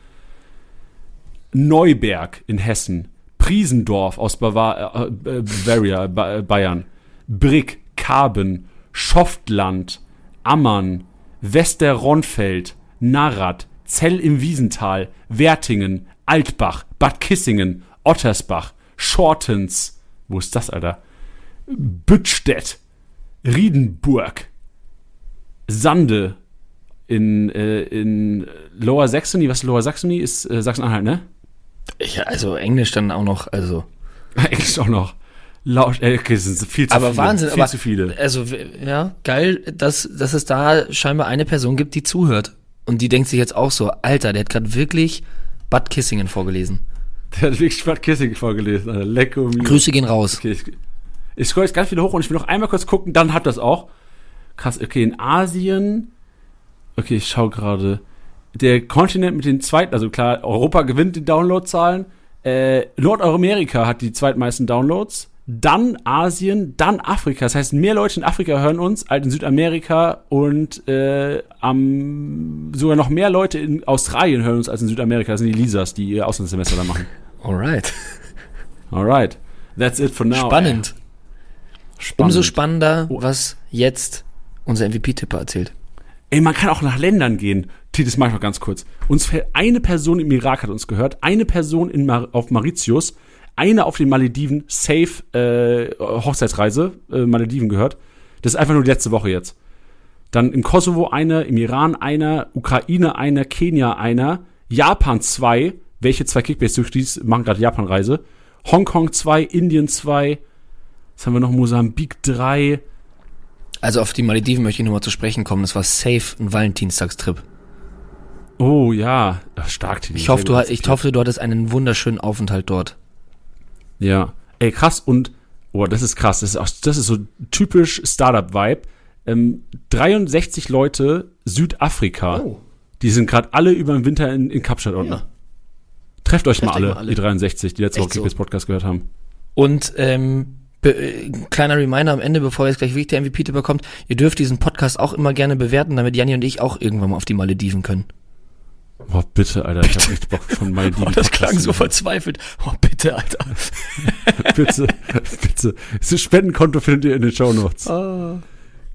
Neuberg in Hessen. Priesendorf aus Bavar äh, äh, Bavaria, ba äh, Bayern. Brick, Karben, Schoftland, Ammann, Westerronfeld, Narrat, Zell im Wiesental, Wertingen, Altbach, Bad Kissingen, Ottersbach, Schortens, wo ist das, Alter? Büttstedt, Riedenburg, Sande in, äh, in Lower Saxony, was Lower Saxony ist äh, Sachsen-Anhalt, ne? Ja, also Englisch dann auch noch, also. Englisch auch noch. Laut, äh, okay, es sind viel zu Aber viele. Wahnsinn, viel aber zu viele. also ja, geil, dass, dass es da scheinbar eine Person gibt, die zuhört. Und die denkt sich jetzt auch so, Alter, der hat gerade wirklich Bud Kissingen vorgelesen. Der hat wirklich Bad Kissing vorgelesen. Alter. Lecko mio. Grüße gehen raus. Okay, ich, ich scroll jetzt ganz viele hoch und ich will noch einmal kurz gucken, dann hat das auch. Krass, okay, in Asien. Okay, ich schau gerade. Der Kontinent mit den zweiten, also klar, Europa gewinnt die Downloadzahlen. Äh, Nordamerika hat die zweitmeisten Downloads. dann Asien, dann Afrika. Das heißt, mehr Leute in Afrika hören uns als in Südamerika und äh, am, sogar noch mehr Leute in Australien hören uns als in Südamerika. Das sind die Lisas, die ihr Auslandssemester da machen. Alright. Alright. That's it for now. Spannend. Spannend. Umso spannender, Oh. was jetzt unser MVP-Tipper erzählt. Ey, man kann auch nach Ländern gehen. Das mach ich noch ganz kurz. Uns fällt eine Person im Irak hat uns gehört, eine Person in Mar auf Mauritius, eine auf den Malediven, safe äh, Hochzeitsreise, äh, Malediven gehört. Das ist einfach nur die letzte Woche jetzt. Dann im Kosovo einer, im Iran einer, Ukraine einer, Kenia einer, Japan zwei, welche zwei Kickbase durch dies machen gerade Japan-Reise, Hongkong zwei, Indien zwei, was haben wir noch, Mosambik drei, Also auf die Malediven möchte ich nochmal zu sprechen kommen. Das war safe ein Valentinstagstrip. Oh ja, stark. Tini. Ich hoffe, du, ich hoffe, du hattest einen wunderschönen Aufenthalt dort. Ja. Ey, krass und oh, das ist krass. Das ist, auch, das ist so typisch Startup-Vibe. Ähm, 63 Leute Südafrika. Oh. Die sind gerade alle über den Winter in, in Kapstadt unten. Ja. Trefft euch Trefft mal alle, mal alle. die 63, die letzte Woche so. Podcast gehört haben. Und ähm, be äh, kleiner Reminder am Ende, bevor jetzt gleich wirklich der MVP bekommt, ihr dürft diesen Podcast auch immer gerne bewerten, damit Janni und ich auch irgendwann mal auf die Malediven können. Boah, bitte, Alter. Ich hab echt Bock von Malediven. Oh, das klang so verzweifelt. Oh, bitte, Alter. bitte, bitte. Das Spendenkonto findet ihr in den Show Notes. Ah.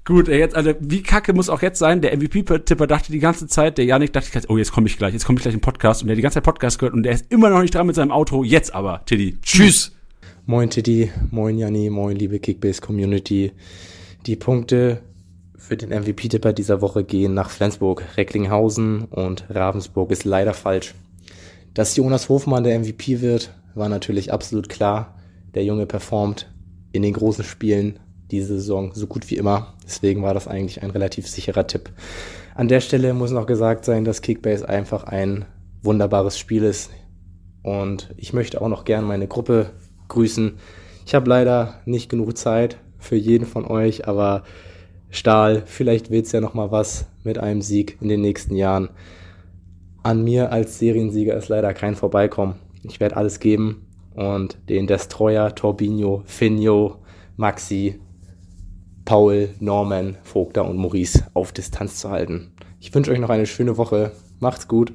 Gut, ey, jetzt, Alter, wie kacke muss auch jetzt sein? Der MVP-Tipper dachte die ganze Zeit, der Janik dachte, ich, oh, jetzt komme ich gleich, jetzt komme ich gleich im Podcast und der hat die ganze Zeit Podcast gehört und der ist immer noch nicht dran mit seinem Auto. Jetzt aber, Tiddy. Tschüss. Moin Titi, moin Janni, moin liebe Kickbase Community. Die Punkte für den MVP-Tipper dieser Woche gehen nach Flensburg, Recklinghausen und Ravensburg ist leider falsch. Dass Jonas Hofmann der MVP wird, war natürlich absolut klar. Der Junge performt in den großen Spielen diese Saison so gut wie immer. Deswegen war das eigentlich ein relativ sicherer Tipp. An der Stelle muss noch gesagt sein, dass Kickbase einfach ein wunderbares Spiel ist. Und ich möchte auch noch gern meine Gruppe grüßen. Ich habe leider nicht genug Zeit für jeden von euch, aber Stahl, vielleicht wird's ja noch mal was mit einem Sieg in den nächsten Jahren. An mir als Seriensieger ist leider kein Vorbeikommen. Ich werde alles geben und den Destroyer, Torbinho, Finjo, Maxi, Paul, Norman, Vogter und Maurice auf Distanz zu halten. Ich wünsche euch noch eine schöne Woche. Macht's gut.